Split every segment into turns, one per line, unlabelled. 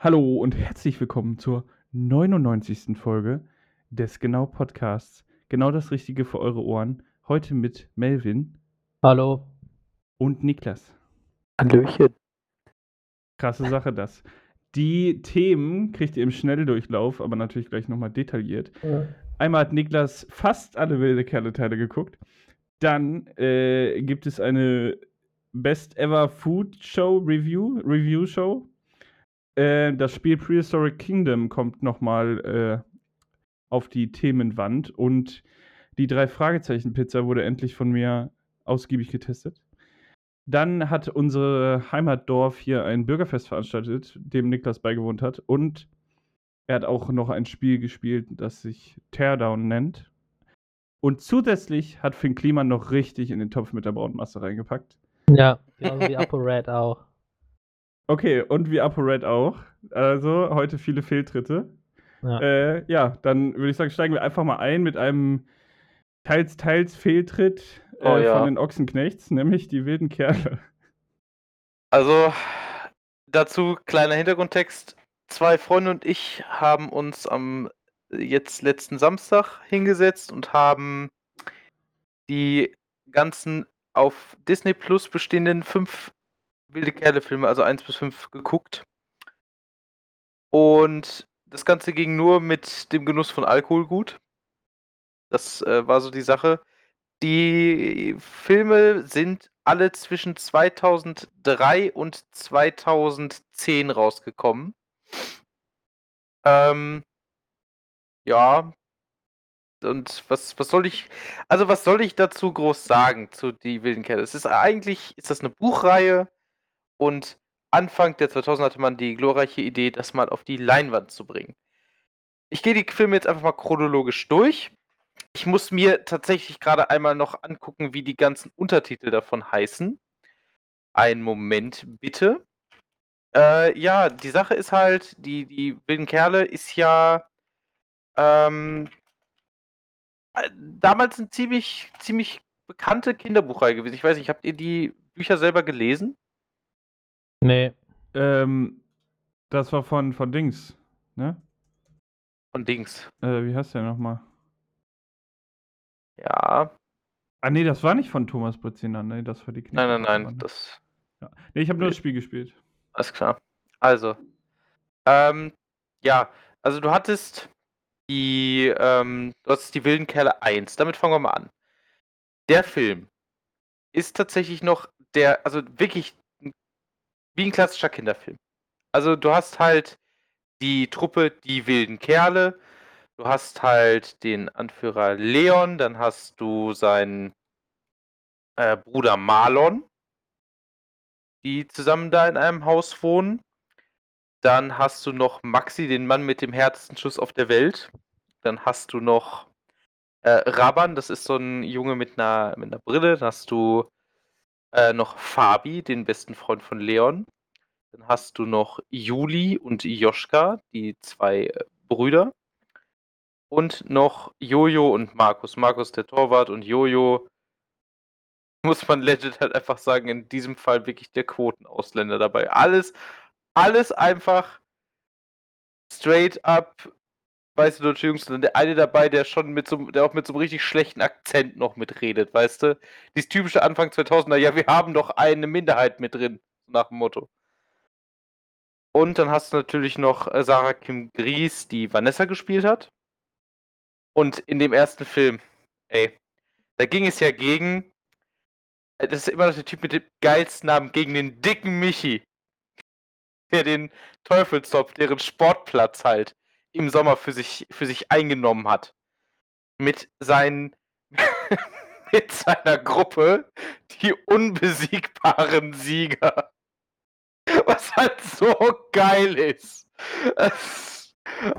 Hallo und herzlich willkommen zur 99. Folge des Genau Podcasts. Genau das Richtige für eure Ohren. Heute mit Melvin
Hallo.
und Niklas.
Hallöchen.
Krasse Sache das. Die Themen kriegt ihr im Schnelldurchlauf, aber natürlich gleich nochmal detailliert. Einmal hat Niklas fast alle wilde Kerle-Teile geguckt. Dann äh, gibt es eine Best Ever Food Show Review, Review Show. Äh, das Spiel Prehistoric Kingdom kommt nochmal äh, auf die Themenwand und die drei Fragezeichen Pizza wurde endlich von mir ausgiebig getestet. Dann hat unsere Heimatdorf hier ein Bürgerfest veranstaltet, dem Niklas beigewohnt hat. Und er hat auch noch ein Spiel gespielt, das sich Teardown nennt. Und zusätzlich hat Finn Kliman noch richtig in den Topf mit der Braunmasse reingepackt.
Ja, genauso wie Upper Red auch.
Okay, und wie ApoRed auch. Also heute viele Fehltritte.
Ja.
Äh, ja, dann würde ich sagen, steigen wir einfach mal ein mit einem teils, teils Fehltritt äh,
Oh ja.
von den Ochsenknechts, nämlich die wilden Kerle.
Also, dazu kleiner Hintergrundtext. Zwei Freunde und ich haben uns am jetzt letzten Samstag hingesetzt und haben die ganzen auf Disney Plus bestehenden fünf wilde Kerle-Filme, also eins bis fünf, geguckt. Und das Ganze ging nur mit dem Genuss von Alkohol gut. Das äh, war so die Sache. Die Filme sind alle zwischen 2003 und 2010 rausgekommen. Ähm, ja. Und was, was soll ich, also was soll ich dazu groß sagen zu Die wilden Kerle? Es ist eigentlich, ist das eine Buchreihe und Anfang der 2000 hatte man die glorreiche Idee, das mal auf die Leinwand zu bringen. Ich gehe die Filme jetzt einfach mal chronologisch durch. Ich muss mir tatsächlich gerade einmal noch angucken, wie die ganzen Untertitel davon heißen. Einen Moment bitte. Äh, ja, die Sache ist halt, die, die wilden Kerle ist ja ähm, äh, damals eine ziemlich, ziemlich bekannte Kinderbuchreihe gewesen. Ich weiß nicht, habt ihr die Bücher selber gelesen?
Nee.
Ähm, das war von, von Dings, ne?
Von Dings.
Äh, wie heißt der nochmal?
Ja.
Ah, nee, das war nicht von Thomas Brezina, ne? Das war die Knechte.
Nein, nein, nein. Das
Ja. Nee, ich habe nur das Spiel gespielt.
Alles klar. Also, ähm, ja, also du hattest die, ähm, du hattest die wilden Kerle 1. Damit fangen wir mal an. Der Film ist tatsächlich noch der, also wirklich wie ein klassischer Kinderfilm. Also du hast halt die Truppe, die wilden Kerle, du hast halt den Anführer Leon, dann hast du seinen äh, Bruder Marlon, die zusammen da in einem Haus wohnen. Dann hast du noch Maxi, den Mann mit dem härtesten Schuss auf der Welt. Dann hast du noch äh, Raban, das ist so ein Junge mit einer, mit einer Brille. Dann hast du äh, noch Fabi, den besten Freund von Leon. Dann hast du noch Juli und Joschka, die zwei äh, Brüder. Und noch Jojo und Markus. Markus der Torwart und Jojo, muss man legit halt einfach sagen, in diesem Fall wirklich der Quotenausländer dabei. Alles, alles einfach straight up weiße deutsche Jungs. Und der eine dabei, der schon mit so, der auch mit so einem richtig schlechten Akzent noch mitredet, weißt du? Dieses typische Anfang 2000er, ja, wir haben doch eine Minderheit mit drin, nach dem Motto. Und dann hast du natürlich noch äh, Sarah Kim Gries, die Vanessa gespielt hat. Und in dem ersten Film, ey, da ging es ja gegen, äh, das ist immer noch der Typ mit dem geilsten Namen, gegen den dicken Michi. Der den Teufelszopf, deren Sportplatz halt im Sommer für sich, für sich eingenommen hat. Mit seinen, mit seiner Gruppe, die unbesiegbaren Sieger. Was halt so geil ist.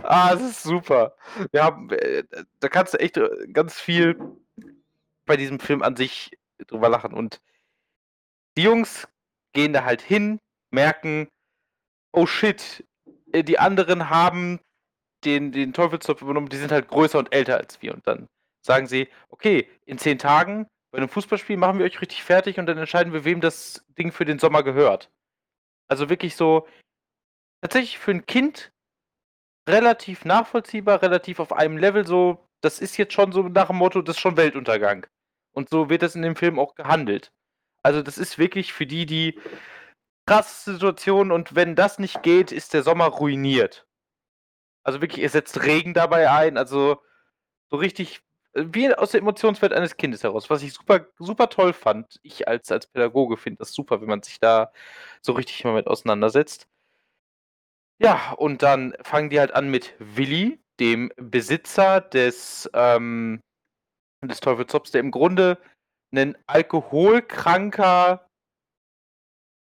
Ah, es ist super. Wir haben, äh, da kannst du echt äh, ganz viel bei diesem Film an sich drüber lachen. Und die Jungs gehen da halt hin, merken, oh shit, äh, die anderen haben den, den Teufelszopf übernommen, die sind halt größer und älter als wir. Und dann sagen sie, okay, in zehn Tagen bei einem Fußballspiel machen wir euch richtig fertig und dann entscheiden wir, wem das Ding für den Sommer gehört. Also wirklich so, tatsächlich für ein Kind relativ nachvollziehbar, relativ auf einem Level so, das ist jetzt schon so nach dem Motto, das ist schon Weltuntergang. Und so wird das in dem Film auch gehandelt. Also das ist wirklich für die, die krasse Situation und wenn das nicht geht, ist der Sommer ruiniert. Also wirklich, er setzt Regen dabei ein, also so richtig äh, wie aus der Emotionswelt eines Kindes heraus, was ich super, super toll fand. Ich als, als Pädagoge finde das super, wenn man sich da so richtig mal mit auseinandersetzt. Ja, und dann fangen die halt an mit Willi, dem Besitzer des, ähm, des Teufelzops, der im Grunde ein alkoholkranker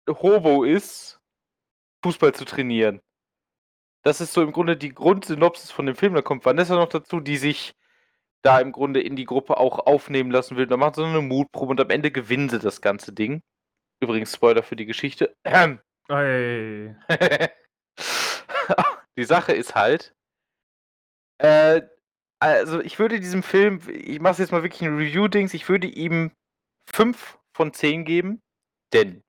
Hobo ist, Fußball zu trainieren. Das ist so im Grunde die Grundsynopsis von dem Film. Da kommt Vanessa noch dazu, die sich da im Grunde in die Gruppe auch aufnehmen lassen will. Da macht sie so eine Mutprobe und am Ende gewinnen sie das ganze Ding. Übrigens Spoiler für die Geschichte. Die Sache ist halt, äh, also ich würde diesem Film, ich mache jetzt mal wirklich ein Review-Dings, ich würde ihm 5 von 10 geben, denn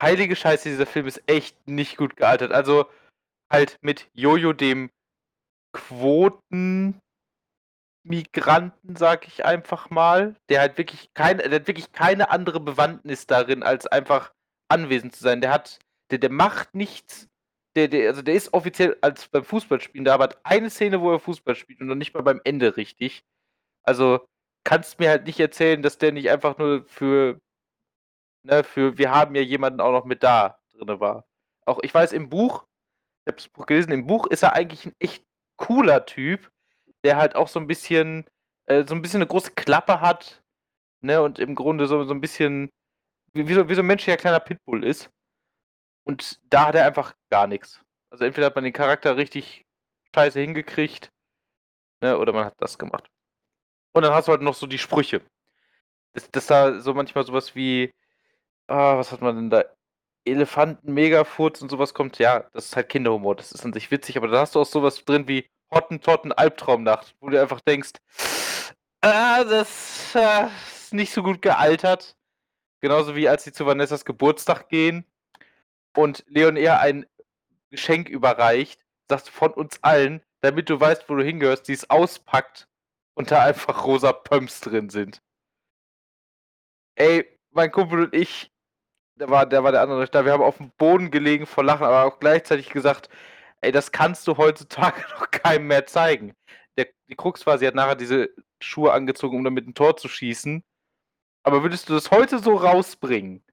heilige Scheiße, dieser Film ist echt nicht gut gealtert. Also halt mit Jojo, dem Quotenmigranten, sag ich einfach mal, der halt wirklich keine, der hat wirklich keine andere Bewandtnis darin, als einfach anwesend zu sein. Der hat, der, der macht nichts. Der, der, also der ist offiziell als beim Fußballspielen da, aber hat eine Szene, wo er Fußball spielt und dann nicht mal beim Ende richtig. Also kannst mir halt nicht erzählen, dass der nicht einfach nur für, ne, für wir haben ja jemanden auch noch mit da drin war. Auch ich weiß im Buch, ich habe das Buch gelesen, im Buch ist er eigentlich ein echt cooler Typ, der halt auch so ein bisschen, äh, so ein bisschen eine große Klappe hat, ne, und im Grunde so, so ein bisschen, wie, wie, so, wie so ein menschlicher kleiner Pitbull ist. Und da hat er einfach gar nichts. Also entweder hat man den Charakter richtig scheiße hingekriegt, ne, oder man hat das gemacht. Und dann hast du halt noch so die Sprüche. Das, das da so manchmal sowas wie, ah, was hat man denn da? Elefanten, Megafurz und sowas kommt, ja, das ist halt Kinderhumor, das ist an sich witzig, aber da hast du auch sowas drin wie Hottentotten Albtraumnacht, wo du einfach denkst, ah, das äh, ist nicht so gut gealtert. Genauso wie als sie zu Vanessas Geburtstag gehen und Leon eher ein Geschenk überreicht, sagt von uns allen, damit du weißt, wo du hingehörst, die es auspackt und da einfach rosa Pumps drin sind. Ey, mein Kumpel und ich, da war, der war der andere da. Wir haben auf dem Boden gelegen vor Lachen, aber auch gleichzeitig gesagt, ey, das kannst du heutzutage noch keinem mehr zeigen. Der, die Krux war, sie hat nachher diese Schuhe angezogen, um damit ein Tor zu schießen. Aber würdest du das heute so rausbringen?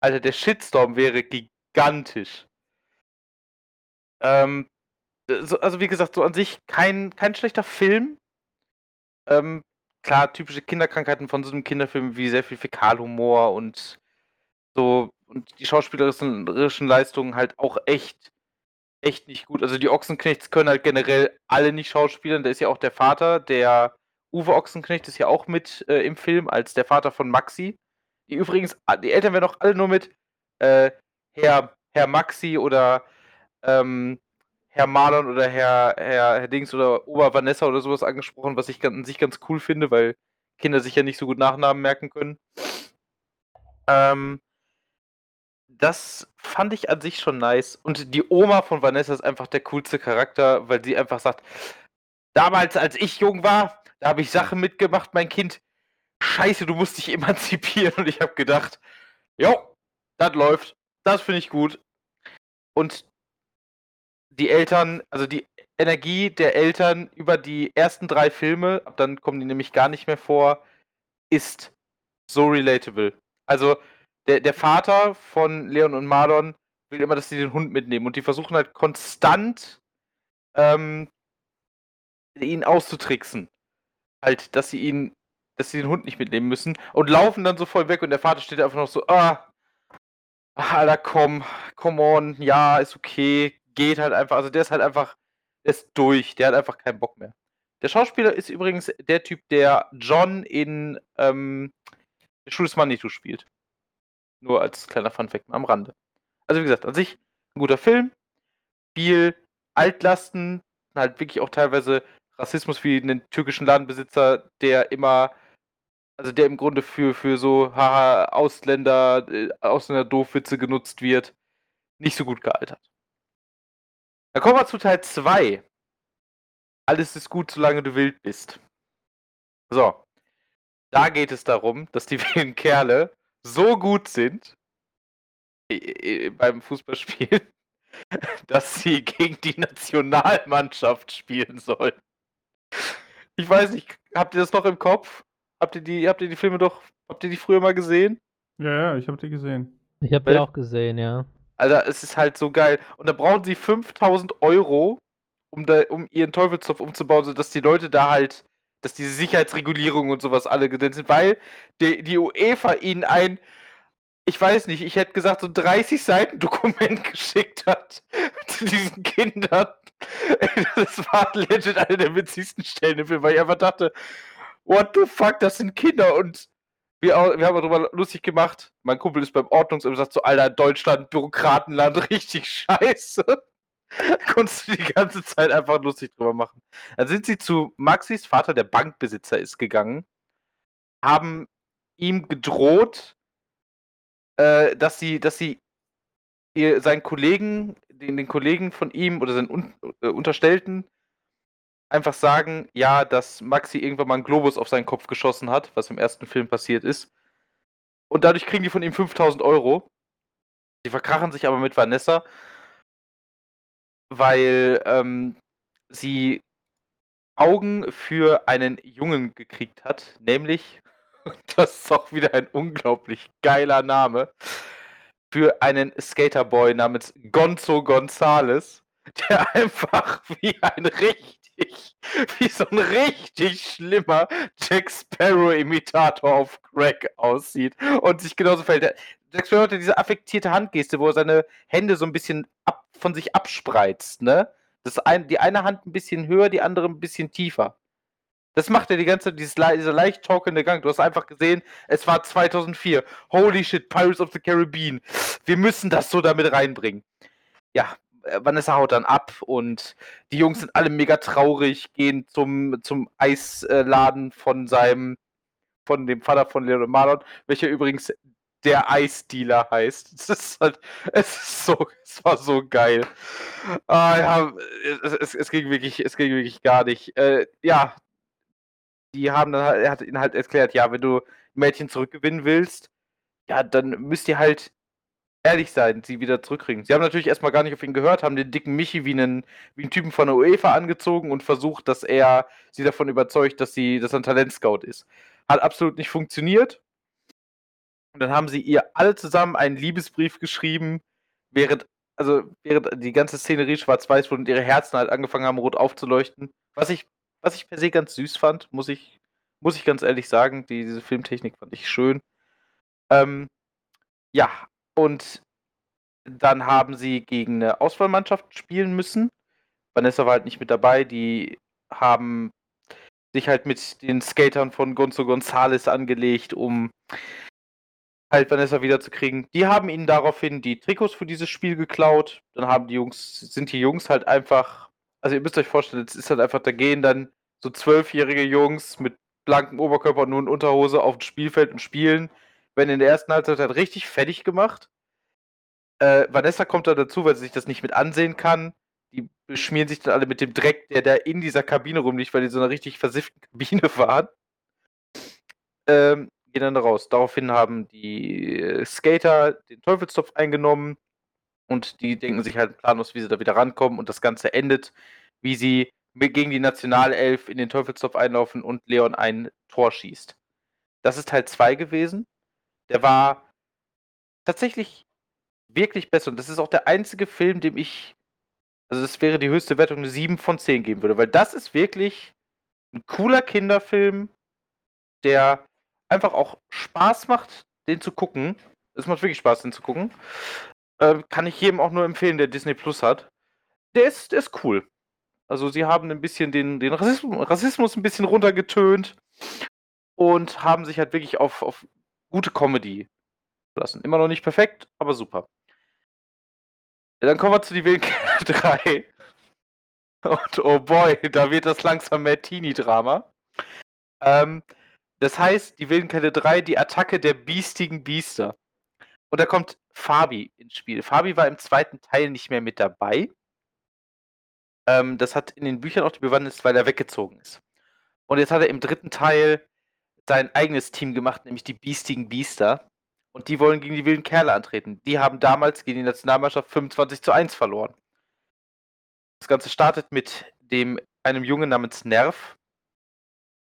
Alter, der Shitstorm wäre gigantisch. Ähm, also wie gesagt, so an sich kein, kein schlechter Film. Ähm, klar, typische Kinderkrankheiten von so einem Kinderfilm wie sehr viel Fäkalhumor und so und die schauspielerischen Leistungen halt auch echt, echt nicht gut. Also die Ochsenknechts können halt generell alle nicht schauspielern. Da ist ja auch der Vater, der Uwe Ochsenknecht ist ja auch mit äh, im Film als der Vater von Maxi. Die übrigens, ah, die Eltern werden auch alle nur mit äh, Herr, Herr Maxi oder ähm, Herr Marlon oder Herr, Herr, Herr Dings oder Ober Vanessa oder sowas angesprochen, was ich an sich ganz cool finde, weil Kinder sich ja nicht so gut Nachnamen merken können. Ähm, das fand ich an sich schon nice. Und die Oma von Vanessa ist einfach der coolste Charakter, weil sie einfach sagt, damals, als ich jung war, da habe ich Sachen mitgemacht, mein Kind. Scheiße, du musst dich emanzipieren. Und ich habe gedacht, jo, das läuft. Das finde ich gut. Und die Eltern, also die Energie der Eltern über die ersten drei Filme, dann kommen die nämlich gar nicht mehr vor, ist so relatable. Also der, der Vater von Leon und Marlon will immer, dass sie den Hund mitnehmen und die versuchen halt konstant ähm, ihn auszutricksen. Halt, dass sie ihn, dass sie den Hund nicht mitnehmen müssen und laufen dann so voll weg und der Vater steht einfach noch so, ah, Alter, komm, come on, ja, ist okay, geht halt einfach. Also der ist halt einfach, der ist durch, der hat einfach keinen Bock mehr. Der Schauspieler ist übrigens der Typ, der John in ähm, der Schule des Manitou spielt. Nur als kleiner Funfact am Rande. Also wie gesagt, an sich ein guter Film. Viel Altlasten, halt wirklich auch teilweise Rassismus wie einen türkischen Ladenbesitzer, der immer, also der im Grunde für, für so haha, Ausländer, äh, Ausländer Doofwitze genutzt wird. nicht so gut gealtert. Dann kommen wir zu Teil 2. Alles ist gut, solange du wild bist. So. Da geht es darum, dass die wilden Kerle so gut sind beim Fußballspielen, dass sie gegen die Nationalmannschaft spielen sollen. Ich weiß nicht, habt ihr das noch im Kopf? Habt ihr die, habt ihr die Filme doch, habt ihr die früher mal gesehen?
Ja, ja, ich habe die gesehen.
Ich habe die auch gesehen, ja.
Alter, es ist halt so geil. Und da brauchen sie 5000 Euro, um, da, um ihren Teufelszopf umzubauen, sodass die Leute da halt, dass diese Sicherheitsregulierungen und sowas alle gedämmt sind, weil die, die UEFA ihnen ein, ich weiß nicht, ich hätte gesagt, so 30 Seiten Dokument geschickt hat zu diesen Kindern. Das war legit eine der witzigsten Stellen im weil ich einfach dachte, what the fuck, das sind Kinder und wir, wir haben darüber lustig gemacht. Mein Kumpel ist beim Ordnungsamt und sagt so, Alter, Deutschland, Bürokratenland, richtig scheiße. Konntest du die ganze Zeit einfach lustig drüber machen. Dann sind sie zu Maxis Vater, der Bankbesitzer ist, gegangen, haben ihm gedroht, äh, dass sie, dass sie ihr, seinen Kollegen, den, den Kollegen von ihm oder seinen Un äh, Unterstellten einfach sagen, ja, dass Maxi irgendwann mal einen Globus auf seinen Kopf geschossen hat, was im ersten Film passiert ist. Und dadurch kriegen die von ihm 5000 Euro. Die verkrachen sich aber mit Vanessa, weil ähm, sie Augen für einen Jungen gekriegt hat, nämlich, das ist auch wieder ein unglaublich geiler Name, für einen Skaterboy namens Gonzo Gonzales, der einfach wie ein richtig wie so ein richtig schlimmer Jack Sparrow-Imitator auf Crack aussieht und sich genauso verhält. Jack Sparrow hat diese affektierte Handgeste, wo er seine Hände so ein bisschen ab, von sich abspreizt, ne? Das ein, die eine Hand ein bisschen höher, die andere ein bisschen tiefer. Das macht er die ganze Zeit, dieser leicht talkende Gang. Du hast einfach gesehen, es war 2004. Holy shit, Pirates of the Caribbean. Wir müssen das so damit reinbringen. Ja, äh, Vanessa haut dann ab und die Jungs sind alle mega traurig, gehen zum, zum Eisladen von seinem, von dem Vater von Leon Marlon, welcher übrigens der Eisdealer heißt. Es ist halt, es ist so, es war so geil. Ah, ja, es, es, es, ging wirklich, es ging wirklich gar nicht. Äh, ja, die haben dann halt, er hat ihnen halt erklärt, ja, wenn du Mädchen zurückgewinnen willst, ja, dann müsst ihr halt ehrlich sein, sie wieder zurückkriegen. Sie haben natürlich erstmal gar nicht auf ihn gehört, haben den dicken Michi wie einen, wie einen Typen von der UEFA angezogen und versucht, dass er sie davon überzeugt, dass, sie, dass er ein Talentscout ist. Hat absolut nicht funktioniert. Und dann haben sie ihr alle zusammen einen Liebesbrief geschrieben, während, also während die ganze Szenerie schwarz-weiß wurde und ihre Herzen halt angefangen haben, rot aufzuleuchten. Was ich, was ich per se ganz süß fand, muss ich, muss ich ganz ehrlich sagen. Die, diese Filmtechnik fand ich schön. Ähm, ja, und dann haben sie gegen eine Auswahlmannschaft spielen müssen. Vanessa war halt nicht mit dabei. Die haben sich halt mit den Skatern von Gonzo Gonzales angelegt, um halt Vanessa wiederzukriegen. Die haben ihnen daraufhin die Trikots für dieses Spiel geklaut. Dann haben die Jungs, sind die Jungs halt einfach, also ihr müsst euch vorstellen, es ist halt einfach, da gehen dann so zwölfjährige Jungs mit blankem Oberkörper und nur in Unterhose auf dem Spielfeld und spielen werden in der ersten Halbzeit halt richtig fertig gemacht. Äh, Vanessa kommt da dazu, weil sie sich das nicht mit ansehen kann. Die beschmieren sich dann alle mit dem Dreck, der da in dieser Kabine rumliegt, weil die so eine richtig versifften Kabine waren. Ähm, gehen dann raus. Daraufhin haben die äh, Skater den Teufelstopf eingenommen und die denken sich halt planlos, wie sie da wieder rankommen und das Ganze endet, wie sie gegen die Nationalelf in den Teufelstopf einlaufen und Leon ein Tor schießt. Das ist Teil 2 gewesen. Der war tatsächlich wirklich besser. Und das ist auch der einzige Film, dem ich, also das wäre die höchste Wertung, eine 7 von 10 geben würde. Weil das ist wirklich ein cooler Kinderfilm, der einfach auch Spaß macht, den zu gucken. Es macht wirklich Spaß, den zu gucken. Äh, kann ich jedem auch nur empfehlen, der Disney Plus hat. Der ist, der ist cool. Also sie haben ein bisschen den, den Rassismus, Rassismus ein bisschen runtergetönt und haben sich halt wirklich auf, auf gute Comedy lassen. Immer noch nicht perfekt, aber super. Ja, dann kommen wir zu die Willen 3. Und oh boy, da wird das langsam mehr Teenie-Drama. Ähm, das heißt, die Wildenkette 3, die Attacke der biestigen Biester. Und da kommt Fabi ins Spiel. Fabi war im zweiten Teil nicht mehr mit dabei. Ähm, das hat in den Büchern auch die Bewandtnis, weil er weggezogen ist. Und jetzt hat er im dritten Teil sein eigenes Team gemacht, nämlich die Biestigen Biester. Und die wollen gegen die wilden Kerle antreten. Die haben damals gegen die Nationalmannschaft 25 zu 1 verloren. Das Ganze startet mit dem, einem Jungen namens Nerv.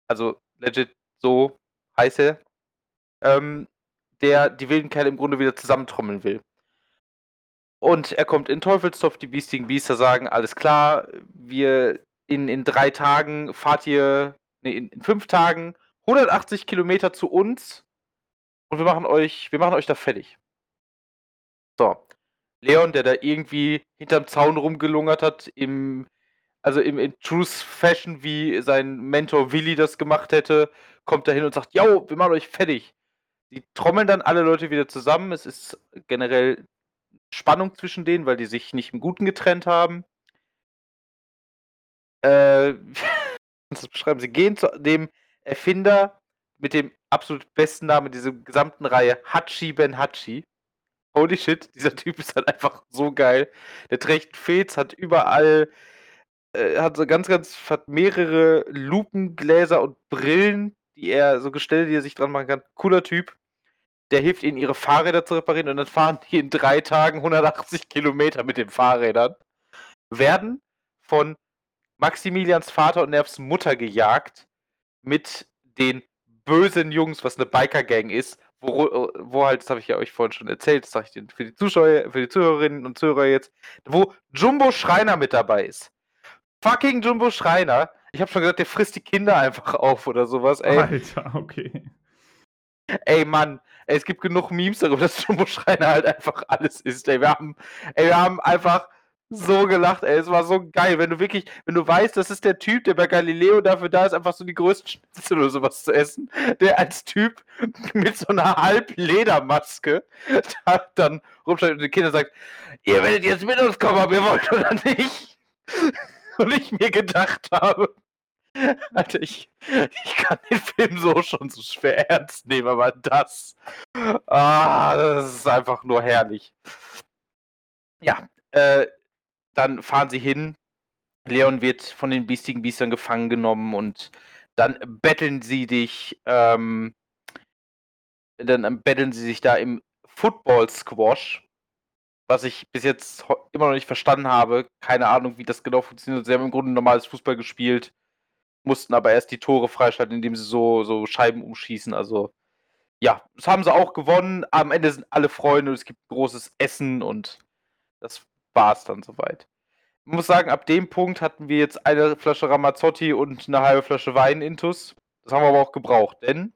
Also legit so heißt er. Ähm, der die wilden Kerle im Grunde wieder zusammentrommeln will. Und er kommt in Teufelsdorf, die biestigen Biester sagen, alles klar, wir in, in drei Tagen fahrt ihr, nee, in, in fünf Tagen 180 Kilometer zu uns und wir machen euch, wir machen euch da fertig. So. Leon, der da irgendwie hinterm Zaun rumgelungert hat, im, also im in Truth Fashion, wie sein Mentor Willi das gemacht hätte, kommt da hin und sagt, yo, wir machen euch fertig. Die trommeln dann alle Leute wieder zusammen. Es ist generell Spannung zwischen denen, weil die sich nicht im Guten getrennt haben. Äh, das beschreiben sie. Gehen zu dem Erfinder mit dem absolut besten Namen dieser gesamten Reihe, Hachi Ben Hachi. Holy shit, dieser Typ ist halt einfach so geil. Der trägt Fez, hat überall, äh, hat so ganz, ganz, hat mehrere Lupengläser und Brillen, die er, so gestellt, die er sich dran machen kann. Cooler Typ der hilft ihnen, ihre Fahrräder zu reparieren und dann fahren die in drei Tagen 180 Kilometer mit den Fahrrädern, werden von Maximilians Vater und Nervs Mutter gejagt mit den bösen Jungs, was eine Biker-Gang ist, wo, wo halt, das habe ich ja euch vorhin schon erzählt, das sage ich für die Zuschauer, für die Zuhörerinnen und Zuhörer jetzt, wo Jumbo Schreiner mit dabei ist. Fucking Jumbo Schreiner. Ich habe schon gesagt, der frisst die Kinder einfach auf oder sowas, ey.
Alter, okay.
Ey, Mann, es gibt genug Memes darüber, dass Jumbo Schreiner halt einfach alles ist. Ey, wir haben, ey, wir haben einfach so gelacht, ey. Es war so geil. Wenn du wirklich, wenn du weißt, das ist der Typ, der bei Galileo dafür da ist, einfach so die größten Schnitzel oder sowas zu essen, der als Typ mit so einer Halbledermaske da, dann rumsteht und die Kinder sagt, ihr werdet jetzt mit uns kommen, ob ihr wollt oder nicht. Und ich mir gedacht habe, Alter, ich, ich kann den Film so schon so schwer ernst nehmen, aber das, ah, das ist einfach nur herrlich. Ja, äh, dann fahren sie hin. Leon wird von den biestigen Biestern gefangen genommen und dann betteln sie dich, ähm, dann betteln sie sich da im Football Squash, was ich bis jetzt immer noch nicht verstanden habe. Keine Ahnung, wie das genau funktioniert. Sie haben im Grunde normales Fußball gespielt mussten aber erst die Tore freischalten, indem sie so, so Scheiben umschießen. Also ja, das haben sie auch gewonnen. Am Ende sind alle Freunde, es gibt großes Essen und das war es dann soweit. Ich muss sagen, ab dem Punkt hatten wir jetzt eine Flasche Ramazzotti und eine halbe Flasche Wein intus. Das haben wir aber auch gebraucht, denn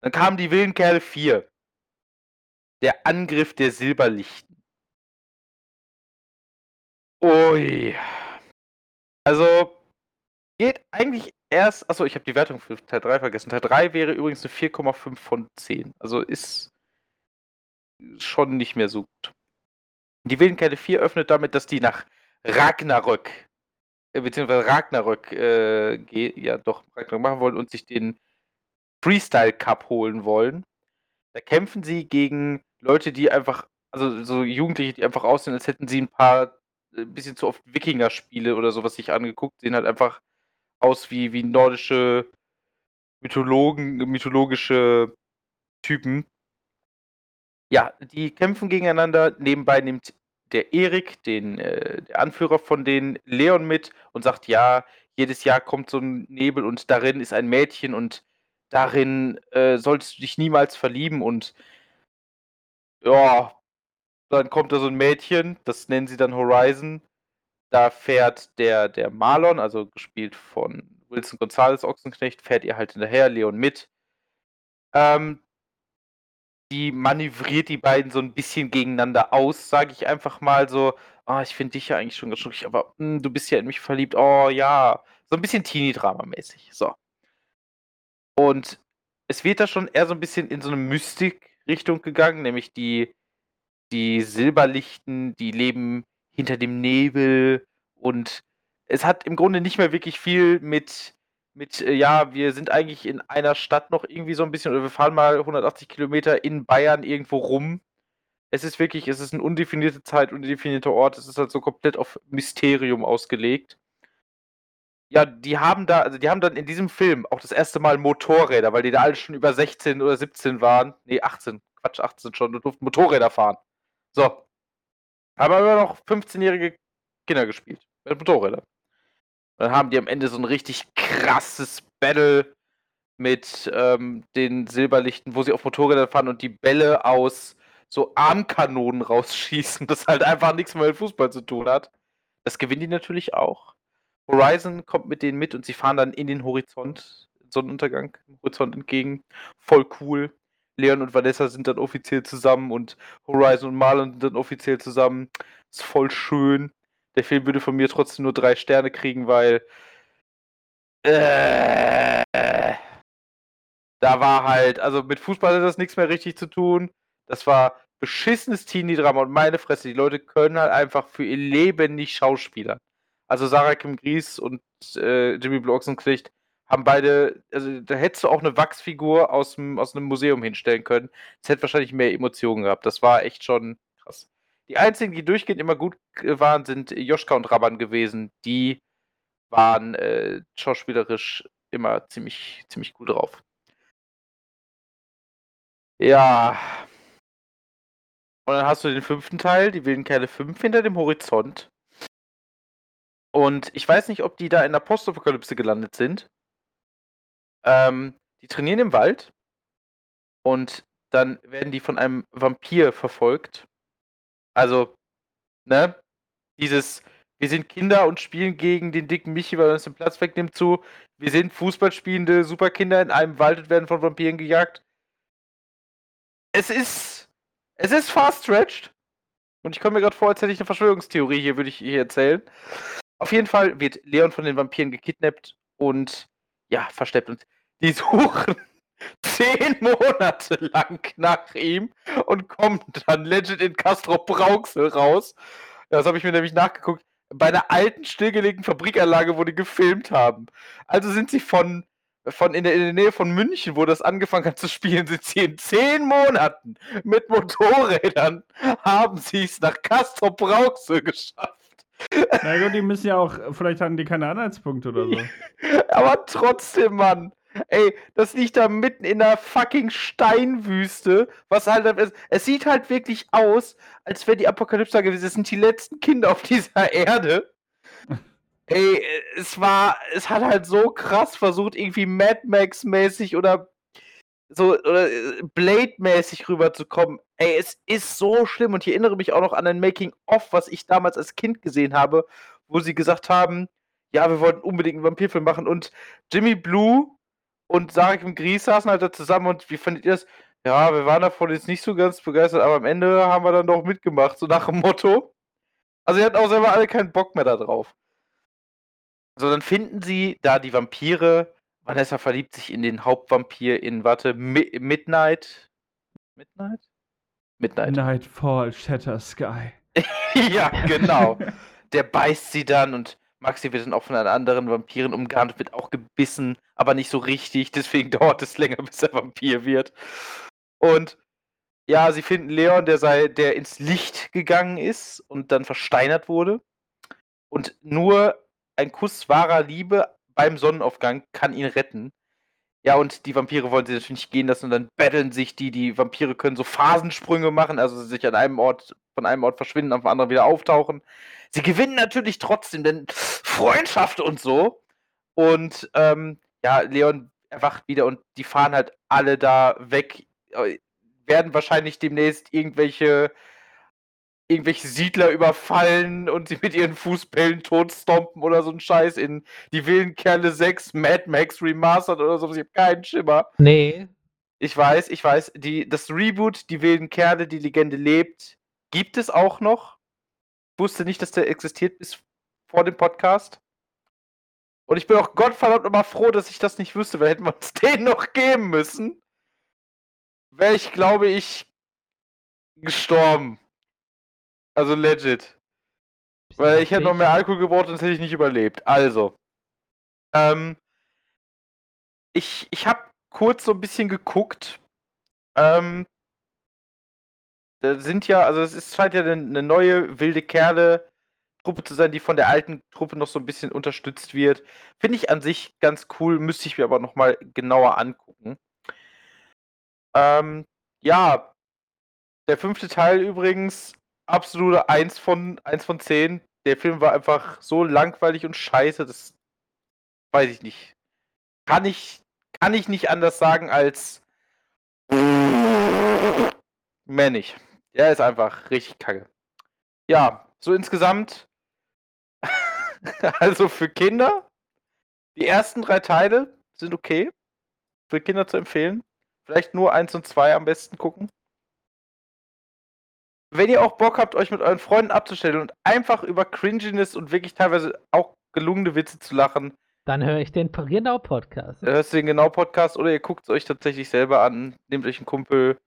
dann kamen die wilden Kerle 4. Der Angriff der Silberlichten. Ui. Also, geht eigentlich erst. Achso, ich habe die Wertung für Teil 3 vergessen. Teil 3 wäre übrigens eine 4,5 von 10. Also ist schon nicht mehr so gut. Die Wildenkette 4 öffnet damit, dass die nach Ragnarök, äh, beziehungsweise Ragnarök, äh, ja doch, Ragnarök machen wollen und sich den Freestyle Cup holen wollen. Da kämpfen sie gegen Leute, die einfach, also so Jugendliche, die einfach aussehen, als hätten sie ein paar, ein äh, bisschen zu oft Wikinger-Spiele oder sowas sich angeguckt, sehen halt einfach aus wie, wie nordische Mythologen, mythologische Typen. Ja, die kämpfen gegeneinander. Nebenbei nimmt der Erik, den, äh, der Anführer von den Leon mit und sagt, ja, jedes Jahr kommt so ein Nebel und darin ist ein Mädchen und darin äh, solltest du dich niemals verlieben und ja, dann kommt da so ein Mädchen, das nennen sie dann Horizon da fährt der, der Marlon, also gespielt von Wilson Gonzalez Ochsenknecht, fährt ihr halt hinterher, Leon mit. Ähm, die manövriert die beiden so ein bisschen gegeneinander aus, sage ich einfach mal so. Oh, ich finde dich ja eigentlich schon ganz schnuckig, aber mh, hm, du bist ja in mich verliebt. Oh ja, so ein bisschen Teenie-Drama-mäßig. So. Und es wird da schon eher so ein bisschen in so eine Mystik-Richtung gegangen, nämlich die, die Silberlichten, die leben hinter dem Nebel und es hat im Grunde nicht mehr wirklich viel mit, mit, äh, ja, wir sind eigentlich in einer Stadt noch irgendwie so ein bisschen, oder wir fahren mal 180 Kilometer in Bayern irgendwo rum. Es ist wirklich, es ist eine undefinierte Zeit, undefinierter Ort. Es ist halt so komplett auf Mysterium ausgelegt. Ja, die haben da, also die haben dann in diesem Film auch das erste Mal Motorräder, weil die da alle schon über 16 oder 17 waren. Nee, 18. Quatsch, 18 schon und durften Motorräder fahren. So. Haben aber noch 15-jährige Kinder gespielt. Mit Motorrädern. Dann haben die am Ende so ein richtig krasses Battle mit ähm, den Silberlichten, wo sie auf Motorrädern fahren und die Bälle aus so Armkanonen rausschießen, das halt einfach nichts mehr mit Fußball zu tun hat. Das gewinnen die natürlich auch. Horizon kommt mit denen mit und sie fahren dann in den Horizont, Sonnenuntergang, Horizont entgegen. Voll cool. Leon und Vanessa sind dann offiziell zusammen und Horizon und Marlon sind dann offiziell zusammen. Ist voll schön. Der Film würde von mir trotzdem nur drei Sterne kriegen, weil äh, da war halt, also mit Fußball hat das nichts mehr richtig zu tun. Das war beschissenes Teenie-Drama und meine Fresse, die Leute können halt einfach für ihr Leben nicht Schauspieler. Also Sarah Kim Gries und äh, Jimmy Blue Ochsenknecht haben beide, also da hättest du auch eine Wachsfigur aus, aus einem Museum hinstellen können. Es hätte wahrscheinlich mehr Emotionen gehabt. Das war echt schon krass. Die einzigen, die durchgehend immer gut waren, sind Joschka und Rabban gewesen. Die waren äh, schauspielerisch immer ziemlich, ziemlich gut drauf. Ja, und dann hast du den fünften Teil, die wilden Kerle 5 hinter dem Horizont. Und ich weiß nicht, ob die da in der Postapokalypse gelandet sind. Ähm, die trainieren im Wald und dann werden die von einem Vampir verfolgt. Also, ne? Dieses, wir sind Kinder und spielen gegen den dicken Michi, weil er uns den Platz wegnimmt, zu. Wir sind Fußballspielende Superkinder in einem Wald und werden von Vampiren gejagt. Es ist es ist far-stretched. Und ich komme mir gerade vor, als hätte ich eine Verschwörungstheorie hier, würde ich hier erzählen. Auf jeden Fall wird Leon von den Vampiren gekidnappt und ja, versteckt. Und die suchen zehn Monate lang nach ihm und kommen dann legit in Castro Brauxel raus. Das habe ich mir nämlich nachgeguckt. Bei einer alten, stillgelegten Fabrikanlage, wo die gefilmt haben. Also sind sie von von in der, in der Nähe von München, wo das angefangen hat zu spielen, sind sie in zehn Monaten mit Motorrädern, haben sie es nach Castro Brauxel geschafft.
Na gut, die müssen ja auch, vielleicht hatten die keine Anhaltspunkte oder so.
Aber trotzdem, Mann. Ey, das liegt da mitten in der fucking Steinwüste. Was halt, es sieht halt wirklich aus, als wäre die Apokalypse gewesen. Das sind die letzten Kinder auf dieser Erde. Ey, es war, es hat halt so krass versucht, irgendwie Mad Max-mäßig oder so äh, Blade-mäßig rüberzukommen. Ey, es ist so schlimm und ich erinnere mich auch noch an ein Making-of, was ich damals als Kind gesehen habe, wo sie gesagt haben, ja, wir wollten unbedingt einen Vampirfilm machen und Jimmy Blue und Sarah Kim Gries saßen halt da zusammen und wie fandet ihr das? Ja, wir waren davon jetzt nicht so ganz begeistert, aber am Ende haben wir dann doch mitgemacht, so nach dem Motto. Also, ihr hatten auch selber alle keinen Bock mehr da drauf. So, dann finden sie da die Vampire. Vanessa verliebt sich in den Hauptvampir in, warte, Mi Midnight. Midnight?
Midnight. Nightfall, Shatter Sky.
ja, genau. Der beißt sie dann und Maxi wird dann auch von einer anderen Vampirin umgarnt, wird auch gebissen, aber nicht so richtig. Deswegen dauert es länger, bis er Vampir wird. Und ja, sie finden Leon, der sei, der ins Licht gegangen ist und dann versteinert wurde. Und nur ein Kuss wahrer Liebe beim Sonnenaufgang kann ihn retten. Ja, und die Vampire wollen sie natürlich nicht gehen lassen und dann betteln sich die. Die Vampire können so Phasensprünge machen, also sich an einem Ort, von einem Ort verschwinden, auf dem anderen wieder auftauchen. Sie gewinnen natürlich trotzdem, denn Freundschaft und so. Und ähm, ja, Leon erwacht wieder und die fahren halt alle da weg. Äh, werden wahrscheinlich demnächst irgendwelche irgendwelche Siedler überfallen und sie mit ihren Fußbällen totstompen oder so ein Scheiß in die wilden Kerle 6 Mad Max Remastered oder so. Ich habe keinen Schimmer.
Nee.
Ich weiß, ich weiß. Die, das Reboot, die wilden Kerle, die Legende lebt, gibt es auch noch. Ich wusste nicht, dass der existiert bis vor dem Podcast. Und ich bin auch Gottverdammt immer froh, dass ich das nicht wüsste, weil hätten wir uns den noch geben müssen, wäre ich, glaube ich, gestorben. Also legit. Weil ich hätte noch mehr Alkohol gebraucht, sonst hätte ich nicht überlebt. Also. Ähm, ich, ich habe kurz so ein bisschen geguckt. Ähm, da sind ja, also es ist scheint ja eine, eine neue wilde Kerle Truppe zu sein, die von der alten Truppe noch so ein bisschen unterstützt wird. Finde ich an sich ganz cool, müsste ich mir aber nochmal genauer angucken. Ähm, ja, der fünfte Teil übrigens, absolute 1 von, 1 von 10. Der Film war einfach so langweilig und scheiße, das weiß ich nicht. Kann ich, kann ich nicht anders sagen als mehr nicht. Der ist einfach richtig kacke. Ja, so insgesamt also für Kinder, die ersten drei Teile sind okay. Für Kinder zu empfehlen. Vielleicht nur eins und zwei am besten gucken. Wenn ihr auch Bock habt, euch mit euren Freunden abzustellen und einfach über Cringiness und wirklich teilweise auch gelungene Witze zu lachen,
dann höre ich den Genau-Podcast.
Dann hörst du den Genau-Podcast oder ihr guckt es euch tatsächlich selber an, nehmt euch einen Kumpel,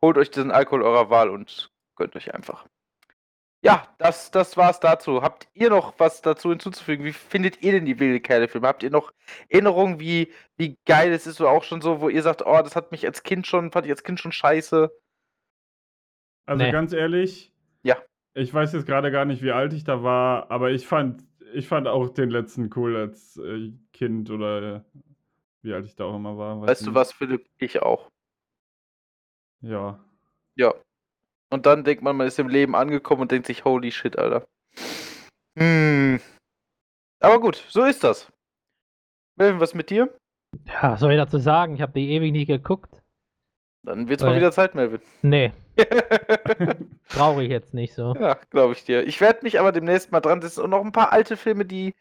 holt euch diesen Alkohol eurer Wahl und gönnt euch einfach. Ja, das, das war's dazu. Habt ihr noch was dazu hinzuzufügen? Wie findet ihr denn die wilde Kerle-Filme? Habt ihr noch Erinnerungen, wie, wie geil es ist oder auch schon so, wo ihr sagt, oh, das hat mich als Kind schon, fand ich als Kind schon scheiße?
Also nee. ganz ehrlich,
ja.
Ich weiß jetzt gerade gar nicht, wie alt ich da war, aber ich fand, ich fand auch den letzten cool als äh, Kind oder äh, wie alt ich da auch immer war.
Weißt nicht. du was, Philipp? Ich auch.
Ja.
Ja, und dann denkt man, man ist im Leben angekommen und denkt sich, holy shit, Alter. Hm. Aber gut, so ist das. Melvin, was mit dir?
Ja, was soll ich dazu sagen? Ich habe die ewig nicht geguckt.
Dann wird's Weil... mal wieder Zeit, Melvin.
Nee. Brauche ich jetzt nicht so.
Ja, glaube ich dir. Ich werde mich aber demnächst mal dran setzen und noch ein paar alte Filme, die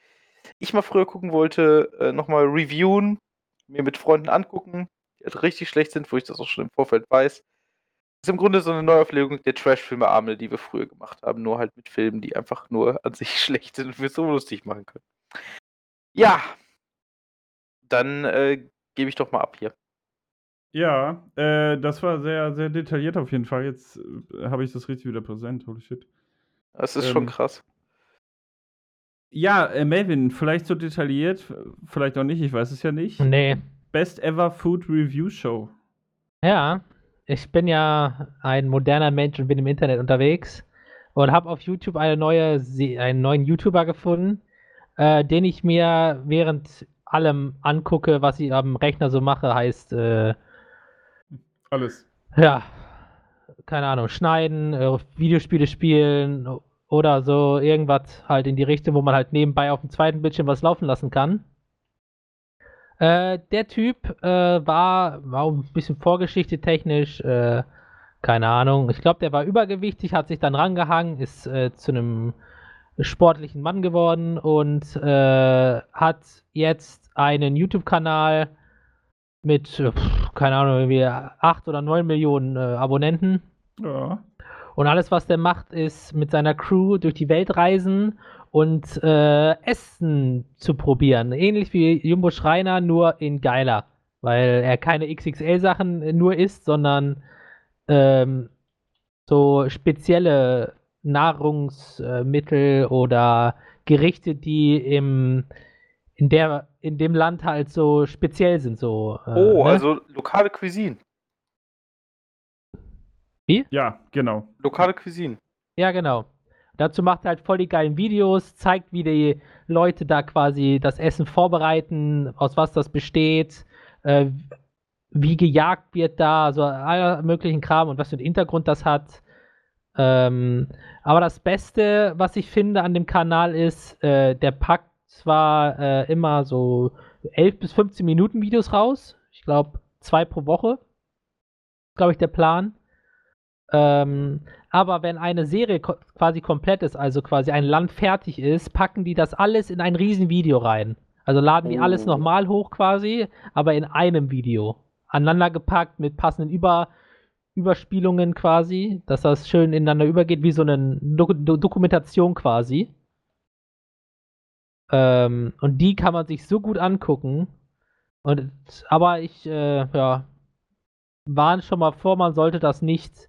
ich mal früher gucken wollte, äh, nochmal reviewen, mir mit Freunden angucken, die halt richtig schlecht sind, wo ich das auch schon im Vorfeld weiß ist im Grunde so eine Neuauflegung der Trash-Filme Amel, die wir früher gemacht haben, nur halt mit Filmen, die einfach nur an sich schlecht sind und wir so lustig machen können. Ja, dann äh, gebe ich doch mal ab hier.
Ja, äh, das war sehr, sehr detailliert auf jeden Fall. Jetzt äh, habe ich das richtig wieder präsent. Holy shit.
Das ist ähm, schon krass.
Ja, äh, Melvin, vielleicht so detailliert, vielleicht auch nicht, ich weiß es ja nicht.
Nee.
Best Ever Food Review Show.
Ja, ich bin ja ein moderner Mensch und bin im Internet unterwegs und habe auf YouTube eine neue, einen neuen YouTuber gefunden, äh, den ich mir während allem angucke, was ich am Rechner so mache, heißt äh,
alles.
Ja, keine Ahnung, schneiden, äh, Videospiele spielen oder so irgendwas halt in die Richtung, wo man halt nebenbei auf dem zweiten Bildschirm was laufen lassen kann. Äh, der Typ äh, war, war ein bisschen Vorgeschichte technisch, äh, keine Ahnung. Ich glaube, der war übergewichtig, hat sich dann rangehangen, ist äh, zu einem sportlichen Mann geworden und äh, hat jetzt einen YouTube-Kanal mit, pff, keine Ahnung, irgendwie 8 oder 9 Millionen äh, Abonnenten.
Ja.
Und alles, was der macht, ist mit seiner Crew durch die Welt reisen und äh, Essen zu probieren. Ähnlich wie Jumbo Schreiner, nur in geiler. Weil er keine XXL-Sachen nur isst, sondern ähm, so spezielle Nahrungsmittel oder Gerichte, die im, in, der, in dem Land halt so speziell sind. So,
äh, oh, ne? also lokale Cuisine.
Wie?
Ja, genau.
Lokale Cuisine.
Ja, genau. Dazu macht er halt voll die geilen Videos, zeigt, wie die Leute da quasi das Essen vorbereiten, aus was das besteht, äh, wie gejagt wird da, also aller möglichen Kram und was für einen Hintergrund das hat. Ähm, aber das Beste, was ich finde an dem Kanal ist, äh, der packt zwar äh, immer so 11 bis 15 Minuten Videos raus. Ich glaube, zwei pro Woche. Glaube ich, der Plan. Ähm, aber wenn eine Serie ko quasi komplett ist, also quasi ein Land fertig ist, packen die das alles in ein Riesenvideo rein. Also laden die oh. alles nochmal hoch quasi, aber in einem Video. Aneinander gepackt mit passenden Über Überspielungen quasi, dass das schön ineinander übergeht, wie so eine Do Do Dokumentation quasi. Ähm, und die kann man sich so gut angucken. Und, aber ich, äh, ja, warne schon mal vor, man sollte das nicht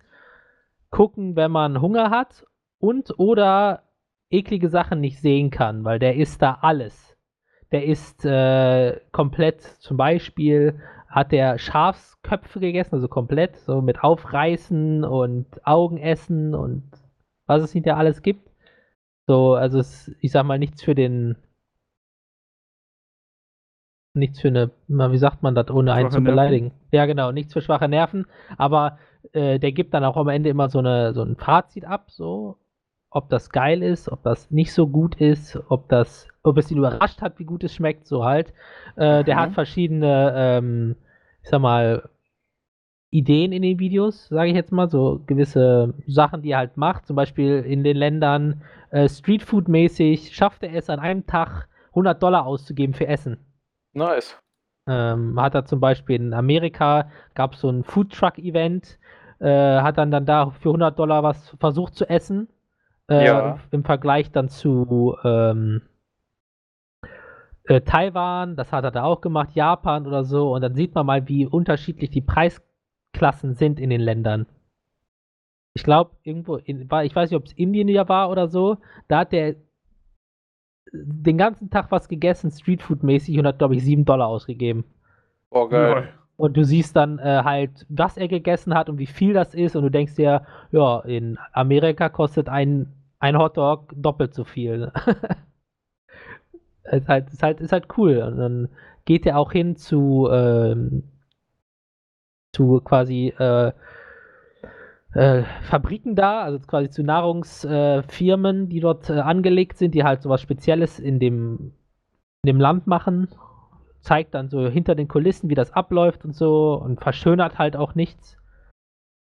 gucken, wenn man Hunger hat und oder eklige Sachen nicht sehen kann, weil der isst da alles. der isst äh, komplett, zum Beispiel hat der Schafsköpfe gegessen, also komplett, so mit Aufreißen und Augenessen und was es hinterher alles gibt. So, also es, ich sag mal, nichts für den nichts für eine, wie sagt man das, ohne einen zu beleidigen. Nerven. Ja, genau, nichts für schwache Nerven, aber äh, der gibt dann auch am Ende immer so, eine, so ein Fazit ab, so, ob das geil ist, ob das nicht so gut ist, ob das, ob es ihn überrascht hat, wie gut es schmeckt, so halt. Äh, mhm. Der hat verschiedene, ähm, ich sag mal, Ideen in den Videos, sage ich jetzt mal, so gewisse Sachen, die er halt macht. Zum Beispiel in den Ländern äh, Streetfood-mäßig schafft er es an einem Tag 100 Dollar auszugeben für Essen.
Nice.
Ähm, hat er zum Beispiel in Amerika, gab es so ein Foodtruck-Event, äh, hat dann, dann da für 100 Dollar was versucht zu essen. Äh, ja. Im Vergleich dann zu ähm, äh, Taiwan, das hat er da auch gemacht, Japan oder so. Und dann sieht man mal, wie unterschiedlich die Preisklassen sind in den Ländern. Ich glaube, irgendwo, in, ich weiß nicht, ob es Indien ja war oder so, da hat der den ganzen Tag was gegessen, Streetfood-mäßig, und hat, glaube ich, 7 Dollar ausgegeben.
Oh, geil.
Und du siehst dann äh, halt, was er gegessen hat und wie viel das ist, und du denkst dir, ja, in Amerika kostet ein, ein Hotdog doppelt so viel. ist, halt, ist, halt, ist halt cool. Und dann geht er auch hin zu, ähm, zu quasi äh, äh, Fabriken da, also quasi zu Nahrungsfirmen, die dort äh, angelegt sind, die halt sowas Spezielles in dem, in dem Land machen. Zeigt dann so hinter den Kulissen, wie das abläuft und so und verschönert halt auch nichts,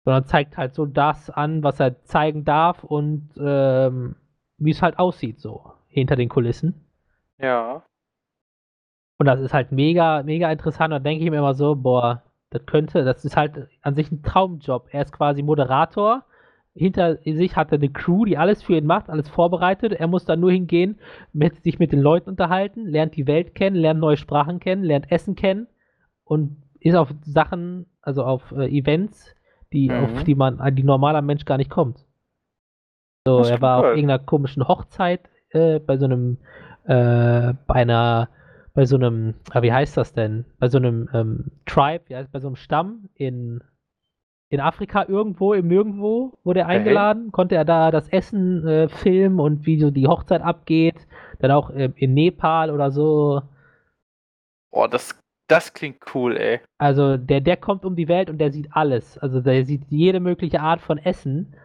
sondern zeigt halt so das an, was er zeigen darf und ähm, wie es halt aussieht, so hinter den Kulissen.
Ja.
Und das ist halt mega, mega interessant. Da denke ich mir immer so, boah, das könnte, das ist halt an sich ein Traumjob. Er ist quasi Moderator. Hinter sich hat er eine Crew, die alles für ihn macht, alles vorbereitet. Er muss dann nur hingehen, mit, sich mit den Leuten unterhalten, lernt die Welt kennen, lernt neue Sprachen kennen, lernt Essen kennen und ist auf Sachen, also auf äh, Events, die, mhm. auf die man, an die normaler Mensch gar nicht kommt. So, er war cool. auf irgendeiner komischen Hochzeit äh, bei so einem, äh, bei einer bei so einem, ah, wie heißt das denn? Bei so einem ähm, Tribe, ja, bei so einem Stamm in, in Afrika irgendwo, im Nirgendwo wurde er eingeladen, okay. konnte er da das Essen äh, filmen und wie so die Hochzeit abgeht. Dann auch äh, in Nepal oder so.
Boah, das, das klingt cool, ey.
Also der, der kommt um die Welt und der sieht alles. Also der sieht jede mögliche Art von Essen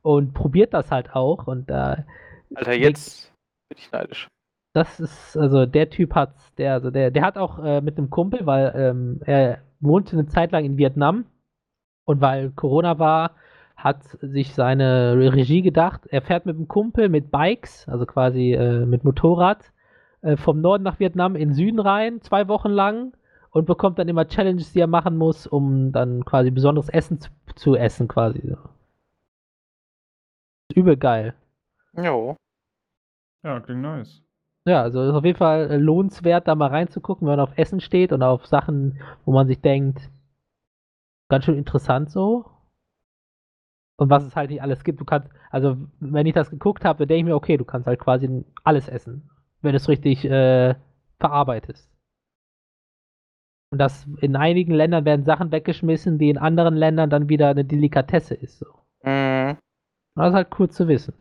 und probiert das halt auch. Und da. Äh,
Alter, jetzt bin ich neidisch.
Das ist, also der Typ hat, der, also der, der hat auch äh, mit einem Kumpel, weil ähm, er wohnte eine Zeit lang in Vietnam und weil Corona war, hat sich seine Regie gedacht, er fährt mit einem Kumpel mit Bikes, also quasi äh, mit Motorrad, äh, vom Norden nach Vietnam in den Süden rein, zwei Wochen lang und bekommt dann immer Challenges, die er machen muss, um dann quasi besonderes Essen zu, zu essen, quasi. Übel geil.
Jo.
Ja, klingt nice.
Ja, also ist auf jeden Fall äh, lohnenswert, da mal reinzugucken, wenn man auf Essen steht und auf Sachen, wo man sich denkt, ganz schön interessant so. Und was es halt nicht alles gibt. Du kannst, also wenn ich das geguckt habe, denke ich mir, okay, du kannst halt quasi alles essen, wenn du es richtig äh, verarbeitest. Und das in einigen Ländern werden Sachen weggeschmissen, die in anderen Ländern dann wieder eine Delikatesse ist. So. Mhm. Das ist halt cool zu wissen.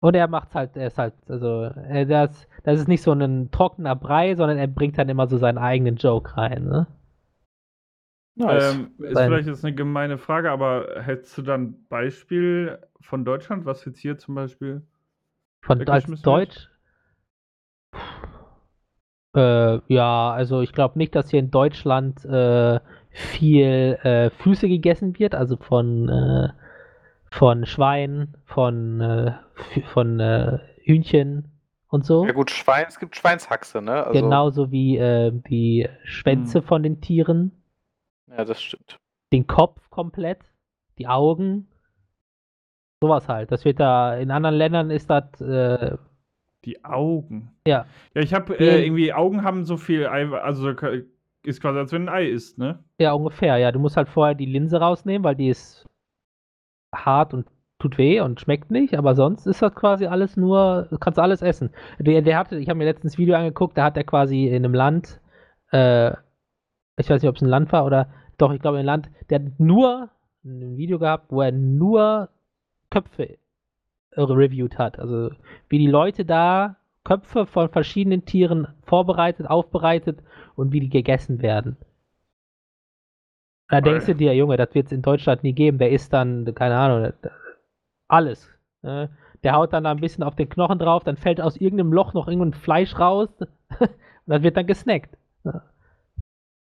Und er macht halt, er ist halt, also, das, das ist nicht so ein trockener Brei, sondern er bringt dann immer so seinen eigenen Joke rein, ne?
Nice. Ähm, ist Sein. vielleicht jetzt eine gemeine Frage, aber hättest du dann Beispiel von Deutschland, was jetzt hier zum Beispiel?
Von als Deutsch? Äh, ja, also ich glaube nicht, dass hier in Deutschland äh, viel äh, Füße gegessen wird, also von äh, von Schwein, von, äh, von äh, Hühnchen und so.
Ja gut, Schwein, es gibt Schweinshaxe, ne?
Also... Genauso wie äh, die Schwänze hm. von den Tieren.
Ja, das stimmt.
Den Kopf komplett, die Augen. Sowas halt. Das wird da, in anderen Ländern ist das. Äh,
die Augen.
Ja.
Ja, ich habe äh, irgendwie, Augen haben so viel Ei, also ist quasi, als wenn ein Ei ist, ne?
Ja, ungefähr, ja. Du musst halt vorher die Linse rausnehmen, weil die ist hart und tut weh und schmeckt nicht, aber sonst ist das quasi alles nur, kannst alles essen. Der, der hatte, ich habe mir letztens Video angeguckt, da hat er quasi in einem Land, äh, ich weiß nicht, ob es ein Land war oder doch, ich glaube ein Land, der hat nur ein Video gehabt, wo er nur Köpfe reviewed hat. Also wie die Leute da Köpfe von verschiedenen Tieren vorbereitet, aufbereitet und wie die gegessen werden. Da denkst du dir, Junge, das wird es in Deutschland nie geben. Der isst dann, keine Ahnung, alles. Ne? Der haut dann da ein bisschen auf den Knochen drauf, dann fällt aus irgendeinem Loch noch irgendein Fleisch raus und das wird dann gesnackt. Und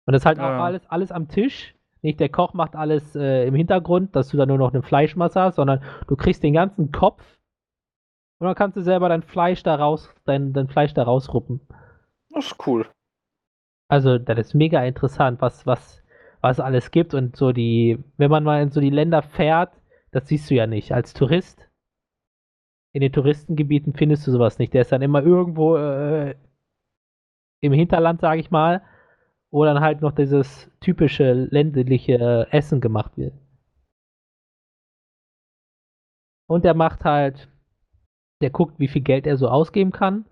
das ist halt ja. auch alles, alles am Tisch. Nicht der Koch macht alles äh, im Hintergrund, dass du da nur noch eine Fleischmasse hast, sondern du kriegst den ganzen Kopf und dann kannst du selber dein Fleisch da raus, dein, dein Fleisch da rausruppen.
Das ist cool.
Also, das ist mega interessant, was, was, was alles gibt und so die, wenn man mal in so die Länder fährt, das siehst du ja nicht. Als Tourist in den Touristengebieten findest du sowas nicht. Der ist dann immer irgendwo äh, im Hinterland, sage ich mal, wo dann halt noch dieses typische ländliche Essen gemacht wird. Und der macht halt, der guckt, wie viel Geld er so ausgeben kann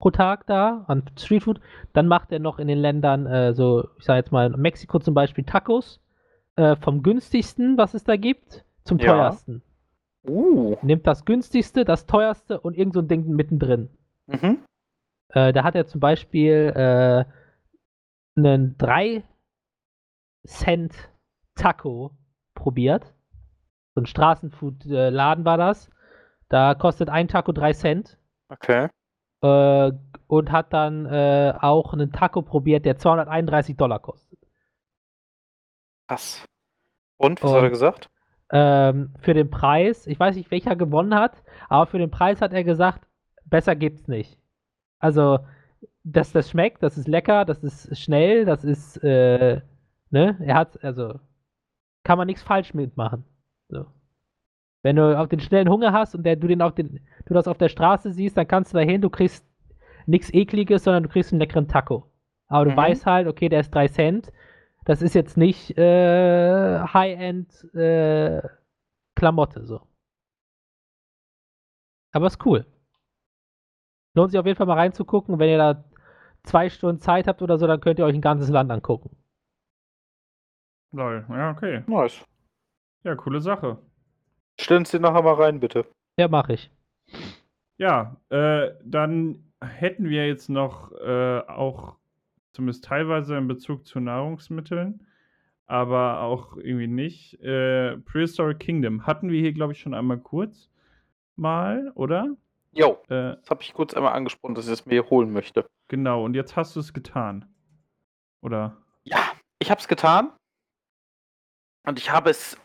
pro Tag da an Streetfood. Dann macht er noch in den Ländern, äh, so, ich sage jetzt mal, Mexiko zum Beispiel Tacos äh, vom günstigsten, was es da gibt, zum ja. teuersten. Uh. Nimmt das günstigste, das teuerste und irgend so ein Ding mittendrin. Mhm. Äh, da hat er zum Beispiel äh, einen 3 Cent Taco probiert. So ein Straßenfood-Laden war das. Da kostet ein Taco 3 Cent.
Okay.
Äh, und hat dann äh, auch einen Taco probiert, der 231 Dollar kostet.
Was? Und, was und, hat er gesagt?
Ähm, für den Preis, ich weiß nicht, welcher gewonnen hat, aber für den Preis hat er gesagt, besser gibt's nicht. Also, dass das schmeckt, das ist lecker, das ist schnell, das ist, äh, ne, er hat, also, kann man nichts falsch mitmachen. So. Wenn du auf den schnellen Hunger hast und der, du den auf den, du das auf der Straße siehst, dann kannst du da hin, du kriegst nichts ekliges, sondern du kriegst einen leckeren Taco. Aber du mhm. weißt halt, okay, der ist 3 Cent. Das ist jetzt nicht äh, High-End äh, Klamotte so. Aber ist cool. Lohnt sich auf jeden Fall mal reinzugucken. Wenn ihr da zwei Stunden Zeit habt oder so, dann könnt ihr euch ein ganzes Land angucken.
Lol, ja, okay.
Nice.
Ja, coole Sache.
Stellen Sie nachher mal rein, bitte.
Ja, mache ich.
Ja, äh, dann hätten wir jetzt noch äh, auch zumindest teilweise in Bezug zu Nahrungsmitteln, aber auch irgendwie nicht. Äh, Prehistoric Kingdom hatten wir hier, glaube ich, schon einmal kurz mal, oder?
Jo, äh, das habe ich kurz einmal angesprochen, dass ich es mir holen möchte.
Genau, und jetzt hast du es getan. Oder?
Ja, ich habe es getan. Und ich habe es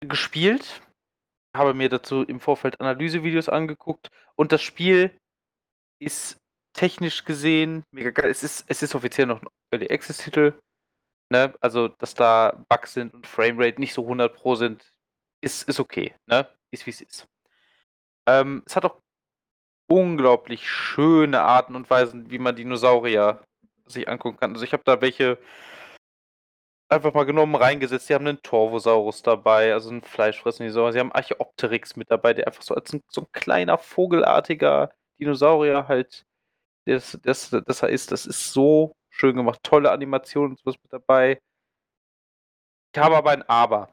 gespielt habe mir dazu im Vorfeld Analysevideos angeguckt und das Spiel ist technisch gesehen mega geil. Es ist, es ist offiziell noch ein Early Access Titel. Ne? Also, dass da Bugs sind und Framerate nicht so 100 Pro sind, ist, ist okay. Ne? Ist wie es ist. Ähm, es hat auch unglaublich schöne Arten und Weisen, wie man Dinosaurier sich angucken kann. Also ich habe da welche einfach mal genommen, reingesetzt. Die haben einen Torvosaurus dabei, also einen Fleischfressenden Dinosaurier. Sie haben Archeopteryx mit dabei, der einfach so als ein, so ein kleiner vogelartiger Dinosaurier halt, das, das, das ist. Das ist so schön gemacht. Tolle Animationen und sowas mit dabei. Ich habe aber ein Aber.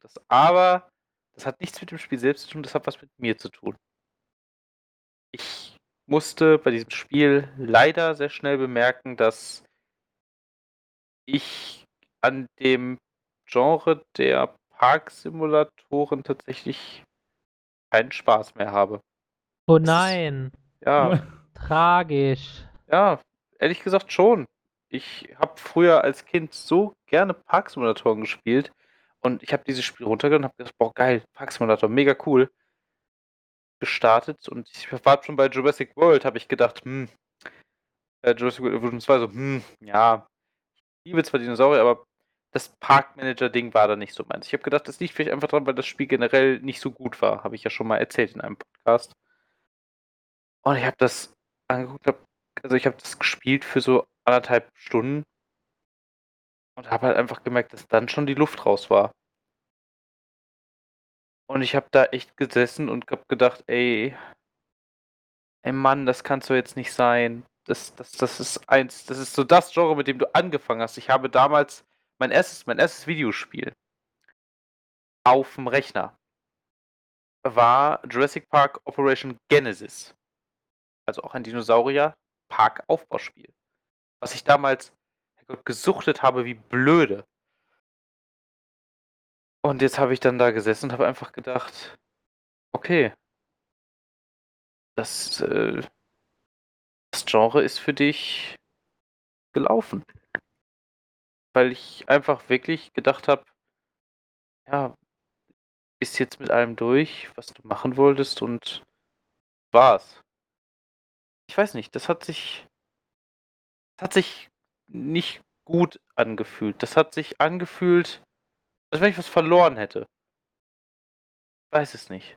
Das Aber, das hat nichts mit dem Spiel selbst zu tun, das hat was mit mir zu tun. Ich musste bei diesem Spiel leider sehr schnell bemerken, dass ich an dem Genre der Parksimulatoren tatsächlich keinen Spaß mehr habe.
Oh nein.
ja.
Tragisch.
Ja, ehrlich gesagt schon. Ich habe früher als Kind so gerne Parksimulatoren gespielt und ich habe dieses Spiel runtergenommen und habe gedacht, boah, geil, Parksimulator, mega cool. Gestartet und ich war schon bei Jurassic World, habe ich gedacht, hm, äh, Jurassic World Evolution 2 so, hm, ja, ich liebe zwar Dinosaurier, aber das Parkmanager-Ding war da nicht so meins. Ich habe gedacht, das liegt vielleicht einfach dran, weil das Spiel generell nicht so gut war. Habe ich ja schon mal erzählt in einem Podcast. Und ich habe das angeguckt, hab, also ich habe das gespielt für so anderthalb Stunden und habe halt einfach gemerkt, dass dann schon die Luft raus war. Und ich habe da echt gesessen und hab gedacht, ey, ey Mann, das kannst du jetzt nicht sein. Das, das, das ist eins, das ist so das Genre, mit dem du angefangen hast. Ich habe damals mein erstes, mein erstes Videospiel auf dem Rechner war Jurassic Park Operation Genesis. Also auch ein Dinosaurier-Park-Aufbauspiel. Was ich damals gesuchtet habe wie blöde. Und jetzt habe ich dann da gesessen und habe einfach gedacht, okay, das, äh, das Genre ist für dich gelaufen. Weil ich einfach wirklich gedacht habe, ja, bist jetzt mit allem durch, was du machen wolltest und war's. Ich weiß nicht, das hat sich. Das hat sich nicht gut angefühlt. Das hat sich angefühlt, als wenn ich was verloren hätte. Ich weiß es nicht.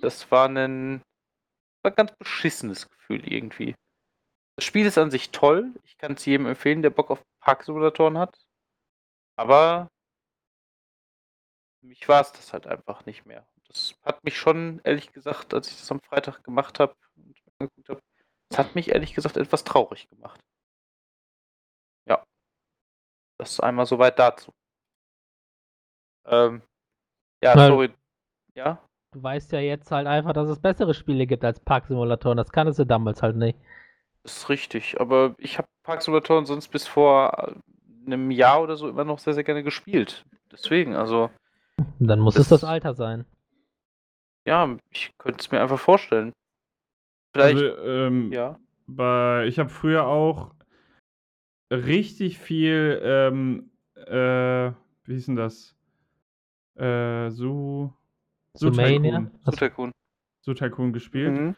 Das war ein, war ein ganz beschissenes Gefühl irgendwie. Das Spiel ist an sich toll. Ich kann es jedem empfehlen, der Bock auf Parksimulatoren hat. Aber für mich war es das halt einfach nicht mehr. Das hat mich schon, ehrlich gesagt, als ich das am Freitag gemacht habe und angeguckt habe, das hat mich ehrlich gesagt etwas traurig gemacht. Ja. Das ist einmal soweit dazu. Ähm, ja,
Weil-
sorry. Ja?
Du weißt ja jetzt halt einfach, dass es bessere Spiele gibt als Parksimulatoren. Das kannst du damals halt nicht.
Das ist richtig, aber ich habe Parksimulatoren sonst bis vor äh, einem Jahr oder so immer noch sehr, sehr gerne gespielt. Deswegen, also,
Dann muss
Das-
es das Alter sein.
ja, ich könnte es mir einfach vorstellen. Vielleicht,
Also, ähm,
ja.
bei, ich habe früher auch richtig viel, ähm, äh, wie hieß denn das? Äh, Su.
Zoomania?
Tycoon.
Super cool.
Su Tycoon gespielt.
Mhm.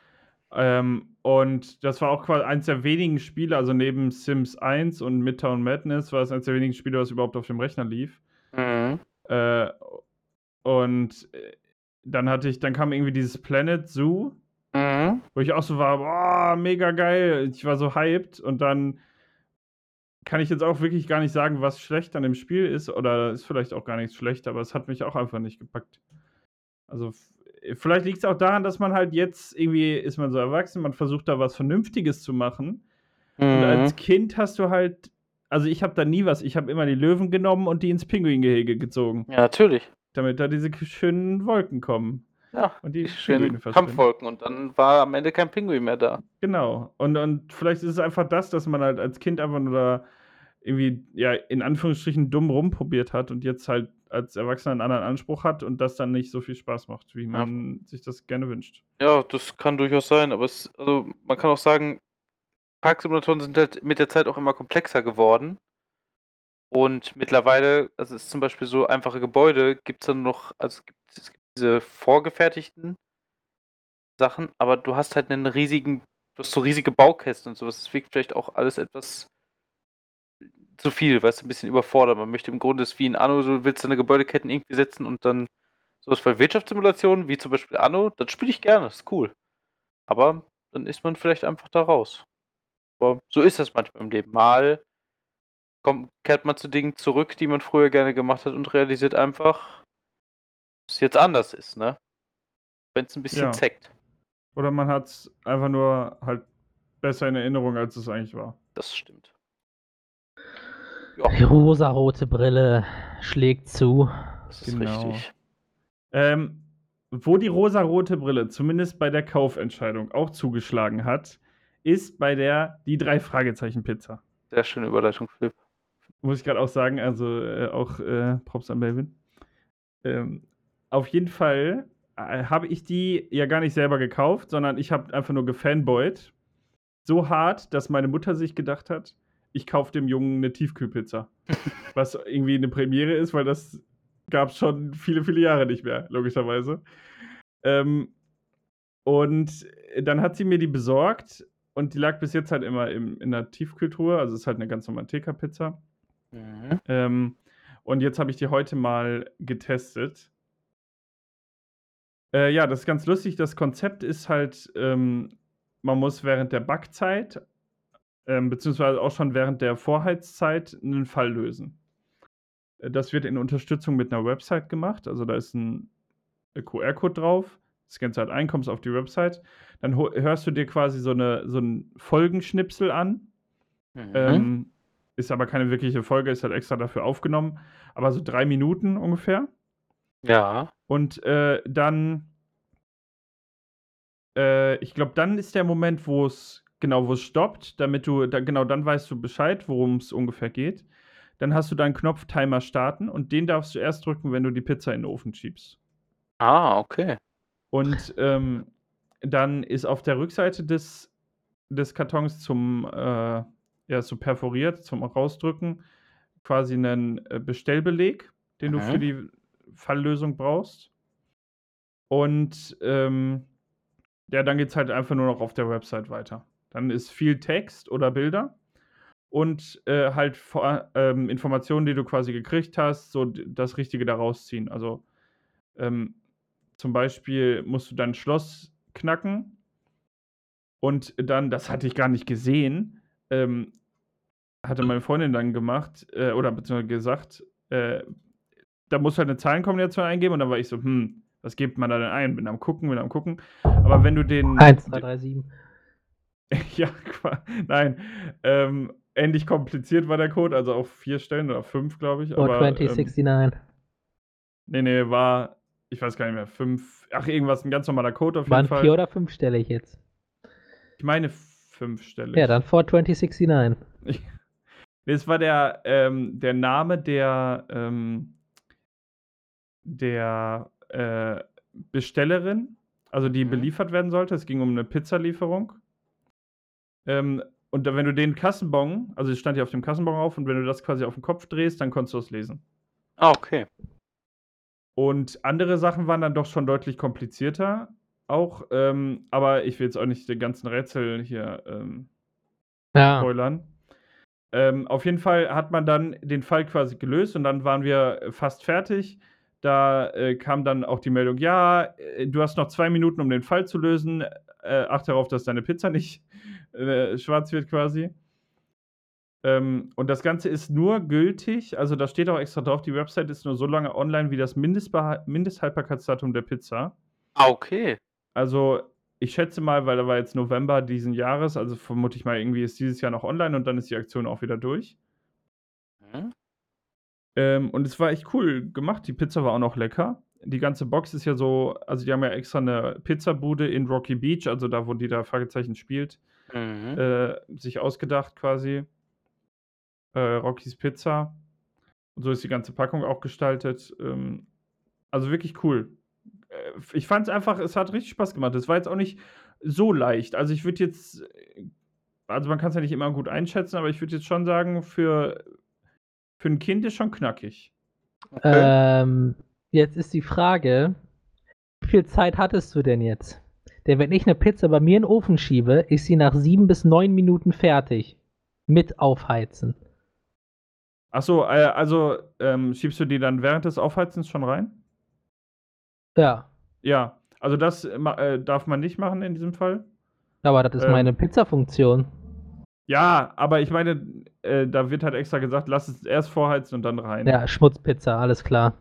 Ähm, und das war auch quasi eins der wenigen Spiele, also neben Sims 1 und Midtown Madness war es eins der wenigen Spiele, was überhaupt auf dem Rechner lief.
Mhm.
Äh, und äh, dann hatte ich, dann kam irgendwie dieses Planet Zoo,
Mhm.
wo ich auch so war, boah, mega geil. Ich war so hyped und dann kann ich jetzt auch wirklich gar nicht sagen, was schlecht an dem Spiel ist oder ist vielleicht auch gar nichts schlecht, aber es hat mich auch einfach nicht gepackt. Also vielleicht liegt es auch daran, dass man halt jetzt irgendwie ist man so erwachsen, man versucht da was Vernünftiges zu machen und
Mhm.
als Kind hast du halt, also ich habe da nie was, ich habe immer die Löwen genommen und die ins Pinguingehege gezogen,
Ja, natürlich.
damit da diese schönen Wolken kommen
Ja,
und die
die schönen. Kampfwolken und dann war am Ende kein Pinguin mehr da.
Genau. Und, und vielleicht ist es einfach das, dass man halt als Kind einfach nur da irgendwie, ja, in Anführungsstrichen dumm rumprobiert hat und jetzt halt als Erwachsener einen anderen Anspruch hat und das dann nicht so viel Spaß macht, wie man sich das gerne wünscht.
Ja, das kann durchaus sein, aber es, also man kann auch sagen, Parksimulatoren sind halt mit der Zeit auch immer komplexer geworden. Und mittlerweile, also es ist zum Beispiel so einfache Gebäude, gibt es dann noch, also es gibt, es gibt diese vorgefertigten Sachen, aber du hast halt einen riesigen, du hast so riesige Baukästen und sowas. Das wirkt vielleicht auch alles etwas zu viel, weißt du, ein bisschen überfordert. Man möchte im Grunde es wie in Anno, du willst deine Gebäudeketten irgendwie setzen und dann sowas bei Wirtschaftssimulationen, wie zum Beispiel Anno, das spiele ich gerne, ist cool. Aber dann ist man vielleicht einfach da raus. Aber so ist das manchmal im Leben. Mal kommt, kehrt man zu Dingen zurück, die man früher gerne gemacht hat und realisiert einfach, dass es jetzt anders ist, ne? Wenn es ein bisschen
Ja.
zeckt.
Oder man hat es einfach nur halt besser in Erinnerung, als es eigentlich war.
Das stimmt.
Die rosarote Brille schlägt zu.
Das ist
Genau.
richtig.
Ähm, wo die rosarote Brille zumindest bei der Kaufentscheidung auch zugeschlagen hat, ist bei der die drei Fragezeichen Pizza.
Sehr schöne Überleitung, Philipp.
Muss ich gerade auch sagen, also äh, auch äh, Props an Melvin. Ähm, auf jeden Fall äh, habe ich die ja gar nicht selber gekauft, sondern ich habe einfach nur gefanboyt. So hart, dass meine Mutter sich gedacht hat, ich kaufe dem Jungen eine Tiefkühlpizza. Was irgendwie eine Premiere ist, weil das gab es schon viele, viele Jahre nicht mehr, logischerweise. Ähm, und dann hat sie mir die besorgt und die lag bis jetzt halt immer im, in der Tiefkühltruhe. Also es ist halt eine ganz normale TK-Pizza.
Mhm.
Ähm, und jetzt habe ich die heute mal getestet. Äh, ja, das ist ganz lustig. Das Konzept ist halt, ähm, man muss während der Backzeit, ähm, beziehungsweise auch schon während der Vorheizzeit, einen Fall lösen. Äh, Das wird in Unterstützung mit einer Website gemacht. Also da ist ein äh, QR-Code drauf, scannst halt ein, kommst auf die Website, dann hörst du dir quasi so, eine, so ein Folgenschnipsel an. Mhm. Ähm, ist aber keine wirkliche Folge, ist halt extra dafür aufgenommen. Aber so drei Minuten ungefähr.
Ja.
Und äh, dann, äh, ich glaube, dann ist der Moment, wo es, genau, wo es stoppt, damit du, da, genau dann weißt du Bescheid, worum es ungefähr geht. Dann hast du deinen Knopf Timer starten und den darfst du erst drücken, wenn du die Pizza in den Ofen schiebst.
Ah, okay.
Und ähm, dann ist auf der Rückseite des, des Kartons zum, äh, ja, so perforiert, zum Rausdrücken, quasi einen äh, Bestellbeleg, den mhm. du für die Falllösung brauchst. Und ähm, ja, dann geht es halt einfach nur noch auf der Website weiter. Dann ist viel Text oder Bilder und äh, halt vor, ähm, Informationen, die du quasi gekriegt hast, so das Richtige daraus ziehen. Also ähm, zum Beispiel musst du dein Schloss knacken und dann, das hatte ich gar nicht gesehen, ähm, hatte meine Freundin dann gemacht äh, oder beziehungsweise gesagt, äh, da muss halt eine Zahlenkombination eingeben und dann war ich so, hm, was gibt man da denn ein? Bin am gucken, bin am gucken. Aber wenn du den.
1, 2, 3, 7.
ja, nein. Ähm, ähnlich kompliziert war der Code, also auf vier Stellen oder fünf, glaube ich.
42069. Ähm,
nee, nee, war, ich weiß gar nicht mehr, fünf, ach, irgendwas, ein ganz normaler Code auf jeden
Waren
Fall.
vier oder fünf stelle ich jetzt?
Ich meine fünf Stelle.
Ja, dann 42069.
nee, es war der, ähm, der Name der, ähm, der äh, Bestellerin, also die mhm. beliefert werden sollte. Es ging um eine Pizzalieferung. Ähm, und wenn du den Kassenbon, also es stand ja auf dem Kassenbon auf, und wenn du das quasi auf den Kopf drehst, dann konntest du es lesen.
Ah, okay.
Und andere Sachen waren dann doch schon deutlich komplizierter auch, ähm, aber ich will jetzt auch nicht den ganzen Rätsel hier ähm, ja. spoilern. Ähm, auf jeden Fall hat man dann den Fall quasi gelöst und dann waren wir fast fertig. Da äh, kam dann auch die Meldung, ja, äh, du hast noch zwei Minuten, um den Fall zu lösen. Äh, achte darauf, dass deine Pizza nicht äh, schwarz wird quasi. Ähm, und das Ganze ist nur gültig, also da steht auch extra drauf, die Website ist nur so lange online wie das Mindesthaltbarkeitsdatum der Pizza.
Ah, okay.
Also ich schätze mal, weil da war jetzt November diesen Jahres, also vermute ich mal, irgendwie ist dieses Jahr noch online und dann ist die Aktion auch wieder durch. Mhm. Ähm, und es war echt cool gemacht. Die Pizza war auch noch lecker. Die ganze Box ist ja so, also die haben ja extra eine Pizzabude in Rocky Beach, also da, wo die da Fragezeichen spielt, mhm. äh, sich ausgedacht quasi. Äh, Rockys Pizza. Und so ist die ganze Packung auch gestaltet. Ähm, also wirklich cool. Äh, ich fand es einfach, es hat richtig Spaß gemacht. Es war jetzt auch nicht so leicht. Also ich würde jetzt, also man kann es ja nicht immer gut einschätzen, aber ich würde jetzt schon sagen, für für ein Kind ist schon knackig.
Okay. Ähm, jetzt ist die Frage, wie viel Zeit hattest du denn jetzt? Denn wenn ich eine Pizza bei mir in den Ofen schiebe, ist sie nach sieben bis neun Minuten fertig. Mit Aufheizen.
Achso, äh, also ähm, schiebst du die dann während des Aufheizens schon rein?
Ja.
Ja, also das äh, darf man nicht machen in diesem Fall.
Aber das ist ähm, meine Pizza-Funktion.
Ja, aber ich meine, äh, da wird halt extra gesagt, lass es erst vorheizen und dann rein.
Ja, Schmutzpizza, alles klar.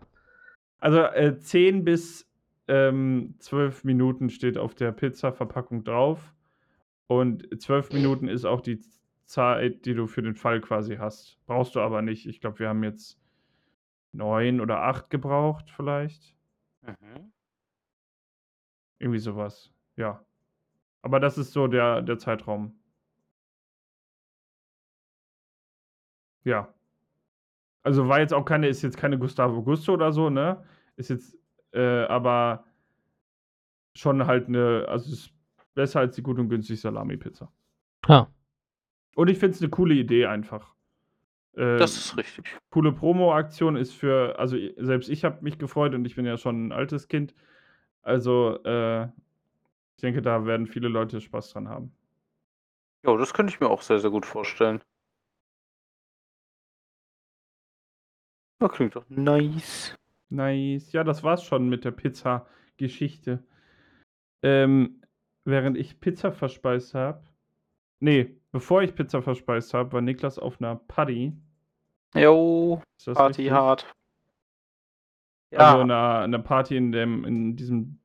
Also äh, 10 bis ähm, 12 Minuten steht auf der Pizza-Verpackung drauf. Und 12 Minuten ist auch die Zeit, die du für den Fall quasi hast. Brauchst du aber nicht. Ich glaube, wir haben jetzt 9 oder 8 gebraucht, vielleicht. Mhm. Irgendwie sowas. Ja. Aber das ist so der, der Zeitraum. Ja. Also war jetzt auch keine, ist jetzt keine Gustavo Gusto oder so, ne? Ist jetzt, äh, aber schon halt eine, also ist besser als die gut und günstig Salami-Pizza.
Ja.
Und ich finde es eine coole Idee einfach.
Äh, das ist richtig.
Coole Promo-Aktion ist für, also selbst ich habe mich gefreut und ich bin ja schon ein altes Kind. Also, äh, ich denke, da werden viele Leute Spaß dran haben.
Ja, das könnte ich mir auch sehr, sehr gut vorstellen. Das klingt doch nice.
Nice. Ja, das war's schon mit der Pizza-Geschichte. Ähm, während ich Pizza verspeist habe. Nee, bevor ich Pizza verspeist habe, war Niklas auf einer Party.
Jo, Party richtig? hart. Ja,
Also eine, eine Party in dem, in diesem,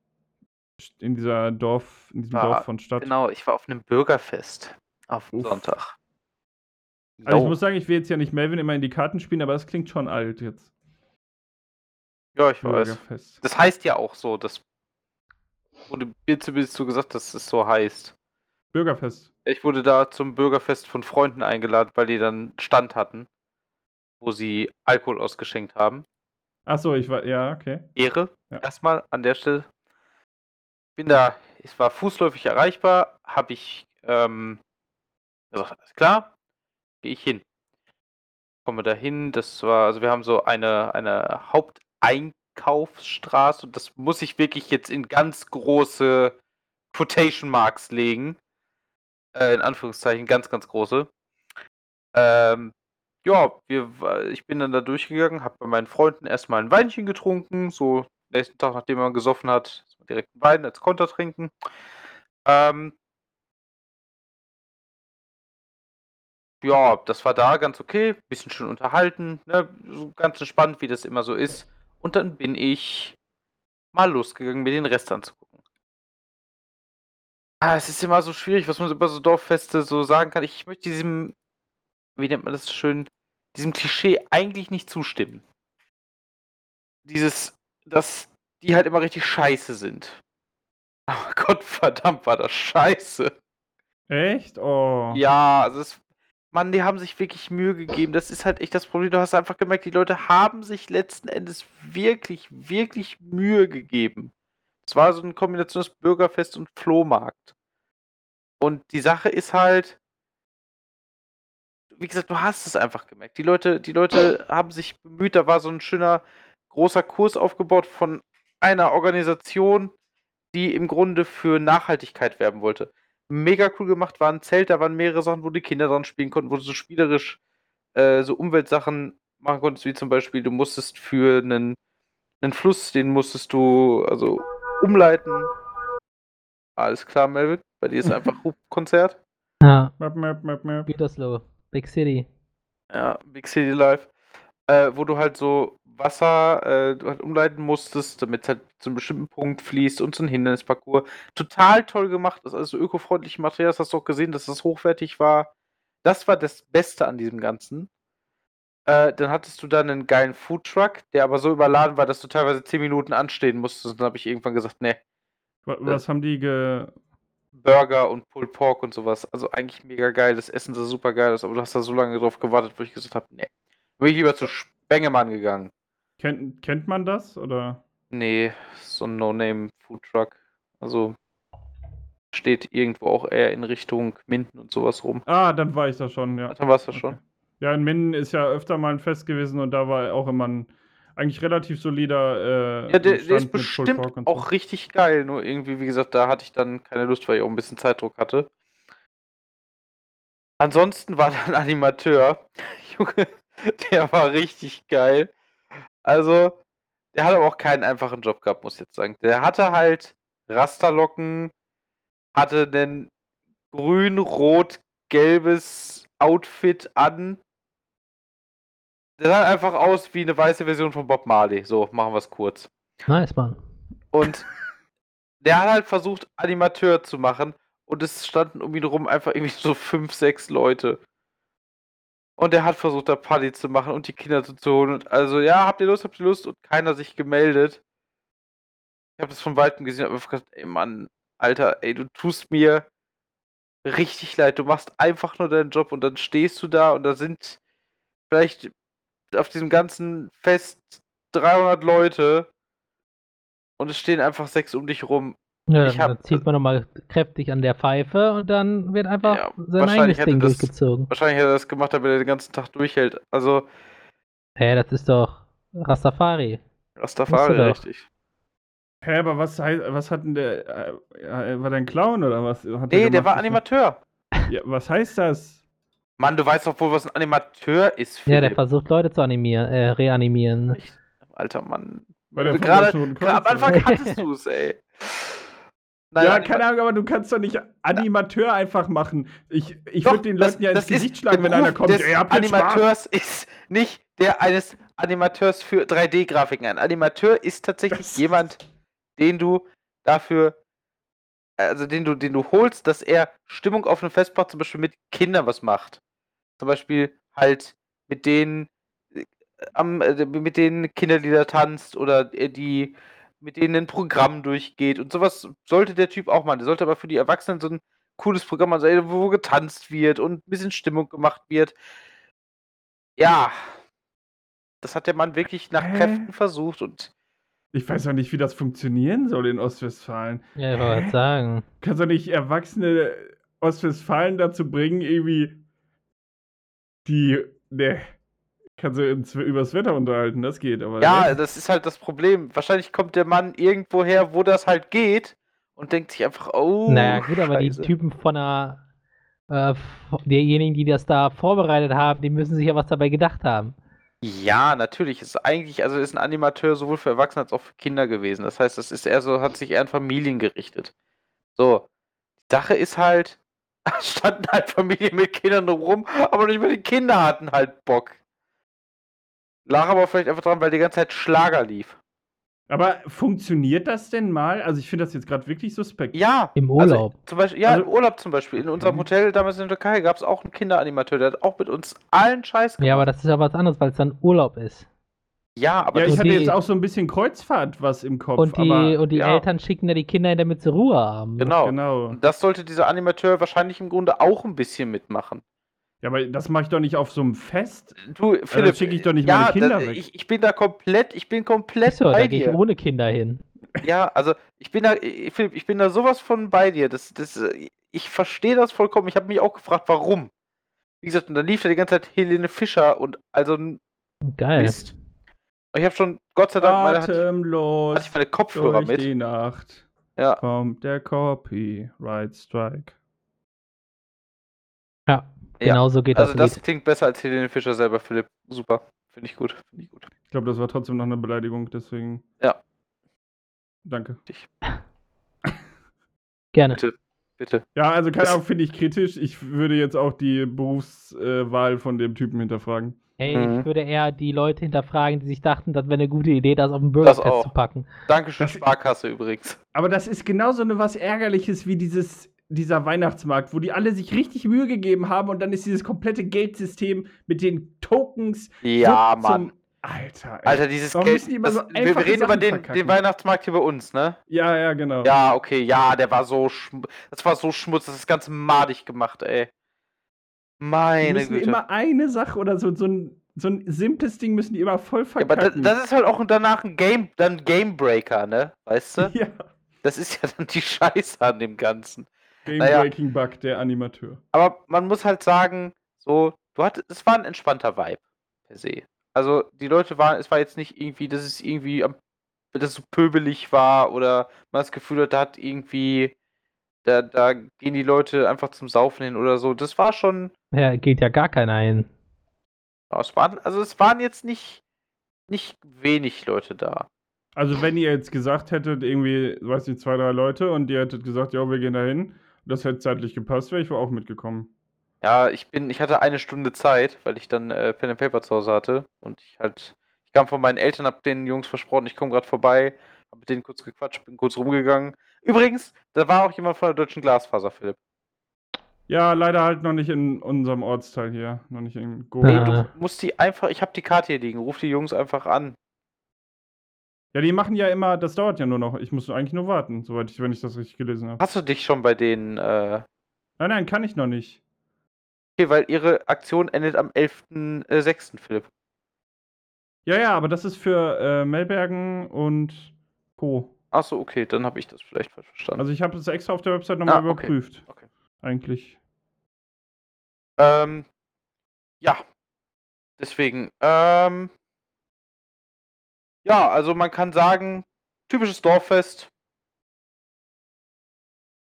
in dieser Dorf, in diesem
War-
Dorf von Stadt.
genau. Ich war auf einem Bürgerfest auf
Uff.
Sonntag.
Also ich muss sagen, ich will jetzt ja nicht Melvin immer in die Karten spielen, aber es klingt schon alt jetzt.
Ja, ich weiß. Das heißt ja auch so. Das wurde mir zumindest so gesagt, dass es so heißt.
Bürgerfest.
Ich wurde da zum Bürgerfest von Freunden eingeladen, weil die dann Stand hatten, wo sie Alkohol ausgeschenkt haben.
Achso, ich war, ja, okay.
Ehre.
Ja.
Erstmal an der Stelle. Bin da, ich war fußläufig erreichbar, habe ich ähm, gesagt, alles klar, gehe ich hin. Komme da hin, das war, also wir haben so eine, eine Haupteinkaufsstraße und das muss ich wirklich jetzt in ganz große Quotation Marks legen. Äh, in Anführungszeichen, ganz, ganz große. Ähm, ja, wir, ich bin dann da durchgegangen, habe bei meinen Freunden erstmal ein Weinchen getrunken, so nächsten Tag, nachdem man gesoffen hat, direkt einen Wein als Konter trinken. Ähm, ja, das war da ganz okay, bisschen schön unterhalten, ne, ganz entspannt, wie das immer so ist. Und dann bin ich mal losgegangen, mir den Rest anzugucken. Ah, es ist immer so schwierig, was man über so Dorffeste so sagen kann. Ich möchte diesem, wie nennt man das schön, diesem Klischee eigentlich nicht zustimmen. Dieses, dass die halt immer richtig scheiße sind. Aber Gott verdammt war das scheiße.
Echt? Oh.
Ja, also es, Mann, die haben sich wirklich Mühe gegeben. Das ist halt echt das Problem. Du hast einfach gemerkt, die Leute haben sich letzten Endes wirklich, wirklich Mühe gegeben. Es war so eine Kombination aus Bürgerfest und Flohmarkt. Und die Sache ist halt, wie gesagt, du hast es einfach gemerkt. Die Leute, die Leute haben sich bemüht, da war so ein schöner großer Kurs aufgebaut von einer Organisation, die im Grunde für Nachhaltigkeit werben wollte. Mega cool gemacht, war ein Zelt, da waren mehrere Sachen, wo die Kinder dran spielen konnten, wo du so spielerisch äh, so Umweltsachen machen konntest, wie zum Beispiel, du musstest für einen, einen Fluss, den musstest du also umleiten. Alles klar, Melvin, bei dir ist einfach Hubkonzert.
Ja,
Map, map, map, map.
Gütersloh, Big City.
Ja, Big City Life. Äh, wo du halt so Wasser äh, halt umleiten musstest, damit es halt zu einem bestimmten Punkt fließt und so ein Hindernisparcours. Total toll gemacht. Das ist also ökofreundliche Material. Das hast du auch gesehen, dass das hochwertig war. Das war das Beste an diesem Ganzen. Äh, dann hattest du dann einen geilen Foodtruck, der aber so überladen war, dass du teilweise 10 Minuten anstehen musstest. Und dann habe ich irgendwann gesagt, ne,
Wa- Was haben die ge.
Burger und Pulled Pork und sowas. Also eigentlich mega geil. Das Essen sah super geil aus, aber du hast da so lange drauf gewartet, wo ich gesagt habe, ne. Bin ich lieber zu Spengemann gegangen.
Kennt, kennt man das? Oder?
Nee, so ein No-Name-Foodtruck. Also steht irgendwo auch eher in Richtung Minden und sowas rum.
Ah, dann war ich da schon, ja.
Dann warst du
Okay.
schon.
Ja, in Minden ist ja öfter mal ein Fest gewesen und da war auch immer ein eigentlich relativ solider. Äh,
Ja, der, der ist bestimmt
so.
auch richtig geil. Nur irgendwie, wie gesagt, da hatte ich dann keine Lust, weil ich auch ein bisschen Zeitdruck hatte. Ansonsten war da ein Animateur. Junge, der war richtig geil. Also, der hat aber auch keinen einfachen Job gehabt, muss ich jetzt sagen. Der hatte halt Rasterlocken, hatte ein grün-rot-gelbes Outfit an. Der sah einfach aus wie eine weiße Version von Bob Marley. So, machen wir es kurz.
Nice, Mann.
Und der hat halt versucht, Animateur zu machen. Und es standen um ihn rum einfach irgendwie so fünf, sechs Leute. Und er hat versucht, da Party zu machen und die Kinder zu holen. Und also, ja, habt ihr Lust, habt ihr Lust? Und keiner sich gemeldet. Ich habe das von Weitem gesehen und hab einfach gedacht, ey Mann, Alter, ey, du tust mir richtig leid. Du machst einfach nur deinen Job und dann stehst du da und da sind vielleicht auf diesem ganzen Fest 300 Leute und es stehen einfach sechs um dich rum.
Ja,
Ich
dann zieht man nochmal kräftig an der Pfeife und dann wird einfach
Ja,
sein
wahrscheinlich
eigenes Ding
das-
durchgezogen.
Wahrscheinlich hat er das gemacht, damit er den ganzen Tag durchhält. Also,
Hä, das ist doch Rastafari.
Rastafari,
doch.
richtig.
Hä, aber was, heißt, was hat denn der. Äh, äh, war der ein Clown oder was? Hat
Nee, der
gemacht?
war Animateur.
Ja, was heißt das?
Mann, du weißt doch wohl, was ein Animateur ist.
Ja, der
Philipp.
versucht Leute zu animieren, äh, reanimieren.
Alter Mann.
Der
Gerade
25 Minuten
gerade am Anfang hattest du es, ey. Nein,
ja, keine Ahnung, aber du kannst doch nicht Animateur einfach machen. Ich, ich würde den
das-
Leuten ja ins Gesicht schlagen, wenn einer
Beruf
kommt.
Des
Ey, habt?
Animateurs ist nicht der eines Animateurs für 3D-Grafiken. Ein Animateur ist tatsächlich
Das-
jemand, den du dafür, also den du, den du holst, dass er Stimmung auf einem Festplatte zum Beispiel mit Kindern was macht. Zum Beispiel halt mit denen äh, am, äh, mit denen Kinderlieder tanzt oder äh, die mit denen ein Programm durchgeht und sowas sollte der Typ auch machen. Der sollte aber für die Erwachsenen so ein cooles Programm machen, also, wo getanzt wird und ein bisschen Stimmung gemacht wird. Ja, das hat der Mann wirklich nach
Hä?
Kräften versucht und
Ich weiß auch nicht, wie das funktionieren soll in Ostwestfalen.
Ja, ich wollte sagen.
Kannst du nicht Erwachsene Ostwestfalen dazu bringen, irgendwie die. Ne. Kannst du ins, übers Wetter unterhalten, das geht, aber.
ja,
ne?
das ist halt das Problem. Wahrscheinlich kommt der Mann irgendwo her, wo das halt geht und denkt sich einfach, oh,
naja, gut, aber die
Scheiße.
Typen von der. Äh, diejenigen, die das da vorbereitet haben, die müssen sich ja was dabei gedacht haben.
Ja, natürlich. Ist eigentlich, also ist ein Animateur sowohl für Erwachsene als auch für Kinder gewesen. Das heißt, das ist eher so, hat sich eher an Familien gerichtet. So. Die Sache ist halt, es standen halt Familien mit Kindern rum, aber nicht mehr die Kinder hatten halt Bock. Lag aber vielleicht einfach dran, weil die ganze Zeit Schlager lief.
Aber funktioniert das denn mal? Also, ich finde das jetzt gerade wirklich suspekt.
Ja.
Im
Also,
Urlaub.
zum Beispiel, ja,
Also-
im Urlaub zum Beispiel. In unserem
Mhm.
Hotel damals in der Türkei gab es auch einen Kinderanimateur, der hat auch mit uns allen Scheiß gemacht.
Ja, aber das ist ja was anderes, weil es dann Urlaub ist.
Ja, aber
Ja, ich hatte
die-
jetzt auch so ein bisschen Kreuzfahrt was im Kopf.
Und die,
aber,
und die
ja.
Eltern schicken da die Kinder damit sie Ruhe haben.
genau.
Genau.
Und das sollte dieser Animateur wahrscheinlich im Grunde auch ein bisschen mitmachen.
Ja, aber das mache ich doch nicht auf so einem Fest.
Du, Philipp,
schicke ich doch nicht
ja,
meine Kinder
da,
weg.
Ich, ich bin da komplett, ich bin komplett
da
bei
gehe ich
dir.
ohne Kinder hin.
Ja, also ich bin da, ich- Philipp, ich bin da sowas von bei dir. Das, das, äh, ich verstehe das vollkommen. Ich habe mich auch gefragt, warum. Wie gesagt, und dann lief da die ganze Zeit Helene Fischer und also ein
Geil.
Mist. Ich habe schon, Gott sei Dank, meine, hatte, ich,
Atemlos
hatte ich meine Kopfhörer
durch
mit.
die Nacht
Ja.
kommt der Copyright Strike.
Ja,
Ja,
genau so geht
Also
das,
das
Lied.
klingt besser als Helene Fischer selber, Philipp. Super. Finde ich gut. Finde ich gut.
Ich glaube, das war trotzdem noch eine Beleidigung, deswegen.
Ja.
Danke.
Gerne.
Bitte. Bitte.
Ja, also keine
Das-
Ahnung, finde ich kritisch. Ich würde jetzt auch die Berufswahl von dem Typen hinterfragen.
Hey,
Mhm.
ich würde eher die Leute hinterfragen, die sich dachten, das wäre eine gute Idee, das auf dem
Das
Bürgerfest zu packen.
Dankeschön,
Das-
Sparkasse übrigens.
Aber das ist genauso eine was Ärgerliches wie dieses, dieser Weihnachtsmarkt, wo die alle sich richtig Mühe gegeben haben und dann ist dieses komplette Geldsystem mit den Tokens.
Ja,
so
Mann.
Zum, Alter, ey.
Alter, dieses
Warum
Geld.
die so
wir, reden über
Sachen
den,
verkacken?
den Weihnachtsmarkt hier bei uns, ne?
Ja, ja, genau.
Ja, okay, ja, der war so schm das war so schmutzig, das ist ganz madig gemacht, ey.
die
Meine
müssen
Güte.
immer eine Sache oder so, so ein, so ein simples Ding müssen die immer voll
ja, aber das,
verkacken.
das ist halt auch danach ein Game, dann Gamebreaker, ne? Weißt du?
ja.
Das ist ja dann die Scheiße an dem Ganzen.
Game
Naja.
Breaking Bug, der Animateur.
Aber man muss halt sagen, so, du hattest, es war ein entspannter Vibe per se. Also die Leute waren, es war jetzt nicht irgendwie, dass es irgendwie, am, dass es so pöbelig war oder man das Gefühl hat, da hat irgendwie, da, da gehen die Leute einfach zum Saufen hin oder so. Das war schon,
Ja, geht ja gar keiner hin.
es waren, also es waren jetzt nicht, nicht wenig Leute da.
Also, wenn ihr jetzt gesagt hättet, irgendwie, weiß nicht, zwei, drei Leute und ihr hättet gesagt, ja, wir gehen da hin, das hätte zeitlich gepasst, wäre ich wohl auch mitgekommen.
Ja, ich bin, ich hatte eine Stunde Zeit, weil ich dann äh, Pen and Paper zu Hause hatte und ich halt, ich kam von meinen Eltern, hab den Jungs versprochen, ich komme gerade vorbei, hab mit denen kurz gequatscht, bin kurz rumgegangen. Übrigens, da war auch jemand von der deutschen Glasfaser, Philipp.
Ja, leider halt noch nicht in unserem Ortsteil hier, noch nicht in Go.
Nee,
Ah.
du musst die einfach, ich habe die Karte hier liegen, ruf die Jungs einfach an.
Ja, die machen ja immer, das dauert ja nur noch. Ich muss eigentlich nur warten, soweit ich, wenn ich das richtig gelesen habe.
Hast du dich schon bei denen, äh,
Nein, nein, kann ich noch nicht.
okay, weil ihre Aktion endet am 11.06., Philipp.
Ja, ja, aber das ist für äh, Melbergen und Co.
Achso, okay, dann habe ich das vielleicht falsch verstanden.
Also ich habe das extra auf der Website nochmal
Ah, okay.
überprüft.
Okay.
Eigentlich.
Ähm, ja. Deswegen, ähm, ja, also man kann sagen, typisches Dorffest.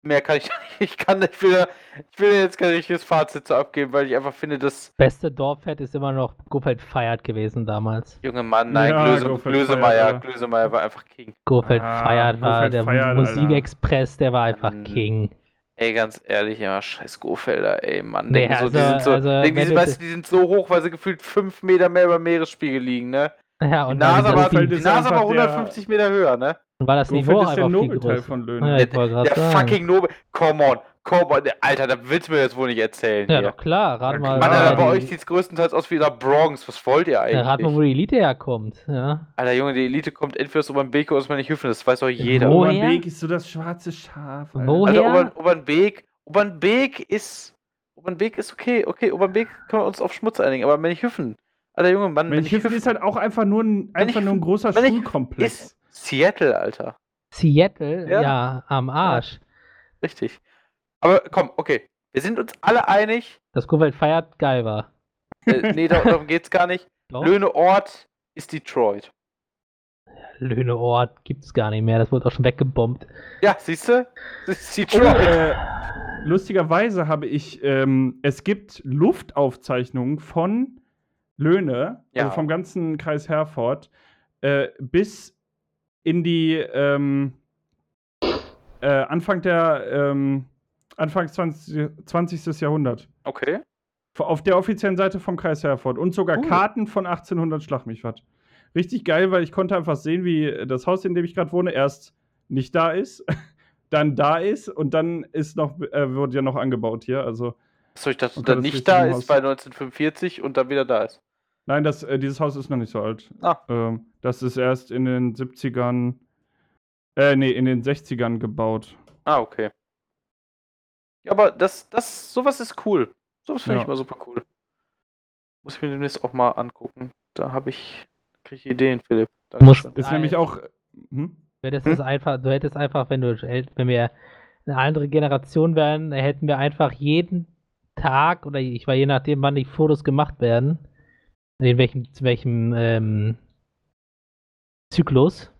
Mehr kann ich nicht. Ich kann ich will, da- ich will jetzt kein richtiges Fazit so abgeben, weil ich einfach finde, dass
Beste Dorffest ist immer noch Gofeld feiert gewesen damals.
junge Mann, nein,
Ja,
Glöse,
ja.
Glösemeyer war einfach King.
Gofeld
Ah,
feiert war
Gofeld
der
feiert,
Musikexpress, der war einfach
Ähm,
King.
Ey, ganz ehrlich, ja, scheiß Gofelder, ey, Mann.
Nee,
denken so, die
also-
sind so,
also,
die, sind, weißt du, die sind so hoch, weil sie gefühlt 5 Meter mehr über Meeresspiegel liegen, ne?
Ja,
Die
und
Nase
weil,
war,
das,
Feld
die Nase war
einfach der-
150 Meter höher, ne?
war das Niveau
der
einfach viel
Nobelteil
größer.
von Löhne.
Ja,
Der
sagen.
fucking Nobel. Come on, come on. Alter, da willst du mir jetzt wohl nicht erzählen.
Ja,
hier.
doch klar. Rat
Ja,
mal,
klar.
Mann, Alter, bei
die-
euch sieht es größtenteils aus wie in der Bronx. Was wollt ihr
ja,
eigentlich?
rat mal, wo die Elite herkommt. Ja.
Alter, Junge, die Elite kommt entweder aus Obernbeke oder aus Hüfen. Das weiß doch jeder.
Wo-
Woher? Weg ist so das schwarze Schaf. Alter.
Woher?
Alter, Obern, Obernbeek, Obernbeek ist. Obernbeek ist okay, okay, Obernbeek können wir uns auf Schmutz einigen, aber Mönchhüffen. Alter Junge, Mann,
Mönchhausen ist halt auch einfach nur ein, einfach nur ein großer Schulkomplex.
ist Seattle, Alter.
Seattle,
Ja.
ja. am Arsch.
Richtig. Aber komm, okay. Wir sind uns alle einig.
Das Kuwait feiert geil war.
Äh, nee, dar- darum geht's gar nicht.
Doch?
Löhne Ort ist Detroit.
Löhneort gibt's gar nicht mehr. Das wurde auch schon weggebombt.
Ja, siehst du? Das ist
Oh,
Detroit.
äh, lustigerweise habe ich, ähm, es gibt Luftaufzeichnungen von Löhne,
Ja.
also vom ganzen Kreis Herford, äh, bis in die ähm, äh, Anfang der ähm, Anfang 20, 20. Jahrhundert.
Okay.
Auf der offiziellen Seite vom Kreis Herford und sogar
Cool.
Karten von 1800 Schlag mich was. Richtig geil, weil ich konnte einfach sehen, wie das Haus, in dem ich gerade wohne, erst nicht da ist, dann da ist und dann ist noch, äh, wird ja noch angebaut hier. Also
Achso, ich dachte, dann nicht da ist bei 1945 und dann wieder da ist.
Nein, das, äh, dieses Haus ist noch nicht so alt.
Ah.
Ähm, das ist erst in den 70ern, äh, nee, in den 60ern gebaut.
Ah, okay. Ja, aber das, das, sowas ist cool. Sowas finde
Ja.
ich mal super cool. Muss ich mir demnächst auch mal angucken. Da habe ich, kriege ich Ideen, Philipp.
Muss-
Dankeschön.
Ist
Ah,
nämlich auch. Hm?
Du hättest
Hm?
es einfach, du hättest einfach, wenn du wenn wir eine andere Generation wären, hätten wir einfach jeden Tag oder ich war je nachdem, wann die Fotos gemacht werden, in welchem, zu welchem ähm, Zyklus,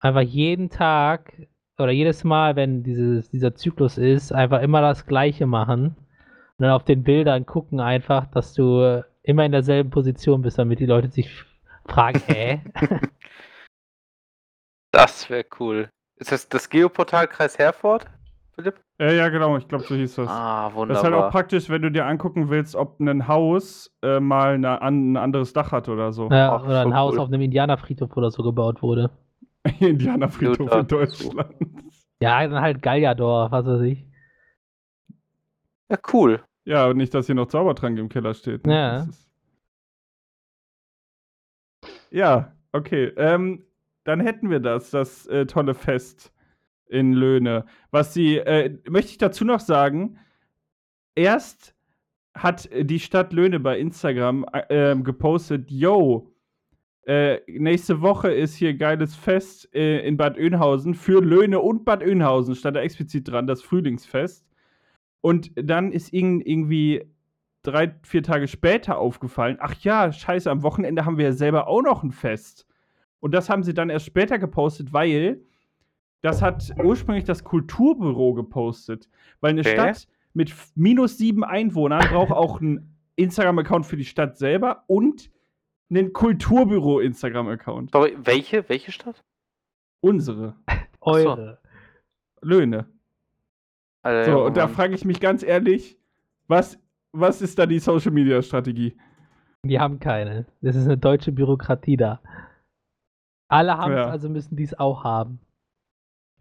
einfach jeden Tag oder jedes Mal, wenn dieses, dieser Zyklus ist, einfach immer das Gleiche machen und dann auf den Bildern gucken einfach, dass du immer in derselben Position bist, damit die Leute sich fragen, hä?
Das wäre cool. Ist das das Geoportal Kreis Herford, Philipp?
Äh, ja, genau, ich glaube, so hieß das.
Ah,
Das
wunderbar.
ist halt auch praktisch, wenn du dir angucken willst, ob ein Haus äh, mal eine, an, ein anderes Dach hat oder so.
Ja,
Ach,
oder ein Haus
cool.
auf einem Indianerfriedhof oder so gebaut wurde.
Indianerfriedhof in Deutschland.
Ja, dann halt Galliador, was weiß ich.
ja, cool.
Ja, und nicht, dass hier noch Zaubertrank im Keller steht. ne?
Ja.
Das ist- Ja, okay. Ähm, dann hätten wir das, das äh, tolle Fest in Löhne. Was sie, äh, möchte ich dazu noch sagen, erst hat die Stadt Löhne bei Instagram äh, ähm, gepostet, yo, äh, nächste Woche ist hier geiles Fest äh, in Bad Oeynhausen für Löhne und Bad Oeynhausen, stand da explizit dran, das Frühlingsfest. Und dann ist ihnen irgendwie drei, vier Tage später aufgefallen, ach ja, scheiße, am Wochenende haben wir ja selber auch noch ein Fest. Und das haben sie dann erst später gepostet, weil das hat ursprünglich das Kulturbüro gepostet. Weil eine
Okay.
Stadt mit minus sieben Einwohnern braucht auch einen Instagram-Account für die Stadt selber und einen Kulturbüro-Instagram-Account.
Welche? Welche Stadt?
Unsere.
Eure.
Löhne.
Alter,
So,
Junge,
und da frage ich mich ganz ehrlich, was, was ist da die Social-Media-Strategie?
Die haben keine. Das ist eine deutsche Bürokratie da. Alle haben es,
Ja.
also müssen die es auch haben.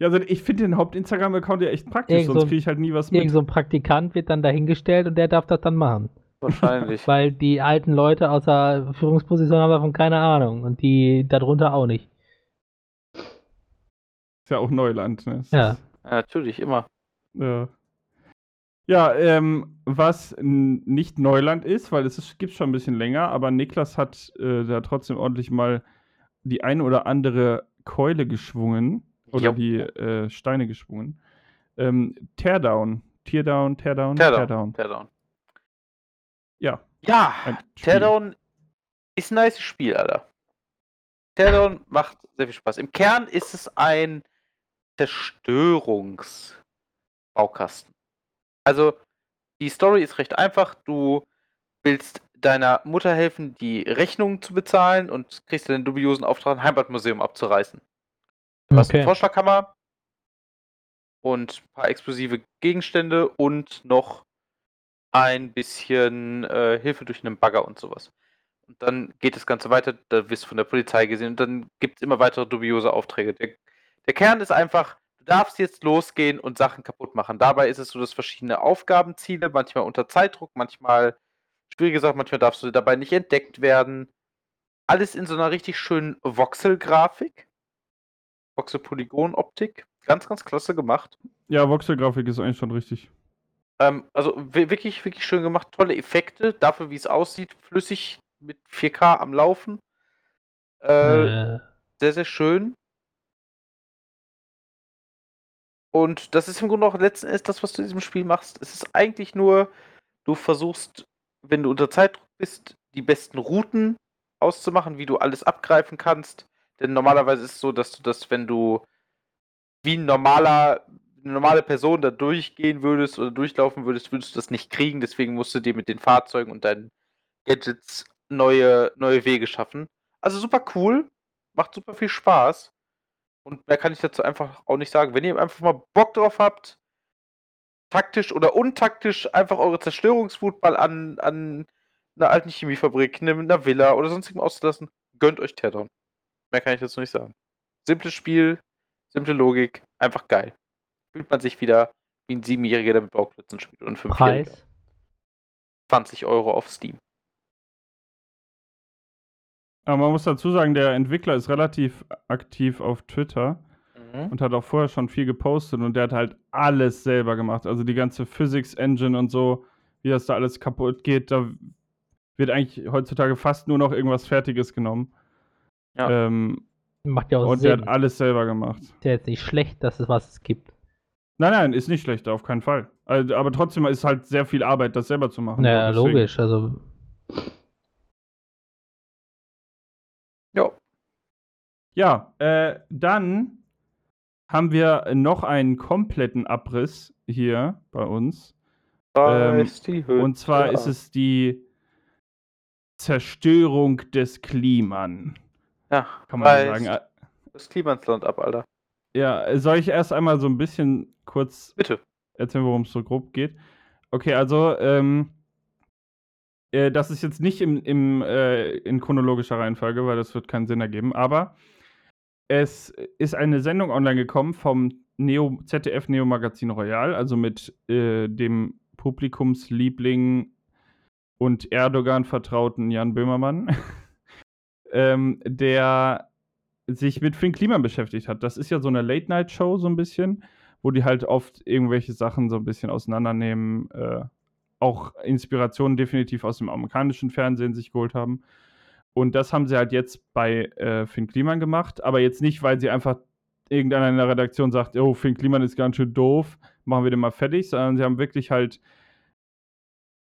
Ja, also ich finde den Haupt-Instagram-Account ja echt praktisch,
Irgend so
sonst
ein-
kriege ich halt nie was mit.
Irgend so ein Praktikant wird dann dahingestellt und der darf das dann machen.
Wahrscheinlich.
Weil die alten Leute aus der Führungsposition haben davon keine Ahnung und die darunter auch nicht.
Ist ja auch Neuland, ne?
Ja.
ja, natürlich, immer.
Ja, ja ähm, was nicht Neuland ist, weil es gibt schon ein bisschen länger, aber Niklas hat äh, da trotzdem ordentlich mal die eine oder andere Keule geschwungen oder
Jo.
die äh, Steine geschwungen. Ähm, Teardown. Teardown, Teardown,
Teardown.
Teardown.
Teardown.
Ja,
Ja. Teardown ist ein nice Spiel, Alter. Teardown macht sehr viel Spaß. Im Kern ist es ein Zerstörungsbaukasten. Also, die Story ist recht einfach. Du willst deiner Mutter helfen, die Rechnungen zu bezahlen und kriegst den dubiosen Auftrag, ein Heimatmuseum abzureißen. Du hast eine
Okay.
Vorschlaghammer, und ein paar explosive Gegenstände und noch ein bisschen äh, Hilfe durch einen Bagger und sowas. Und dann geht das Ganze weiter, da wirst du von der Polizei gesehen und dann gibt es immer weitere dubiose Aufträge. Der, der Kern ist einfach, du darfst jetzt losgehen und Sachen kaputt machen. Dabei ist es so, dass verschiedene Aufgabenziele, manchmal unter Zeitdruck, manchmal schwierige Sachen, manchmal darfst du dabei nicht entdeckt werden. Alles in so einer richtig schönen Voxel-Grafik. Voxel-Polygon-Optik. Ganz, ganz klasse gemacht.
Ja, Voxel-Grafik ist eigentlich schon richtig.
Ähm, also wirklich, wirklich schön gemacht. Tolle Effekte. Dafür, wie es aussieht. Flüssig mit 4K am Laufen. Äh, äh. Sehr, sehr schön. Und das ist im Grunde auch letzten Endes das, was du in diesem Spiel machst. Es ist eigentlich nur, du versuchst, wenn du unter Zeitdruck bist, die besten Routen auszumachen, wie du alles abgreifen kannst. Denn normalerweise ist es so, dass du das, wenn du wie ein normaler, eine normale Person da durchgehen würdest oder durchlaufen würdest, würdest du das nicht kriegen. Deswegen musst du dir mit den Fahrzeugen und deinen Gadgets neue, neue Wege schaffen. Also super cool, macht super viel Spaß. Und mehr kann ich dazu einfach auch nicht sagen. Wenn ihr einfach mal Bock drauf habt, taktisch oder untaktisch einfach eure Zerstörungswut mal an, an einer alten Chemiefabrik, einer Villa oder sonstigem auszulassen, gönnt euch Teardown. Mehr kann ich dazu nicht sagen. Simples Spiel, simple Logik, einfach geil. Fühlt man sich wieder wie ein Siebenjähriger, der mit Bauklötzen spielt und Fünfjähriger. Preis? 20 Euro auf Steam.
Aber man muss dazu sagen, der Entwickler ist relativ aktiv auf Twitter mhm. und hat auch vorher schon viel gepostet und der hat halt alles selber gemacht. Also die ganze Physics Engine und so, wie das da alles kaputt geht, da wird eigentlich heutzutage fast nur noch irgendwas Fertiges genommen. Ja. Ähm,
Macht ja auch
und
Sinn.
der hat alles selber gemacht.
Ist ja jetzt nicht schlecht, dass es was es gibt.
Nein, nein, ist nicht schlecht, auf keinen Fall. Also, aber trotzdem ist halt sehr viel Arbeit, das selber zu machen.
Ja, logisch, also.
Ja. Ja, äh, dann haben wir noch einen kompletten Abriss hier bei uns. Ähm, und zwar ja. ist es die Zerstörung des Kliman.
Ja, kann man sagen. Äh, das Klimansland ab, Alter.
Ja, soll ich erst einmal so ein bisschen kurz
Bitte.
erzählen, worum es so grob geht? Okay, also, ähm, äh, das ist jetzt nicht im, im, äh, in chronologischer Reihenfolge, weil das wird keinen Sinn ergeben, aber es ist eine Sendung online gekommen vom Neo, ZDF Neo Magazin Royal, also mit äh, dem Publikumsliebling und Erdogan vertrauten Jan Böhmermann. ähm, der sich mit Finn Kliman beschäftigt hat. Das ist ja so eine Late-Night-Show, so ein bisschen, wo die halt oft irgendwelche Sachen so ein bisschen auseinandernehmen, äh, auch Inspirationen definitiv aus dem amerikanischen Fernsehen sich geholt haben. Und das haben sie halt jetzt bei äh, Finn Kliman gemacht, aber jetzt nicht, weil sie einfach irgendeiner in der Redaktion sagt, oh, Finn Kliman ist ganz schön doof, machen wir den mal fertig, sondern sie haben wirklich halt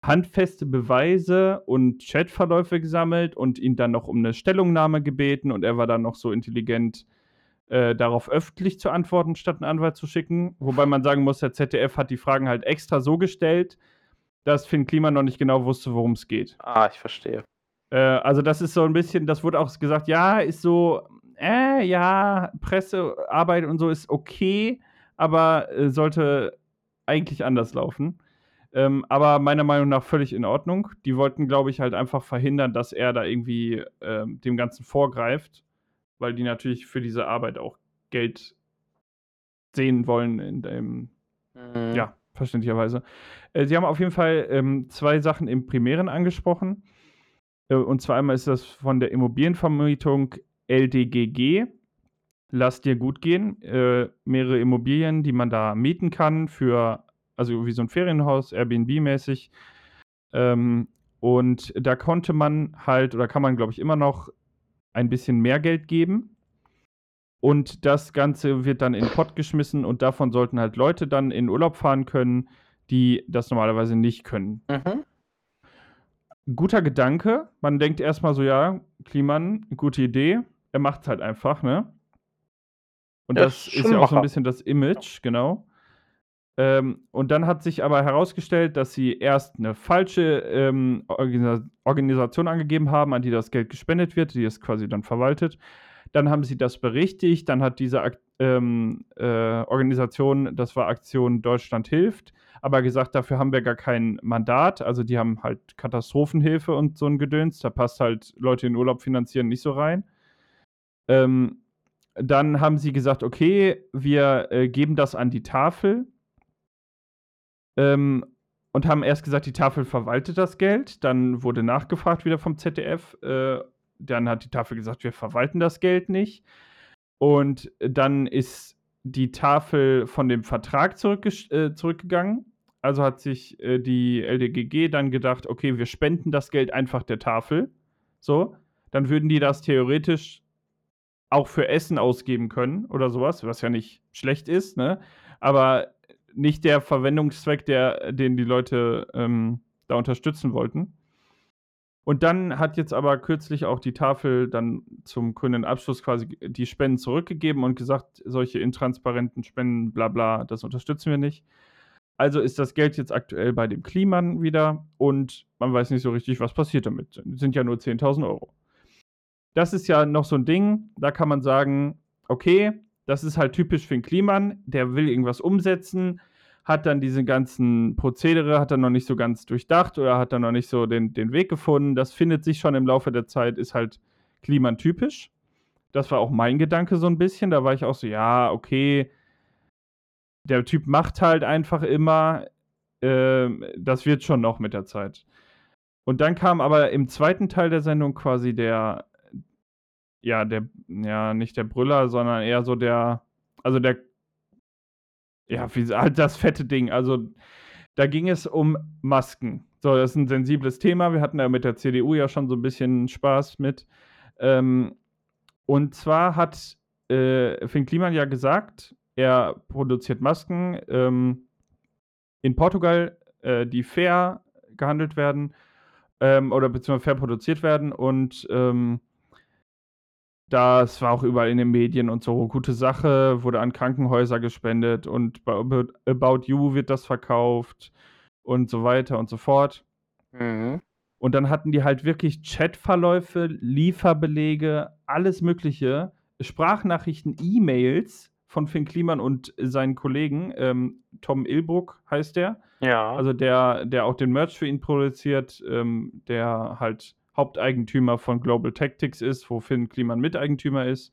handfeste Beweise und Chatverläufe gesammelt und ihn dann noch um eine Stellungnahme gebeten und er war dann noch so intelligent, äh, darauf öffentlich zu antworten, statt einen Anwalt zu schicken. Wobei man sagen muss, der ZDF hat die Fragen halt extra so gestellt, dass Finn Klima noch nicht genau wusste, worum es geht.
Ah, ich verstehe.
Äh, also das ist so ein bisschen, das wurde auch gesagt, ja, ist so, äh, ja, Pressearbeit und so ist okay, aber äh, sollte eigentlich anders laufen. Ähm, aber meiner Meinung nach völlig in Ordnung. Die wollten, glaube ich, halt einfach verhindern, dass er da irgendwie ähm, dem Ganzen vorgreift, weil die natürlich für diese Arbeit auch Geld sehen wollen in dem, mhm. ja, verständlicherweise. Äh, sie haben auf jeden Fall ähm, zwei Sachen im Primären angesprochen. Äh, und zwar einmal ist das von der Immobilienvermietung LDGG. Lass dir gut gehen. Äh, mehrere Immobilien, die man da mieten kann für also wie so ein Ferienhaus, Airbnb-mäßig. Ähm, und da konnte man halt, oder kann man, glaube ich, immer noch ein bisschen mehr Geld geben. Und das Ganze wird dann in den Pott geschmissen und davon sollten halt Leute dann in Urlaub fahren können, die das normalerweise nicht können. Mhm. Guter Gedanke. Man denkt erstmal so, ja, Kliman, gute Idee. Er macht es halt einfach, ne? Und ja, das ist ja auch so ein bisschen das Image, genau. Ähm, und dann hat sich aber herausgestellt, dass sie erst eine falsche ähm, Organisa Organisation angegeben haben, an die das Geld gespendet wird, die es quasi dann verwaltet. Dann haben sie das berichtigt. Dann hat diese ähm, äh, Organisation, das war Aktion Deutschland hilft, aber gesagt, dafür haben wir gar kein Mandat. Also die haben halt Katastrophenhilfe und so ein Gedöns. Da passt halt Leute in Urlaub finanzieren nicht so rein. Ähm, dann haben sie gesagt, okay, wir äh, geben das an die Tafel. Ähm, und haben erst gesagt, die Tafel verwaltet das Geld. Dann wurde nachgefragt wieder vom ZDF. Äh, dann hat die Tafel gesagt, wir verwalten das Geld nicht. Und dann ist die Tafel von dem Vertrag äh, zurückgegangen. Also hat sich äh, die LDGG dann gedacht, okay, wir spenden das Geld einfach der Tafel. So, dann würden die das theoretisch auch für Essen ausgeben können oder sowas, was ja nicht schlecht ist, ne? Aber nicht der Verwendungszweck, der, den die Leute ähm, da unterstützen wollten. Und dann hat jetzt aber kürzlich auch die Tafel dann zum grünen Abschluss quasi die Spenden zurückgegeben und gesagt, solche intransparenten Spenden, bla bla, das unterstützen wir nicht. Also ist das Geld jetzt aktuell bei dem Kliman wieder und man weiß nicht so richtig, was passiert damit. Das sind ja nur 10.000 Euro. Das ist ja noch so ein Ding, da kann man sagen, okay, das ist halt typisch für den Kliman, der will irgendwas umsetzen, hat dann diese ganzen Prozedere, hat er noch nicht so ganz durchdacht oder hat dann noch nicht so den, den Weg gefunden. Das findet sich schon im Laufe der Zeit, ist halt klimantypisch. Das war auch mein Gedanke so ein bisschen. Da war ich auch so, ja, okay, der Typ macht halt einfach immer, äh, das wird schon noch mit der Zeit. Und dann kam aber im zweiten Teil der Sendung quasi der, ja, der, ja, nicht der Brüller, sondern eher so der, also der ja, wie, halt das fette Ding. Also da ging es um Masken. So, das ist ein sensibles Thema. Wir hatten da mit der CDU ja schon so ein bisschen Spaß mit. Ähm, und zwar hat äh, Finn Kliman ja gesagt, er produziert Masken ähm, in Portugal, äh, die fair gehandelt werden ähm, oder beziehungsweise fair produziert werden und ähm, das war auch überall in den Medien und so. Gute Sache, wurde an Krankenhäuser gespendet und bei About You wird das verkauft und so weiter und so fort. Mhm. Und dann hatten die halt wirklich Chatverläufe, Lieferbelege, alles Mögliche, Sprachnachrichten, E-Mails von Finn Kliman und seinen Kollegen. Ähm, Tom Ilbruck heißt der.
Ja.
Also der, der auch den Merch für ihn produziert, ähm, der halt Haupteigentümer von Global Tactics ist, wo Finn Kliman Miteigentümer ist.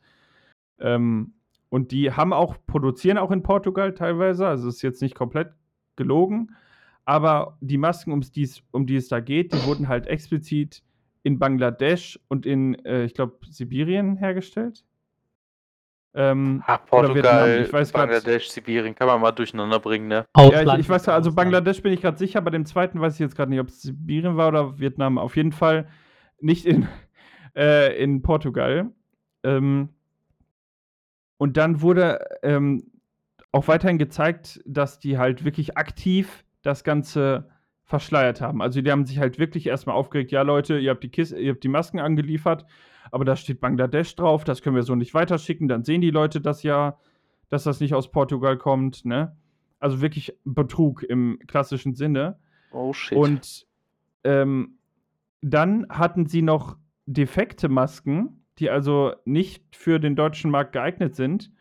Ähm, und die haben auch, produzieren auch in Portugal teilweise, also ist jetzt nicht komplett gelogen. Aber die Masken, um die, es, um die es da geht, die wurden halt explizit in Bangladesch und in, äh, ich glaube, Sibirien hergestellt.
Ähm, Ach, Portugal, ich weiß Bangladesch, grad, Sibirien, kann man mal durcheinander bringen, ne?
Ja, ich, ich weiß, also Bangladesch bin ich gerade sicher, bei dem zweiten weiß ich jetzt gerade nicht, ob es Sibirien war oder Vietnam. Auf jeden Fall nicht in, äh, in Portugal. Ähm, und dann wurde ähm, auch weiterhin gezeigt, dass die halt wirklich aktiv das Ganze verschleiert haben. Also die haben sich halt wirklich erstmal aufgeregt, ja Leute, ihr habt die, Kis ihr habt die Masken angeliefert, aber da steht Bangladesch drauf, das können wir so nicht weiterschicken, dann sehen die Leute das ja, dass das nicht aus Portugal kommt, ne? Also wirklich Betrug im klassischen Sinne.
Oh shit.
Und ähm, dann hatten sie noch defekte Masken, die also nicht für den deutschen Markt geeignet sind.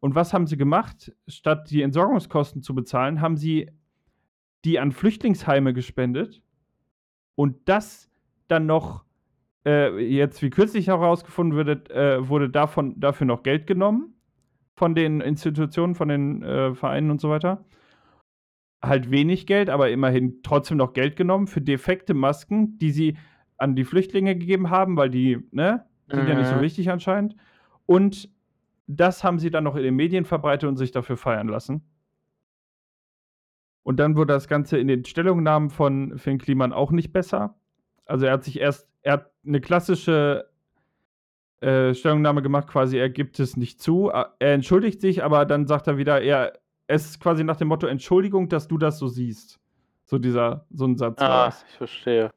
Und was haben sie gemacht? Statt die Entsorgungskosten zu bezahlen, haben sie die an Flüchtlingsheime gespendet und das dann noch, äh, jetzt wie kürzlich herausgefunden wurde, äh, wurde davon, dafür noch Geld genommen von den Institutionen, von den äh, Vereinen und so weiter halt wenig Geld, aber immerhin trotzdem noch Geld genommen für defekte Masken, die sie an die Flüchtlinge gegeben haben, weil die, ne, sind mhm. ja nicht so mhm. wichtig anscheinend. Und das haben sie dann noch in den Medien verbreitet und sich dafür feiern lassen. Und dann wurde das Ganze in den Stellungnahmen von Finn Kliman auch nicht besser. Also er hat sich erst, er hat eine klassische äh, Stellungnahme gemacht, quasi er gibt es nicht zu. Er entschuldigt sich, aber dann sagt er wieder, er es ist quasi nach dem Motto Entschuldigung, dass du das so siehst. So dieser, so ein Satz.
Ah, ich verstehe.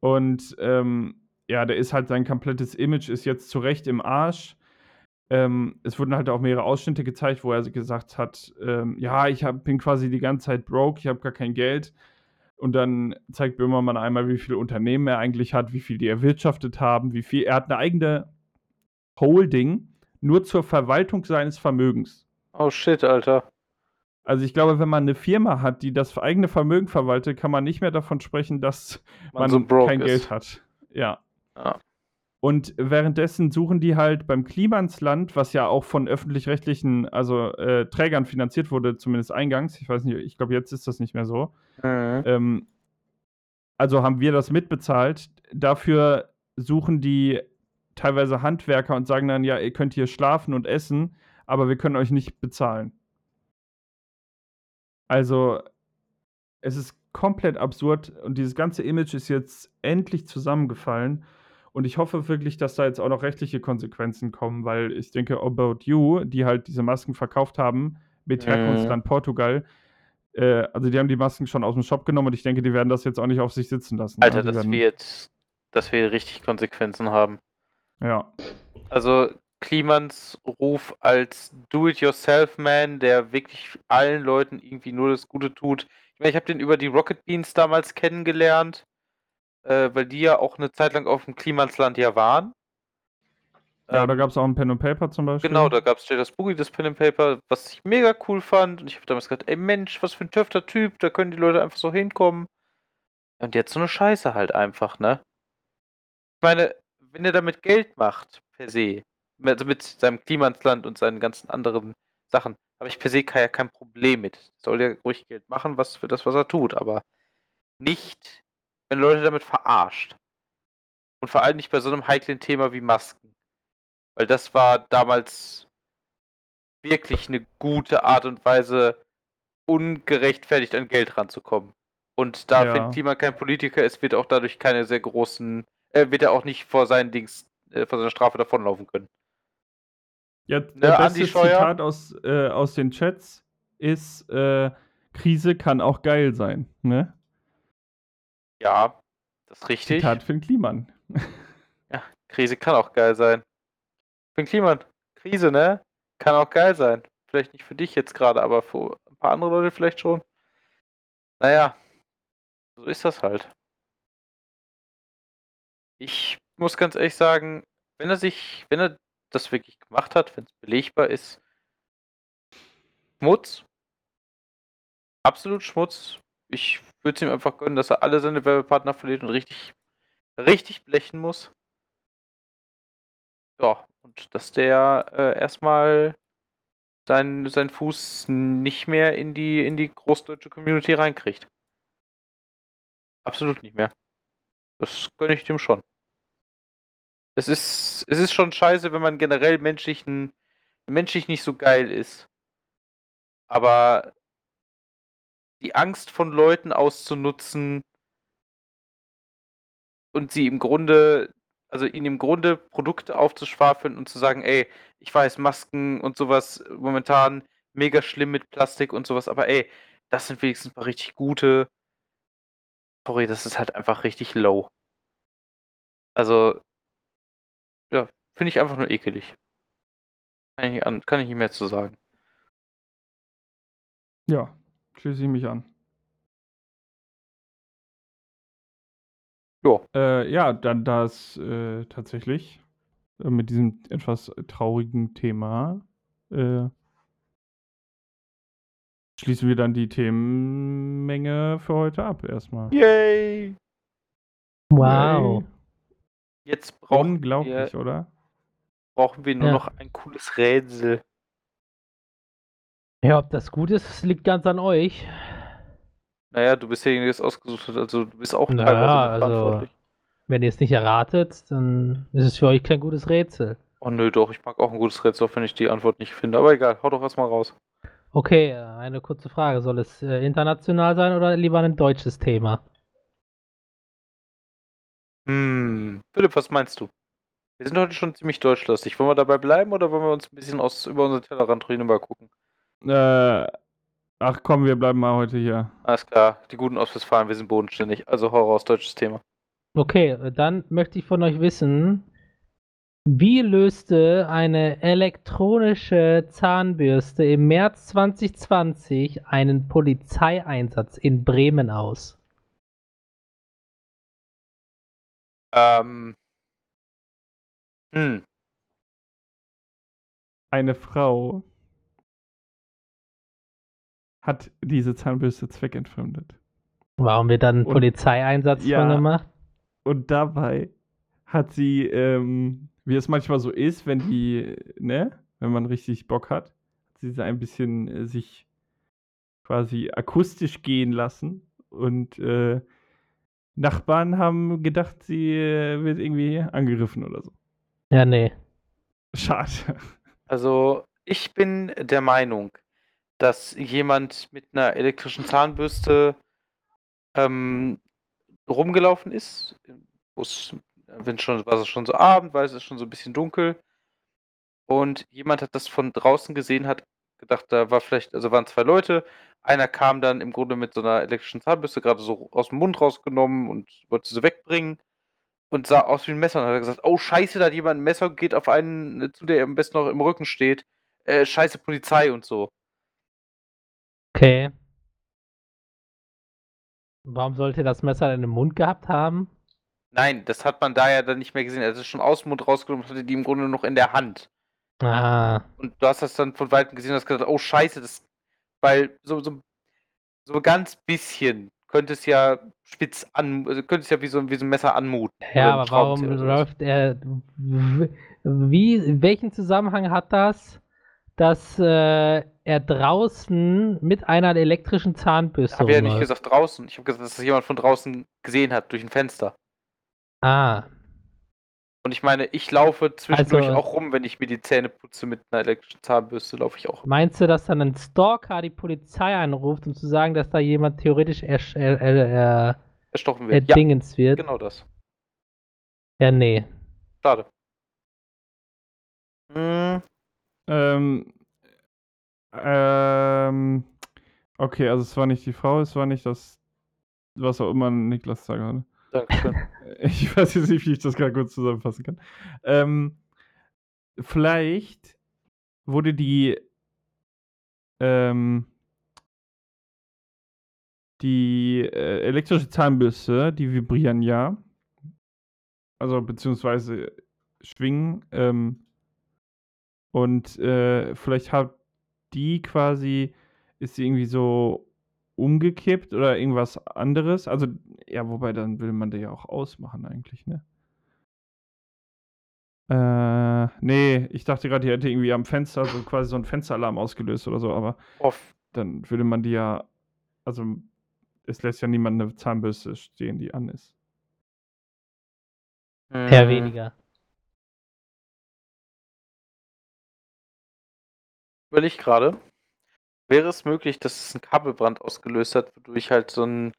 Und ähm, ja, der ist halt sein komplettes Image ist jetzt zu Recht im Arsch. Ähm, es wurden halt auch mehrere Ausschnitte gezeigt, wo er gesagt hat, ähm, ja, ich hab, bin quasi die ganze Zeit broke, ich habe gar kein Geld. Und dann zeigt Böhmermann einmal, wie viele Unternehmen er eigentlich hat, wie viel die erwirtschaftet haben, wie viel. Er hat eine eigene Holding nur zur Verwaltung seines Vermögens.
Oh shit, Alter.
Also ich glaube, wenn man eine Firma hat, die das eigene Vermögen verwaltet, kann man nicht mehr davon sprechen, dass man,
Man so
kein
ist.
Geld hat. Ja.
Ja.
Und währenddessen suchen die halt beim Klimansland, was ja auch von öffentlich-rechtlichen, also äh, Trägern finanziert wurde, zumindest eingangs. Ich weiß nicht, ich glaube, jetzt ist das nicht mehr so.
Mhm.
Ähm, also haben wir das mitbezahlt. Dafür suchen die teilweise Handwerker und sagen dann, ja, ihr könnt hier schlafen und essen, aber wir können euch nicht bezahlen. Also, es ist komplett absurd und dieses ganze Image ist jetzt endlich zusammengefallen. Und ich hoffe wirklich, dass da jetzt auch noch rechtliche Konsequenzen kommen, weil ich denke, About You, die halt diese Masken verkauft haben, mit
Mhm.
Herkunftsland Portugal, äh, also die haben die Masken schon aus dem Shop genommen und ich denke, die werden das jetzt auch nicht auf sich sitzen lassen.
Alter,
Also die
das
werden,
wird, das wird richtig Konsequenzen haben.
Ja,
Also Klimans Ruf als Do-it-yourself-Man, der wirklich allen Leuten irgendwie nur das Gute tut. Ich meine, ich habe den über die Rocket Beans damals kennengelernt, äh, weil die ja auch eine Zeit lang auf dem Klimansland ja waren.
ja
Ähm,
da gab es auch ein Pen and Paper zum Beispiel.
Genau, da gab es Jada Spooky, das Pen and Paper, was ich mega cool fand. Und ich habe damals gedacht, ey Mensch, was für ein töfter Typ, da können die Leute einfach so hinkommen. Und jetzt so eine Scheiße halt einfach, ne? Ich meine, wenn er damit Geld macht, per se, also mit seinem Klimansland und seinen ganzen anderen Sachen, habe ich per se ja kein Problem mit. Soll der ruhig Geld machen, was für das, was er tut, aber nicht, wenn Leute damit verarscht. Und vor allem nicht bei so einem heiklen Thema wie Masken. Weil das war damals wirklich eine gute Art und Weise, ungerechtfertigt an Geld ranzukommen. Und da
Ja.
wenn Klima kein Politiker ist, wird er auch dadurch keine sehr großen, äh, wird er auch nicht vor seinen Dings, äh, vor seiner Strafe davonlaufen können.
Ja, der
Ne,
beste? Zitat aus, äh, aus den Chats ist, äh, Krise kann auch geil sein. Ne?
Ja, das ist richtig.
Zitat Finn Kliman.
Krise kann auch geil sein. Für Klima, Krise, ne? Kann auch geil sein. Vielleicht nicht für dich jetzt gerade, aber für ein paar andere Leute vielleicht schon. Naja, so ist das halt. Ich muss ganz ehrlich sagen, wenn er sich, wenn er das wirklich gemacht hat, wenn es belegbar ist, Schmutz. Absolut Schmutz. Ich würde es ihm einfach gönnen, dass er alle seine Werbepartner verliert und richtig, richtig blechen muss. Ja, und dass der äh, erstmal seinen, seinen Fuß nicht mehr in die, in die großdeutsche Community reinkriegt. Absolut nicht mehr. Das gönne ich dem schon. Es ist, es ist schon scheiße, wenn man generell menschlich, menschlich nicht so geil ist. Aber die Angst von Leuten auszunutzen und sie im Grunde, also ihnen im Grunde Produkte aufzuschwafeln und zu sagen, ey, ich weiß, Masken und sowas momentan mega schlimm mit Plastik und sowas, aber ey, das sind wenigstens mal richtig gute. Sorry, das ist halt einfach richtig low. Also, ja, finde ich einfach nur ekelig. Kann ich, nicht an, kann ich nicht mehr zu sagen.
Ja, schließe ich mich an.
Ja.
Äh, ja, dann das äh, tatsächlich äh, mit diesem etwas traurigen Thema äh, schließen wir dann die Themenmenge für heute ab erstmal.
Yay!
Wow.
Yay.
Jetzt brauchen
Unglaublich,
wir,
oder?
brauchen wir nur
Ja.
noch ein cooles Rätsel.
Ja, ob das gut ist, liegt ganz an euch.
Naja, du bist derjenige, der es ausgesucht hat, also du bist auch
Naja,
teilweise
also-
mitverantwortlich.
Wenn ihr es nicht erratet, dann ist es für euch kein gutes Rätsel.
Oh nö, doch, ich mag auch ein gutes Rätsel, auch wenn ich die Antwort nicht finde. Aber egal, hau doch erstmal raus.
Okay, äh, eine kurze Frage. Soll es äh, international sein oder lieber ein deutsches Thema?
Hm, Philipp, was meinst du? Wir sind heute schon ziemlich deutschlastig. Wollen wir dabei bleiben oder wollen wir uns ein bisschen aus über unseren Tellerrand rüber gucken?
Äh, ach komm, wir bleiben mal heute hier.
Alles klar, die guten Ostwestfalen, wir sind bodenständig. Also hau raus, deutsches Thema.
Okay, dann möchte ich von euch wissen, wie löste eine elektronische Zahnbürste im März 2020 einen Polizeieinsatz in Bremen aus?
Ähm. Hm.
eine Frau hat diese Zahnbürste zweckentfremdet.
Warum wird dann ein
Und-
Polizeieinsatz
Ja.
von gemacht?
Und dabei hat sie, ähm, wie es manchmal so ist, wenn die, ne, wenn man richtig Bock hat, hat sie sie ein bisschen äh, sich quasi akustisch gehen lassen. Und äh, Nachbarn haben gedacht, sie äh, wird irgendwie angegriffen oder so.
Ja, nee.
Schade.
Also, ich bin der Meinung, dass jemand mit einer elektrischen Zahnbürste ähm, rumgelaufen ist. wo's- Wenn schon, war es schon so Abend, war es ist schon so ein bisschen dunkel. Und jemand hat das von draußen gesehen, hat gedacht, da war vielleicht, also waren zwei Leute. Einer kam dann im Grunde mit so einer elektrischen Zahnbürste gerade so aus dem Mund rausgenommen und wollte sie wegbringen und sah aus wie ein Messer und hat gesagt, oh scheiße, da hat jemand ein Messer, geht auf einen äh, zu, der am besten noch im Rücken steht. Äh, scheiße Polizei und so.
Okay. Warum sollte das Messer in den Mund gehabt haben?
Nein, das hat man da ja dann nicht mehr gesehen. Er hat es schon aus dem Mund rausgenommen und hatte die im Grunde noch in der Hand.
Ah,
Und du hast das dann von Weitem gesehen und hast gedacht, oh scheiße, das. Weil so, so, so ganz bisschen könnte es ja spitz an, also könnte es ja wie so, wie so ein Messer anmuten.
Ja, aber warum läuft er. Wie, welchen Zusammenhang hat das, dass äh, er draußen mit einer elektrischen Zahnbürste
Hab ja nicht gesagt draußen. Ich habe gesagt, dass das jemand von draußen gesehen hat durch ein Fenster.
Ah,
Und ich meine, ich laufe zwischendurch
Also-
auch rum, wenn ich mir die Zähne putze mit einer elektrischen Zahnbürste, laufe ich auch.
meinst du, dass dann ein Stalker die Polizei anruft, um zu sagen, dass da jemand theoretisch ersch- er, er, er,
Erstochen wird. Ja,
erdingens wird?
genau das.
Ja, nee.
Schade. Hm,
Ähm, ähm, okay, also es war nicht die Frau, es war nicht das, was auch immer Niklas da gerade.
Dankeschön.
Ich weiß jetzt nicht, wie ich das gerade kurz zusammenfassen kann. Ähm, vielleicht wurde die ähm, die äh, elektrische Zahnbürste, die vibrieren ja, also beziehungsweise schwingen ähm, und äh, vielleicht hat die quasi ist sie irgendwie so umgekippt oder irgendwas anderes. Also, ja, wobei dann will man die ja auch ausmachen eigentlich, ne? Äh, nee, ich dachte gerade, die hätte irgendwie am Fenster so quasi so einen Fensteralarm ausgelöst oder so, aber
Off.
dann würde man die ja, also es lässt ja niemand eine Zahnbürste stehen, die an ist.
Eher
Hm,
weniger.
Überleg gerade. Wäre es möglich, dass es einen Kabelbrand ausgelöst hat, wodurch halt so ein,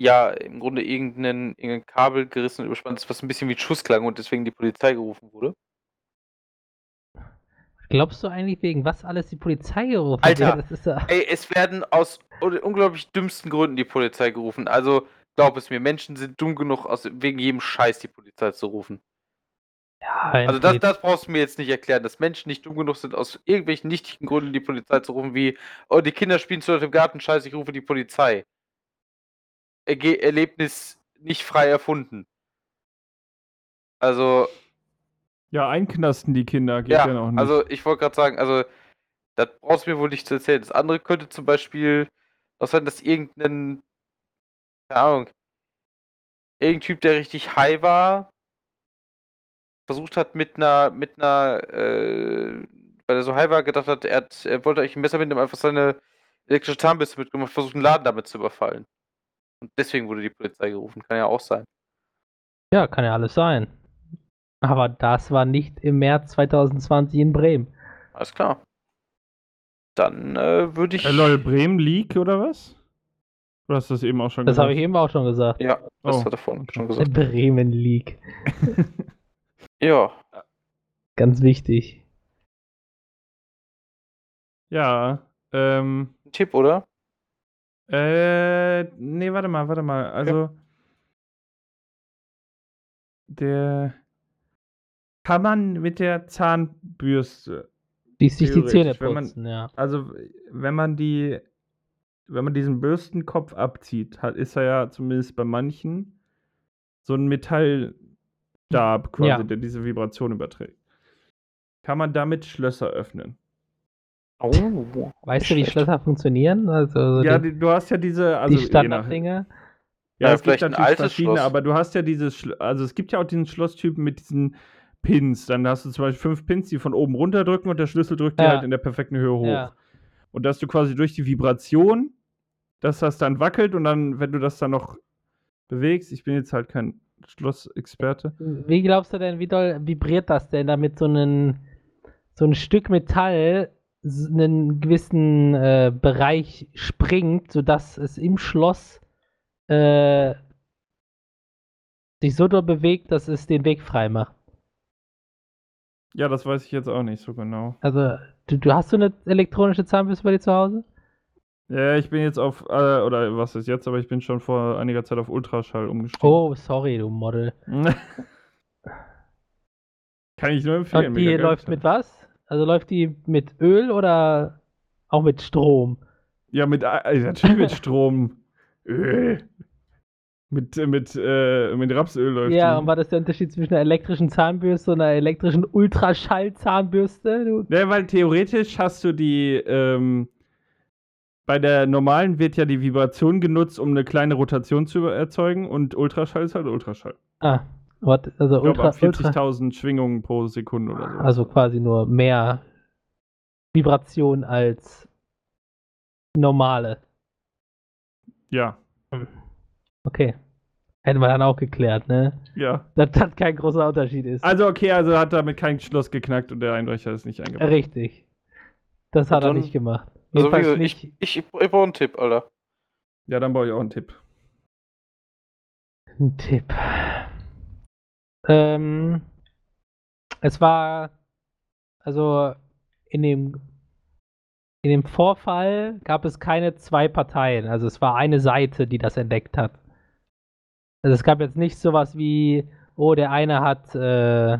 ja, im Grunde irgendein, irgendein Kabel gerissen und überspannt ist, was ein bisschen wie ein Schuss klang und deswegen die Polizei gerufen wurde?
Glaubst du eigentlich, wegen was alles die Polizei gerufen
Alter?
Das ist ja.
Ey, es werden aus un- unglaublich dümmsten Gründen die Polizei gerufen. Also, glaub es mir, Menschen sind dumm genug, aus, wegen jedem Scheiß die Polizei zu rufen.
Ja
Also das, das brauchst du mir jetzt nicht erklären, dass Menschen nicht dumm genug sind, aus irgendwelchen nichtigen Gründen die Polizei zu rufen, wie, oh, die Kinder spielen zu laut im Garten, scheiße, ich rufe die Polizei. Erge Erlebnis nicht frei erfunden. Also,
Ja, einknasten die Kinder geht ja,
ja,
noch nicht.
also ich wollte gerade sagen, also, das brauchst du mir wohl nicht zu erzählen. Das andere könnte zum Beispiel auch sein, dass irgendein, keine Ahnung, irgendein Typ, der richtig high war, versucht hat mit einer, mit einer, äh, weil er so high war, gedacht hat, er, hat, er wollte eigentlich ein Messer mitnehmen, einfach seine elektrische Zahnbürste mitgenommen und versucht, einen Laden damit zu überfallen. Und deswegen wurde die Polizei gerufen. Kann ja auch sein.
Ja, kann ja alles sein. Aber das war nicht im März 2020 in Bremen.
Alles klar. Dann äh, würde ich.
äh, lol, Bremen League oder was? Du hast das eben auch schon
Das habe
gesagt.
ich eben auch schon gesagt.
Ja, das
Oh,
hat er vorhin schon gesagt.
Bremen League.
Ja.
Ganz wichtig.
ja, ähm,
Ein Tipp, oder?
Äh, nee, warte mal, warte mal. Also, der kann man mit der Zahnbürste,
Die sich die Zähne
wenn man-
putzen, ja.
also wenn man die, wenn man diesen Bürstenkopf abzieht, hat, ist er ja zumindest bei manchen so ein Metallstab quasi,
Ja.
der diese Vibration überträgt. kann man damit Schlösser öffnen.
Oh.
Weißt du, wie Schlösser funktionieren? Also
Ja,
die,
die, du hast ja diese, also
die Standarddinge.
Ja,
Ja,
es gibt
vielleicht ein
natürlich
altes
verschiedene,
Schloss.
aber du hast ja dieses, also es gibt ja auch diesen Schlosstypen mit diesen Pins. Dann hast du zum Beispiel fünf Pins, die von oben runter drücken und der Schlüssel drückt die
Ja.
halt in der perfekten Höhe hoch.
Ja.
Und dass du quasi durch die Vibration, dass das dann wackelt und dann, wenn du das dann noch bewegst, ich bin jetzt halt kein Schlossexperte.
Wie glaubst du denn, wie doll vibriert das denn, damit so ein, so ein Stück Metall einen gewissen äh, Bereich springt, sodass es im Schloss äh, sich so doll bewegt, dass es den Weg frei macht?
Ja, das weiß ich jetzt auch nicht so genau.
Also, du, du hast so eine elektronische Zahnbürste bei dir zu Hause?
Ja, ich bin jetzt auf, äh, oder was ist jetzt, aber ich bin schon vor einiger Zeit auf Ultraschall umgestiegen.
Oh, sorry, du Model.
Kann ich nur empfehlen.
Und die läuft mit was? Also läuft die mit Öl oder auch mit Strom?
Ja, mit, äh, natürlich mit Strom. Öl. Mit, äh, mit, äh, mit Rapsöl läuft
Ja,
die.
und war das der Unterschied zwischen einer elektrischen Zahnbürste und einer elektrischen Ultraschallzahnbürste?
Ja, weil theoretisch hast du die, ähm, bei der normalen wird ja die Vibration genutzt, um eine kleine Rotation zu erzeugen und Ultraschall ist halt Ultraschall.
Ah, what, also
Ich glaube,
Ultra,
ab
Ultra,
40.000 Schwingungen pro Sekunde oder so.
also quasi nur mehr Vibration als normale.
ja,
Okay. Hätten wir dann auch geklärt, ne?
ja.
Dass das kein großer Unterschied ist.
Also okay, also hat damit kein Schloss geknackt und der Einbrecher ist nicht eingebracht.
Richtig. Das hat er
dann-
nicht gemacht.
Also, wie
Jedenfalls
gesagt,
nicht.
ich, ich, ich brauche einen Tipp, Alter.
Ja, dann brauche ich auch einen Tipp.
Ein Tipp. Ähm, es war, also in dem, in dem Vorfall gab es keine zwei Parteien. Also es war eine Seite, die das entdeckt hat. Also es gab jetzt nicht sowas wie, oh, der eine hat äh,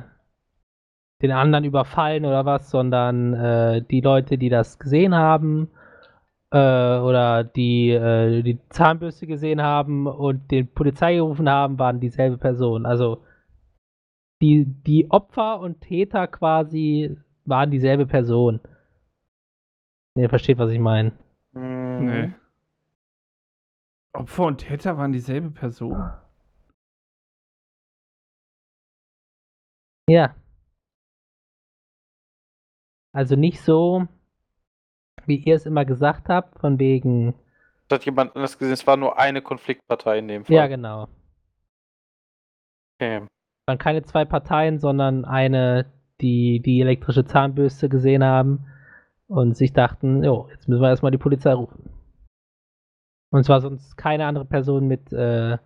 den anderen überfallen oder was, sondern äh, die Leute, die das gesehen haben äh, oder die äh, die Zahnbürste gesehen haben und den Polizei gerufen haben, waren dieselbe Person. Also die, die Opfer und Täter quasi waren dieselbe Person. Ihr versteht, was ich meine.
Mhm.
Nee. Opfer und Täter waren dieselbe Person?
Ja. Also nicht so, wie ihr es immer gesagt habt, von wegen.
Das hat jemand anders gesehen, es war nur eine Konfliktpartei in dem Fall.
Ja, genau.
Okay.
waren keine zwei Parteien, sondern eine, die die elektrische Zahnbürste gesehen haben und sich dachten, jo, jetzt müssen wir erstmal die Polizei rufen. Und es war sonst keine andere Person mit äh,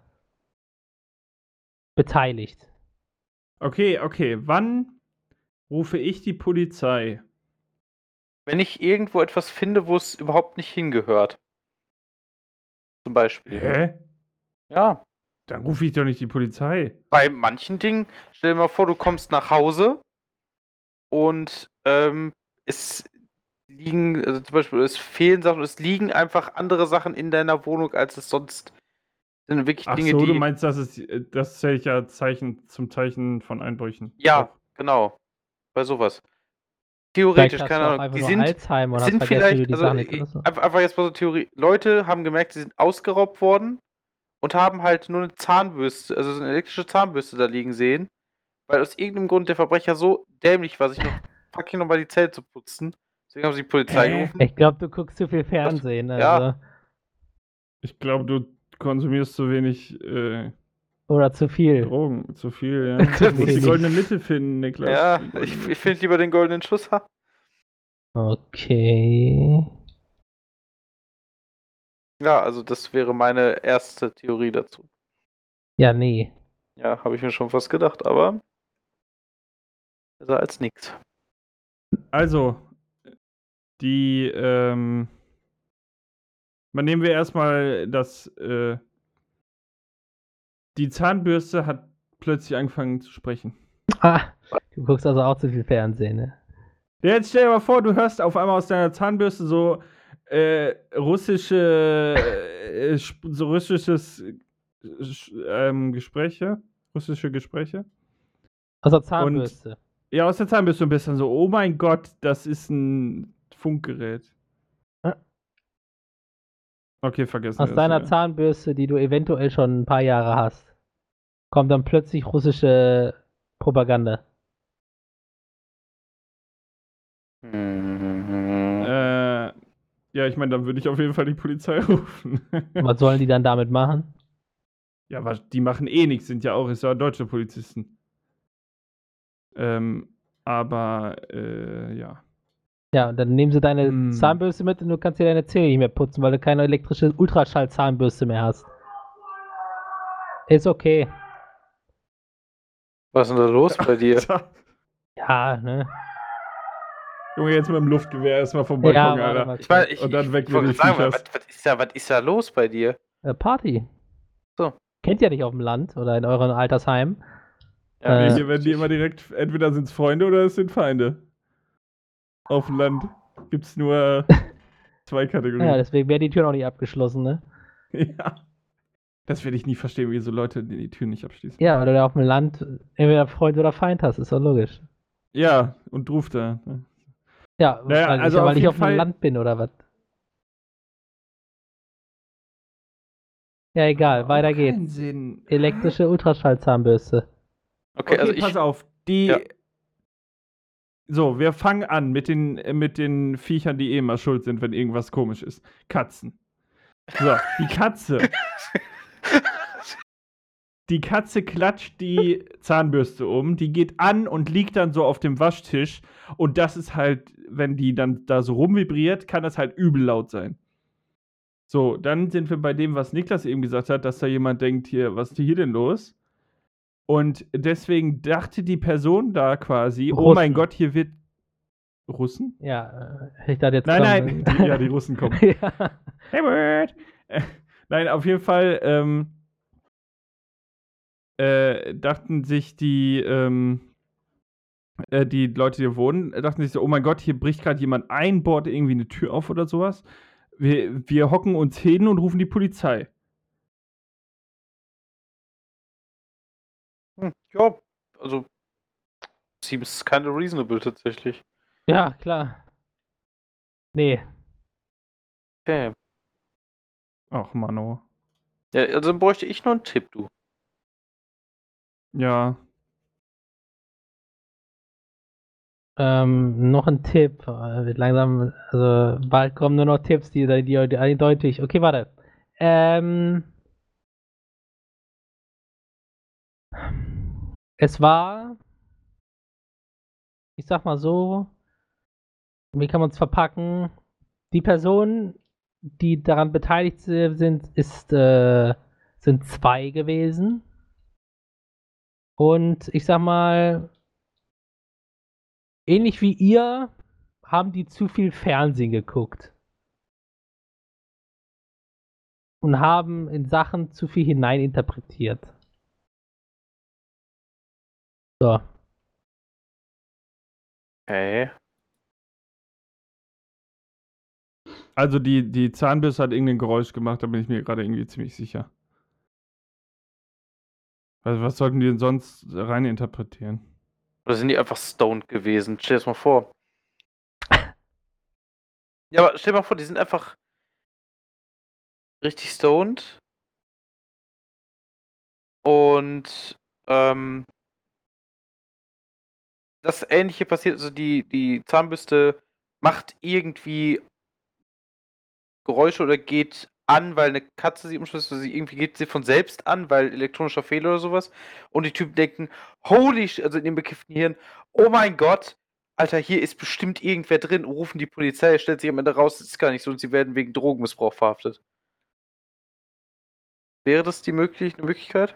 beteiligt.
Okay, okay. Wann rufe ich die Polizei?
Wenn ich irgendwo etwas finde, wo es überhaupt nicht hingehört. Zum Beispiel.
Hä?
Ja.
Dann rufe ich doch nicht die Polizei.
Bei manchen Dingen, stell dir mal vor, du kommst nach Hause und ähm, es liegen, also zum Beispiel, es fehlen Sachen, es liegen einfach andere Sachen in deiner Wohnung, als es sonst sind. Wirklich
Ach
Dinge,
so,
die.
du meinst, das ist äh, das zählt ja Zeichen zum Zeichen von Einbrüchen.
Ja,
Auch.
genau. Bei sowas. Theoretisch, keine Ahnung. Die sind,
Alzheimer
sind vielleicht,
die
also, einfach, jetzt mal so Theorie. Leute haben gemerkt, sie sind ausgeraubt worden und haben halt nur eine Zahnbürste, also so eine elektrische Zahnbürste da liegen sehen, weil aus irgendeinem Grund der Verbrecher so dämlich war, sich noch fucking nochmal die Zähne zu putzen. Deswegen haben sie die Polizei gerufen.
Ich glaube, du guckst zu viel Fernsehen. Also.
ja.
Ich glaube, du konsumierst zu wenig äh,
Oder zu viel.
Drogen, zu viel, ja. Du musst die goldene Mitte finden, Niklas.
Ja, ich, ich finde lieber den goldenen Schuss. ha.
Okay.
Ja, also das wäre meine erste Theorie dazu.
Ja, nee.
Ja, habe ich mir schon fast gedacht, aber besser als nichts.
Also, die, ähm, mal nehmen wir erstmal das, äh, die Zahnbürste hat plötzlich angefangen zu sprechen.
Ah, du guckst also auch zu viel Fernsehen, ne?
Ja, jetzt stell dir mal vor, du hörst auf einmal aus deiner Zahnbürste so äh, russische, äh, sp- so russisches äh, ähm, Gespräche, russische Gespräche.
Also Zahnbürste.
Ja, aus der Zahnbürste ein bisschen so, oh mein Gott, das ist ein Funkgerät.
Äh.
Okay, vergessen.
Aus
das,
deiner
ja.
Zahnbürste, die du eventuell schon ein paar Jahre hast, kommt dann plötzlich russische Propaganda.
Mhm.
Äh, ja, ich meine, dann würde ich auf jeden Fall die Polizei rufen.
Was sollen die dann damit machen?
ja, aber die machen eh nichts, sind ja auch, ist ja deutsche Polizisten. Ähm, aber, äh, ja.
Ja, und dann nehmen sie deine
Hm.
Zahnbürste mit und du kannst dir deine Zähne nicht mehr putzen, weil du keine elektrische Ultraschall-Zahnbürste mehr hast. Ist okay.
Was ist denn da los bei dir?
Ja, ne?
Junge, jetzt mit dem Luftgewehr erstmal vom Balkon,
Ja,
Alter.
mal.
Ich meine, ich,
Und dann weg
ich
mit
sagen, was, was, ist da, was ist da los bei dir?
Äh, Party.
So.
Kennt ihr nicht auf dem Land oder in euren Altersheimen?
Ja,
Äh,
Hier werden die immer direkt, entweder sind es Freunde oder es sind Feinde. Auf dem Land gibt's nur zwei
Ja,
Kategorien.
deswegen wäre die Tür noch nicht abgeschlossen, ne?
Ja. Das werde ich nie verstehen, wie so Leute die, die Türen nicht abschließen.
Ja, weil du da auf dem Land entweder Freund oder Feind hast, ist doch logisch.
Ja, und ruft da.
Ja,
Naja,
weil
also
ich,
auf
weil ich
jeden
auf dem
Fall-
Land bin oder was? Ja, egal, weiter geht's.
Sinn.
Elektrische Ultraschallzahnbürste.
okay,
Okay,
also
pass
ich.
auf. Die.
Ja.
So, wir fangen an mit den, mit den Viechern, die eh immer schuld sind, wenn irgendwas komisch ist. Katzen. So, die Katze. Die Katze klatscht die Zahnbürste um, die geht an und liegt dann so auf dem Waschtisch. Und das ist halt, wenn die dann da so rumvibriert, kann das halt übel laut sein. So, dann sind wir bei dem, was Niklas eben gesagt hat, dass da jemand denkt, hier, was ist hier denn los? Und deswegen dachte die Person da quasi, oh
Russen.
mein Gott, hier wird. Russen?
Ja, äh, ich dachte jetzt.
Nein,
kommen-
nein, die, ja, die Russen kommen.
ja.
Hey, Bird! Nein, auf jeden Fall ähm, äh, dachten sich die, ähm, äh, die Leute, die hier wohnen, dachten sich so, oh mein Gott, hier bricht gerade jemand ein, bohrt irgendwie eine Tür auf oder sowas. Wir, wir hocken uns hin und rufen die Polizei.
Hm, ja, also. Seems kind of reasonable tatsächlich.
ja, klar. Nee,
Okay.
Ach, Mano.
Ja, also dann bräuchte ich noch einen Tipp, du.
Ja.
ähm, noch ein Tipp. Äh, Wird langsam, also bald kommen nur noch Tipps, die, die, die eindeutig. Okay, warte. Ähm, es war, ich sag mal so, wie kann man es verpacken? Die Personen, die daran beteiligt sind, ist, äh, sind zwei gewesen. Und ich sag mal, ähnlich wie ihr, haben die zu viel Fernsehen geguckt. Und haben in Sachen zu viel hineininterpretiert. So.
Okay.
Also die, die Zahnbürste hat irgendein Geräusch gemacht, da bin ich mir gerade irgendwie ziemlich sicher. Also was sollten die denn sonst rein interpretieren?
Oder sind die einfach stoned gewesen? Stell dir das mal vor. Ja, aber stell dir mal vor, die sind einfach richtig stoned. Und ähm, das ähnliche passiert, also die, die Zahnbürste macht irgendwie Geräusche oder geht an, weil eine Katze sie umschmeißt, also sie irgendwie geht sie von selbst an, weil elektronischer Fehler oder sowas. Und die Typen denken, holy sh also in dem bekifften Hirn, oh mein Gott, Alter, hier ist bestimmt irgendwer drin, rufen die Polizei, stellt sich am Ende raus, das ist gar nicht so und sie werden wegen Drogenmissbrauch verhaftet. Wäre das die möglich, eine Möglichkeit?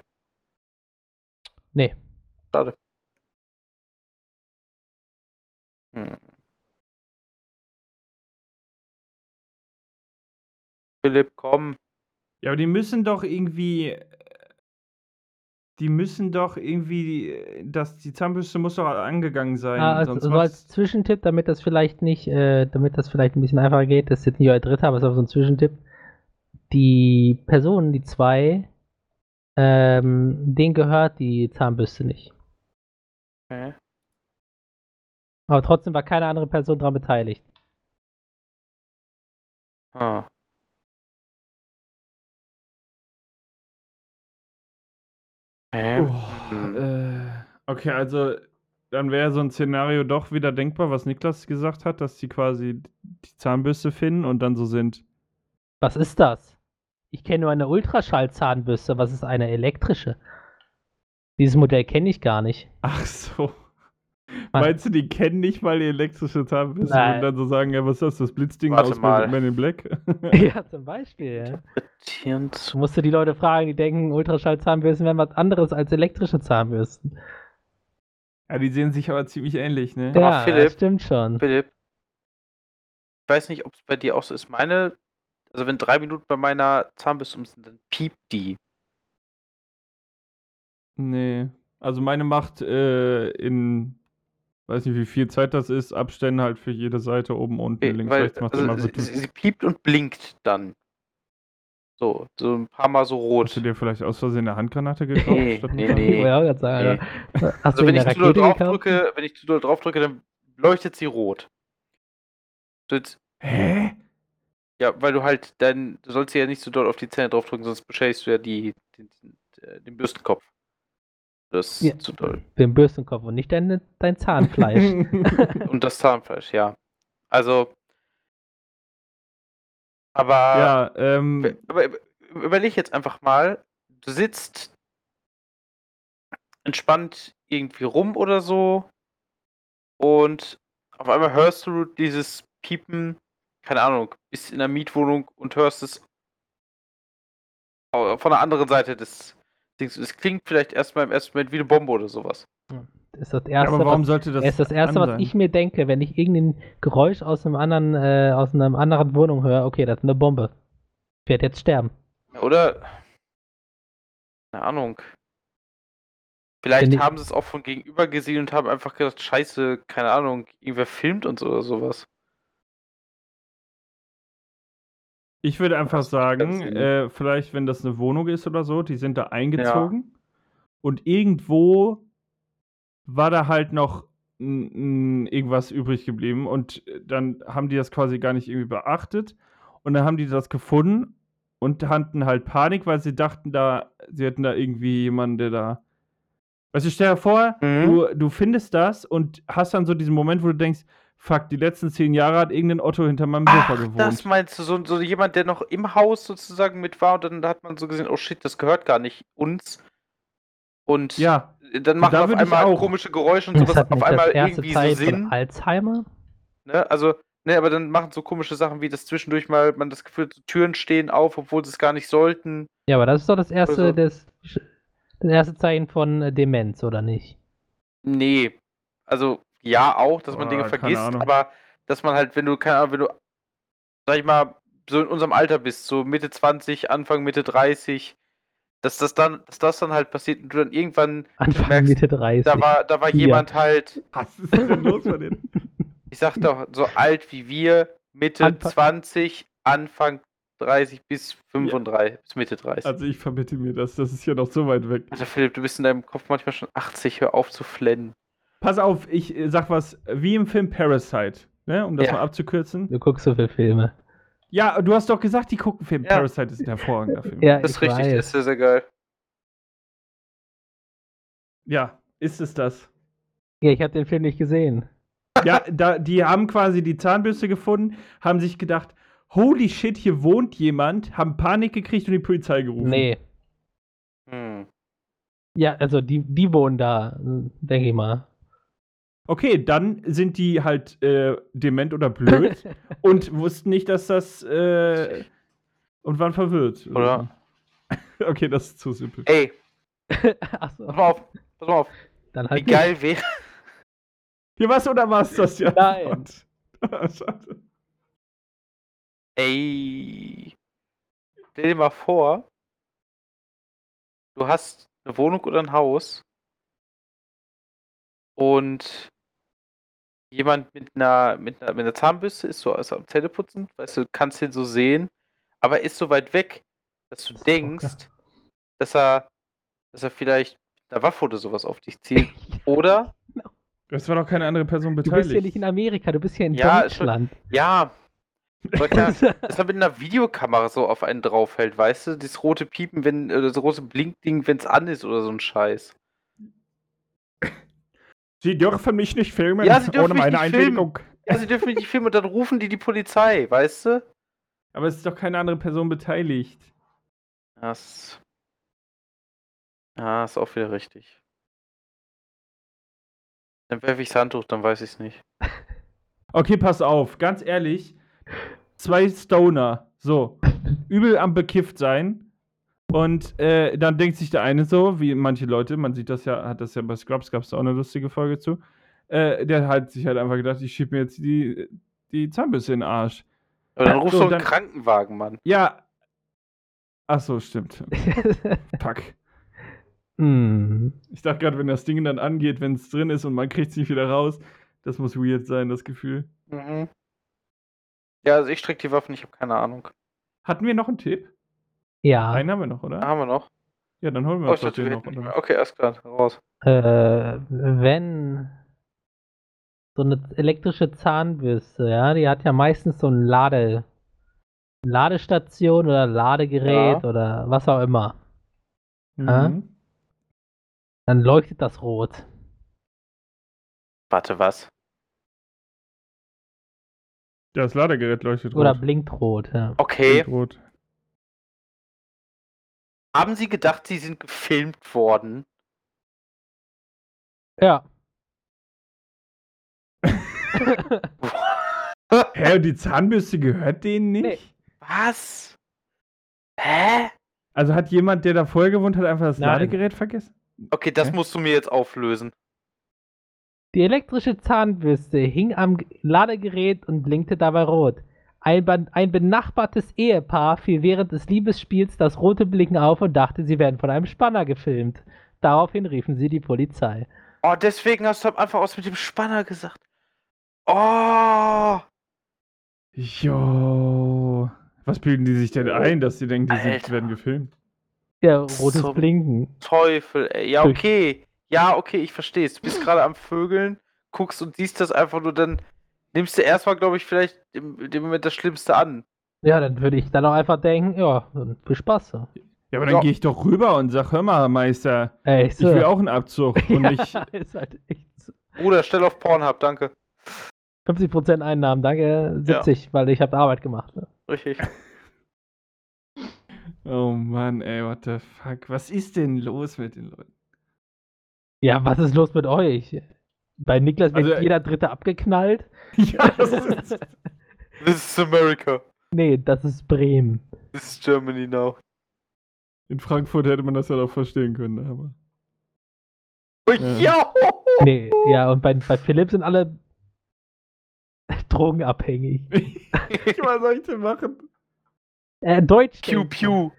Nee.
Schade. Hm. Philipp, komm.
Ja, aber die müssen doch irgendwie. Die müssen doch irgendwie. Das, die Zahnbürste muss doch angegangen sein.
Ah, also,
sonst
so als Zwischentipp, damit das vielleicht nicht, äh, damit das vielleicht ein bisschen einfacher geht, das ist jetzt nicht euer dritter, aber es ist auch so ein Zwischentipp. Die Personen, die zwei, ähm, denen gehört die Zahnbürste nicht.
Okay.
Aber trotzdem war keine andere Person daran beteiligt.
Ah. Hä?
Oh,
Hm.
äh, okay, also dann wäre so ein Szenario doch wieder denkbar, was Niklas gesagt hat, dass sie quasi die Zahnbürste finden und dann so sind.
Was ist das? Ich kenne nur eine Ultraschallzahnbürste. Was ist eine elektrische? Dieses Modell kenne ich gar nicht.
Ach so. Meinst du, die kennen nicht mal die elektrische Zahnbürste
Nein.
und dann so sagen, ja, was ist das, das Blitzding
Warte
aus
mal.
Men in Black?
ja, zum Beispiel. Ja. Du musst du die Leute fragen, die denken, Ultraschallzahnbürsten wären was anderes als elektrische Zahnbürsten.
ja, die sehen sich aber ziemlich ähnlich, ne?
Ja,
Philipp-
das stimmt schon.
Philipp, ich weiß nicht, ob es bei dir auch so ist. Meine, also wenn drei Minuten bei meiner Zahnbürste um sind, dann piept die.
Nee. Also meine macht äh, in, weiß nicht wie viel Zeit das ist, Abstände halt für jede Seite oben, unten,
Okay,
links,
weil,
rechts macht
also,
immer so.
sie, sie piept und blinkt dann. So, so ein paar Mal so
Hast du
rot.
dir vielleicht aus Versehen eine Handgranate gekauft?
Nee,
statt
nee,
einer
nee.
Grad sagen,
Nee. Also wenn ich zu doll
Rakete
drauf drücke, wenn ich zu doll drauf drücke, dann leuchtet sie rot. So jetzt,
Hä?
ja, weil du halt dann, du sollst ja nicht zu doll auf die Zähne draufdrücken, sonst beschädigst du ja die, den, den, den Bürstenkopf. Das ist
Ja.
zu doll.
Den Bürstenkopf und nicht dein, dein Zahnfleisch.
Und das Zahnfleisch, ja. Also. Aber,
ja, ähm,
aber über- überleg jetzt einfach mal, du sitzt entspannt irgendwie rum oder so und auf einmal hörst du dieses Piepen, keine Ahnung, bist in der Mietwohnung und hörst es von der anderen Seite des. Es klingt vielleicht erstmal im ersten Moment wie eine Bombe oder sowas.
Das ist das
ja,
Erste,
aber warum
was,
sollte das
ist das Erste, was ich mir denke, wenn ich irgendein Geräusch aus einem anderen, äh, aus einer anderen Wohnung höre. Okay, das ist eine Bombe. Ich werde jetzt sterben.
Oder? Keine Ahnung. Vielleicht haben sie es auch von gegenüber gesehen und haben einfach gedacht, scheiße, keine Ahnung, irgendwer filmt uns oder sowas.
Ich würde einfach sagen, äh, vielleicht, wenn das eine Wohnung ist oder so, die sind da eingezogen und irgendwo war da halt noch irgendwas übrig geblieben und äh, dann haben die das quasi gar nicht irgendwie beachtet und dann haben die das gefunden und hatten halt Panik, weil sie dachten da, sie hätten da irgendwie jemanden, der da. Weißt du, stell dir vor,
Mhm.
du, du findest das und hast dann so diesen Moment, wo du denkst, fuck, die letzten zehn Jahre hat irgendein Otto hinter meinem Sofa
Ach,
gewohnt.
das meinst du, so, so jemand, der noch im Haus sozusagen mit war und dann hat man so gesehen, oh shit, das gehört gar nicht uns. Und
ja,
dann machen
da
auf einmal komische Geräusche und
Das
sowas auf einmal
das erste
irgendwie
Teil
so
von
Sinn.
Alzheimer?
Ne? Also, ne, aber dann machen so komische Sachen wie, dass zwischendurch mal man das Gefühl, so Türen stehen auf, obwohl sie es gar nicht sollten.
Ja, aber das ist doch das erste,
Also-
das, das erste Zeichen von äh, Demenz, oder nicht?
Nee. Also, ja, auch, dass man Dinge vergisst,
Ahnung.
aber dass man halt, wenn du, keine Ahnung, wenn du, sag ich mal, so in unserem Alter bist, so Mitte 20, Anfang Mitte 30, dass das dann, dass das dann halt passiert und du dann irgendwann,
Anfang
merkst,
Mitte 30.
da war, da war
Hier.
jemand halt,
was ist denn los bei denen?
ich sag doch, so alt wie wir, Mitte
Anfang-
20, Anfang 30 bis 35, bis Mitte 30.
Also ich verbitte mir das, das ist ja noch so weit weg.
Alter Philipp, du bist in deinem Kopf manchmal schon 80, hör auf zu flennen.
Pass auf, ich äh, sag was, wie im Film Parasite, ne, um das
Ja.
mal abzukürzen.
Du guckst so viele Filme.
Ja, du hast doch gesagt, die gucken Film.
Ja.
Parasite ist ein hervorragender Film.
Ja,
Das ist
ich
richtig,
weiß.
ist sehr, sehr geil.
Ja, ist es das.
Ja, ich habe den Film nicht gesehen.
Ja, da, die haben quasi die Zahnbürste gefunden, haben sich gedacht, holy shit, hier wohnt jemand, haben Panik gekriegt und die Polizei gerufen.
Nee.
Hm.
Ja, also die, die wohnen da, denke ich mal.
Okay, dann sind die halt äh, dement oder blöd und wussten nicht, dass das äh, und waren verwirrt.
Oder?
Okay, das ist zu simpel.
Ey,
Achso,
pass mal auf, pass mal auf.
dann
Wie
halt
geil wäre.
Hier was oder was das ja?
Nein.
Schade.
Ey. Stell dir mal vor, du hast eine Wohnung oder ein Haus und jemand mit einer, mit einer, mit einer Zahnbürste ist so also am Zähneputzen, weißt du, kannst ihn so sehen, aber er ist so weit weg, dass du
Das
denkst,
okay.
dass er, dass er vielleicht mit einer Waffe oder sowas auf dich zielt. Oder
Das war doch keine andere Person
Du
beteiligt.
bist hier nicht in Amerika, du bist hier in
Ja, ist schon-
Deutschland.
Ja. Ja, dass er mit einer Videokamera so auf einen draufhält, weißt du? Das rote Piepen, wenn, oder das rote Blinkding, wenn es an ist oder so ein Scheiß.
Sie dürfen mich nicht filmen
Ja,
ohne
mich
meine
filmen.
Einwilligung.
Ja, sie dürfen nicht filmen und dann rufen die die Polizei, weißt du?
Aber es ist doch keine andere Person beteiligt.
Das. Ja, ist auch wieder richtig. Dann werfe ich Handtuch, dann weiß ich es nicht.
Okay, pass auf, ganz ehrlich. Zwei Stoner, so, übel am bekifft sein. Und äh, dann denkt sich der eine so, wie manche Leute, man sieht das ja, hat das ja bei Scrubs, gab es da auch eine lustige Folge zu. Äh, der hat sich halt einfach gedacht, ich schieb mir jetzt die, die Zahnbürste in den Arsch.
Aber dann rufst
So,
du einen
dann-
Krankenwagen, Mann.
Ja. Ach so, stimmt. Fuck.
hm.
Ich dachte gerade, wenn das Ding dann angeht, wenn es drin ist und man kriegt es nicht wieder raus, das muss weird sein, das Gefühl.
Mhm. Ja, also ich strecke die Waffen, ich habe keine Ahnung.
Hatten wir noch einen Tipp?
Ja,
Einen haben wir noch, oder?
Haben wir noch.
Ja, dann holen wir
Oh,
uns
dachte,
den noch. Oder?
Okay, alles klar, raus.
äh, wenn so eine elektrische Zahnbürste, ja, die hat ja meistens so ein Lade, Ladestation oder Ladegerät
Ja.
oder was auch immer.
Mhm.
Dann leuchtet das rot.
Warte, was?
Das Ladegerät leuchtet
Oder
rot.
blinkt rot, ja.
Okay.
Blinkt rot.
Haben Sie gedacht, Sie sind gefilmt worden?
Ja.
Hä, und die Zahnbürste gehört denen nicht?
Nee.
Was? Hä?
Also hat jemand, der da vorher gewohnt hat, einfach das
Nein.
Ladegerät vergessen?
Okay, das
Hä?
musst du mir jetzt auflösen.
Die elektrische Zahnbürste hing am Ladegerät und blinkte dabei rot. Ein, ein benachbartes Ehepaar fiel während des Liebesspiels das rote Blinken auf und dachte, sie werden von einem Spanner gefilmt. Daraufhin riefen sie die Polizei.
Oh, deswegen hast du am Anfang aus mit dem Spanner gesagt. Oh!
Jo. Was bilden die sich denn ein, dass sie denken, die sind, werden gefilmt?
Ja, rotes
So-
Blinken.
Teufel, ey. Ja, okay. Ja, okay, ich verstehe es. Du bist gerade am Vögeln, guckst und siehst das einfach nur, dann nimmst du erstmal, glaube ich, vielleicht im, dem Moment das Schlimmste an.
Ja, dann würde ich dann auch einfach denken, ja, dann viel Spaß. So.
Ja, aber dann
Ja.
gehe ich doch rüber und sag, hör mal, Meister,
Ey,
ich will auch einen Abzug. Und
ja, ist halt echt so.
Bruder, stell auf Pornhub, danke.
50% Einnahmen, danke. 70, weil ich habe Arbeit gemacht. Ne?
Richtig.
oh Mann, ey, what the fuck. Was ist denn los mit den Leuten?
Ja, was ist los mit euch? Bei Niklas wird
Also,
jeder Dritte abgeknallt.
Ja, das ist,
This is America.
Nee, das ist Bremen.
This is Germany now.
in Frankfurt hätte man das ja doch verstehen können, aber.
Oh,
Ja.
ja.
Nee, ja, und bei, bei Philipp sind alle drogenabhängig.
Was soll ich denn machen?
Äh, Deutsch.
Pew, pew.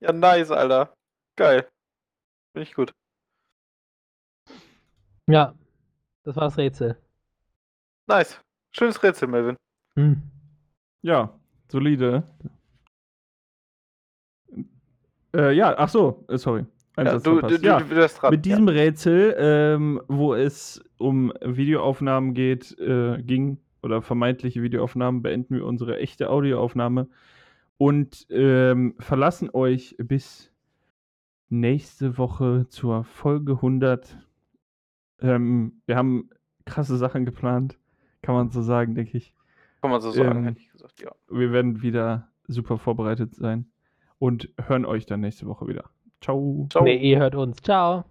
Ja, nice, Alter. Geil. Finde ich gut.
Ja, das war das Rätsel.
Nice. Schönes Rätsel, Melvin.
Hm.
Ja, solide. Äh, ja, ach so, äh, sorry. Ein
Ja,
Satz
du, du,
ja.
du bist dran.
Mit diesem Rätsel, ähm, wo es um Videoaufnahmen geht, äh, ging oder vermeintliche Videoaufnahmen, beenden wir unsere echte Audioaufnahme und ähm, verlassen euch bis nächste Woche zur Folge 100. Ähm, wir haben krasse Sachen geplant, kann man so sagen, denke ich.
Kann man so sagen,
ähm,
hätte ich gesagt, ja.
Wir werden wieder super vorbereitet sein und hören euch dann nächste Woche wieder. Ciao.
Ciao.
Nee, ihr hört uns. Ciao.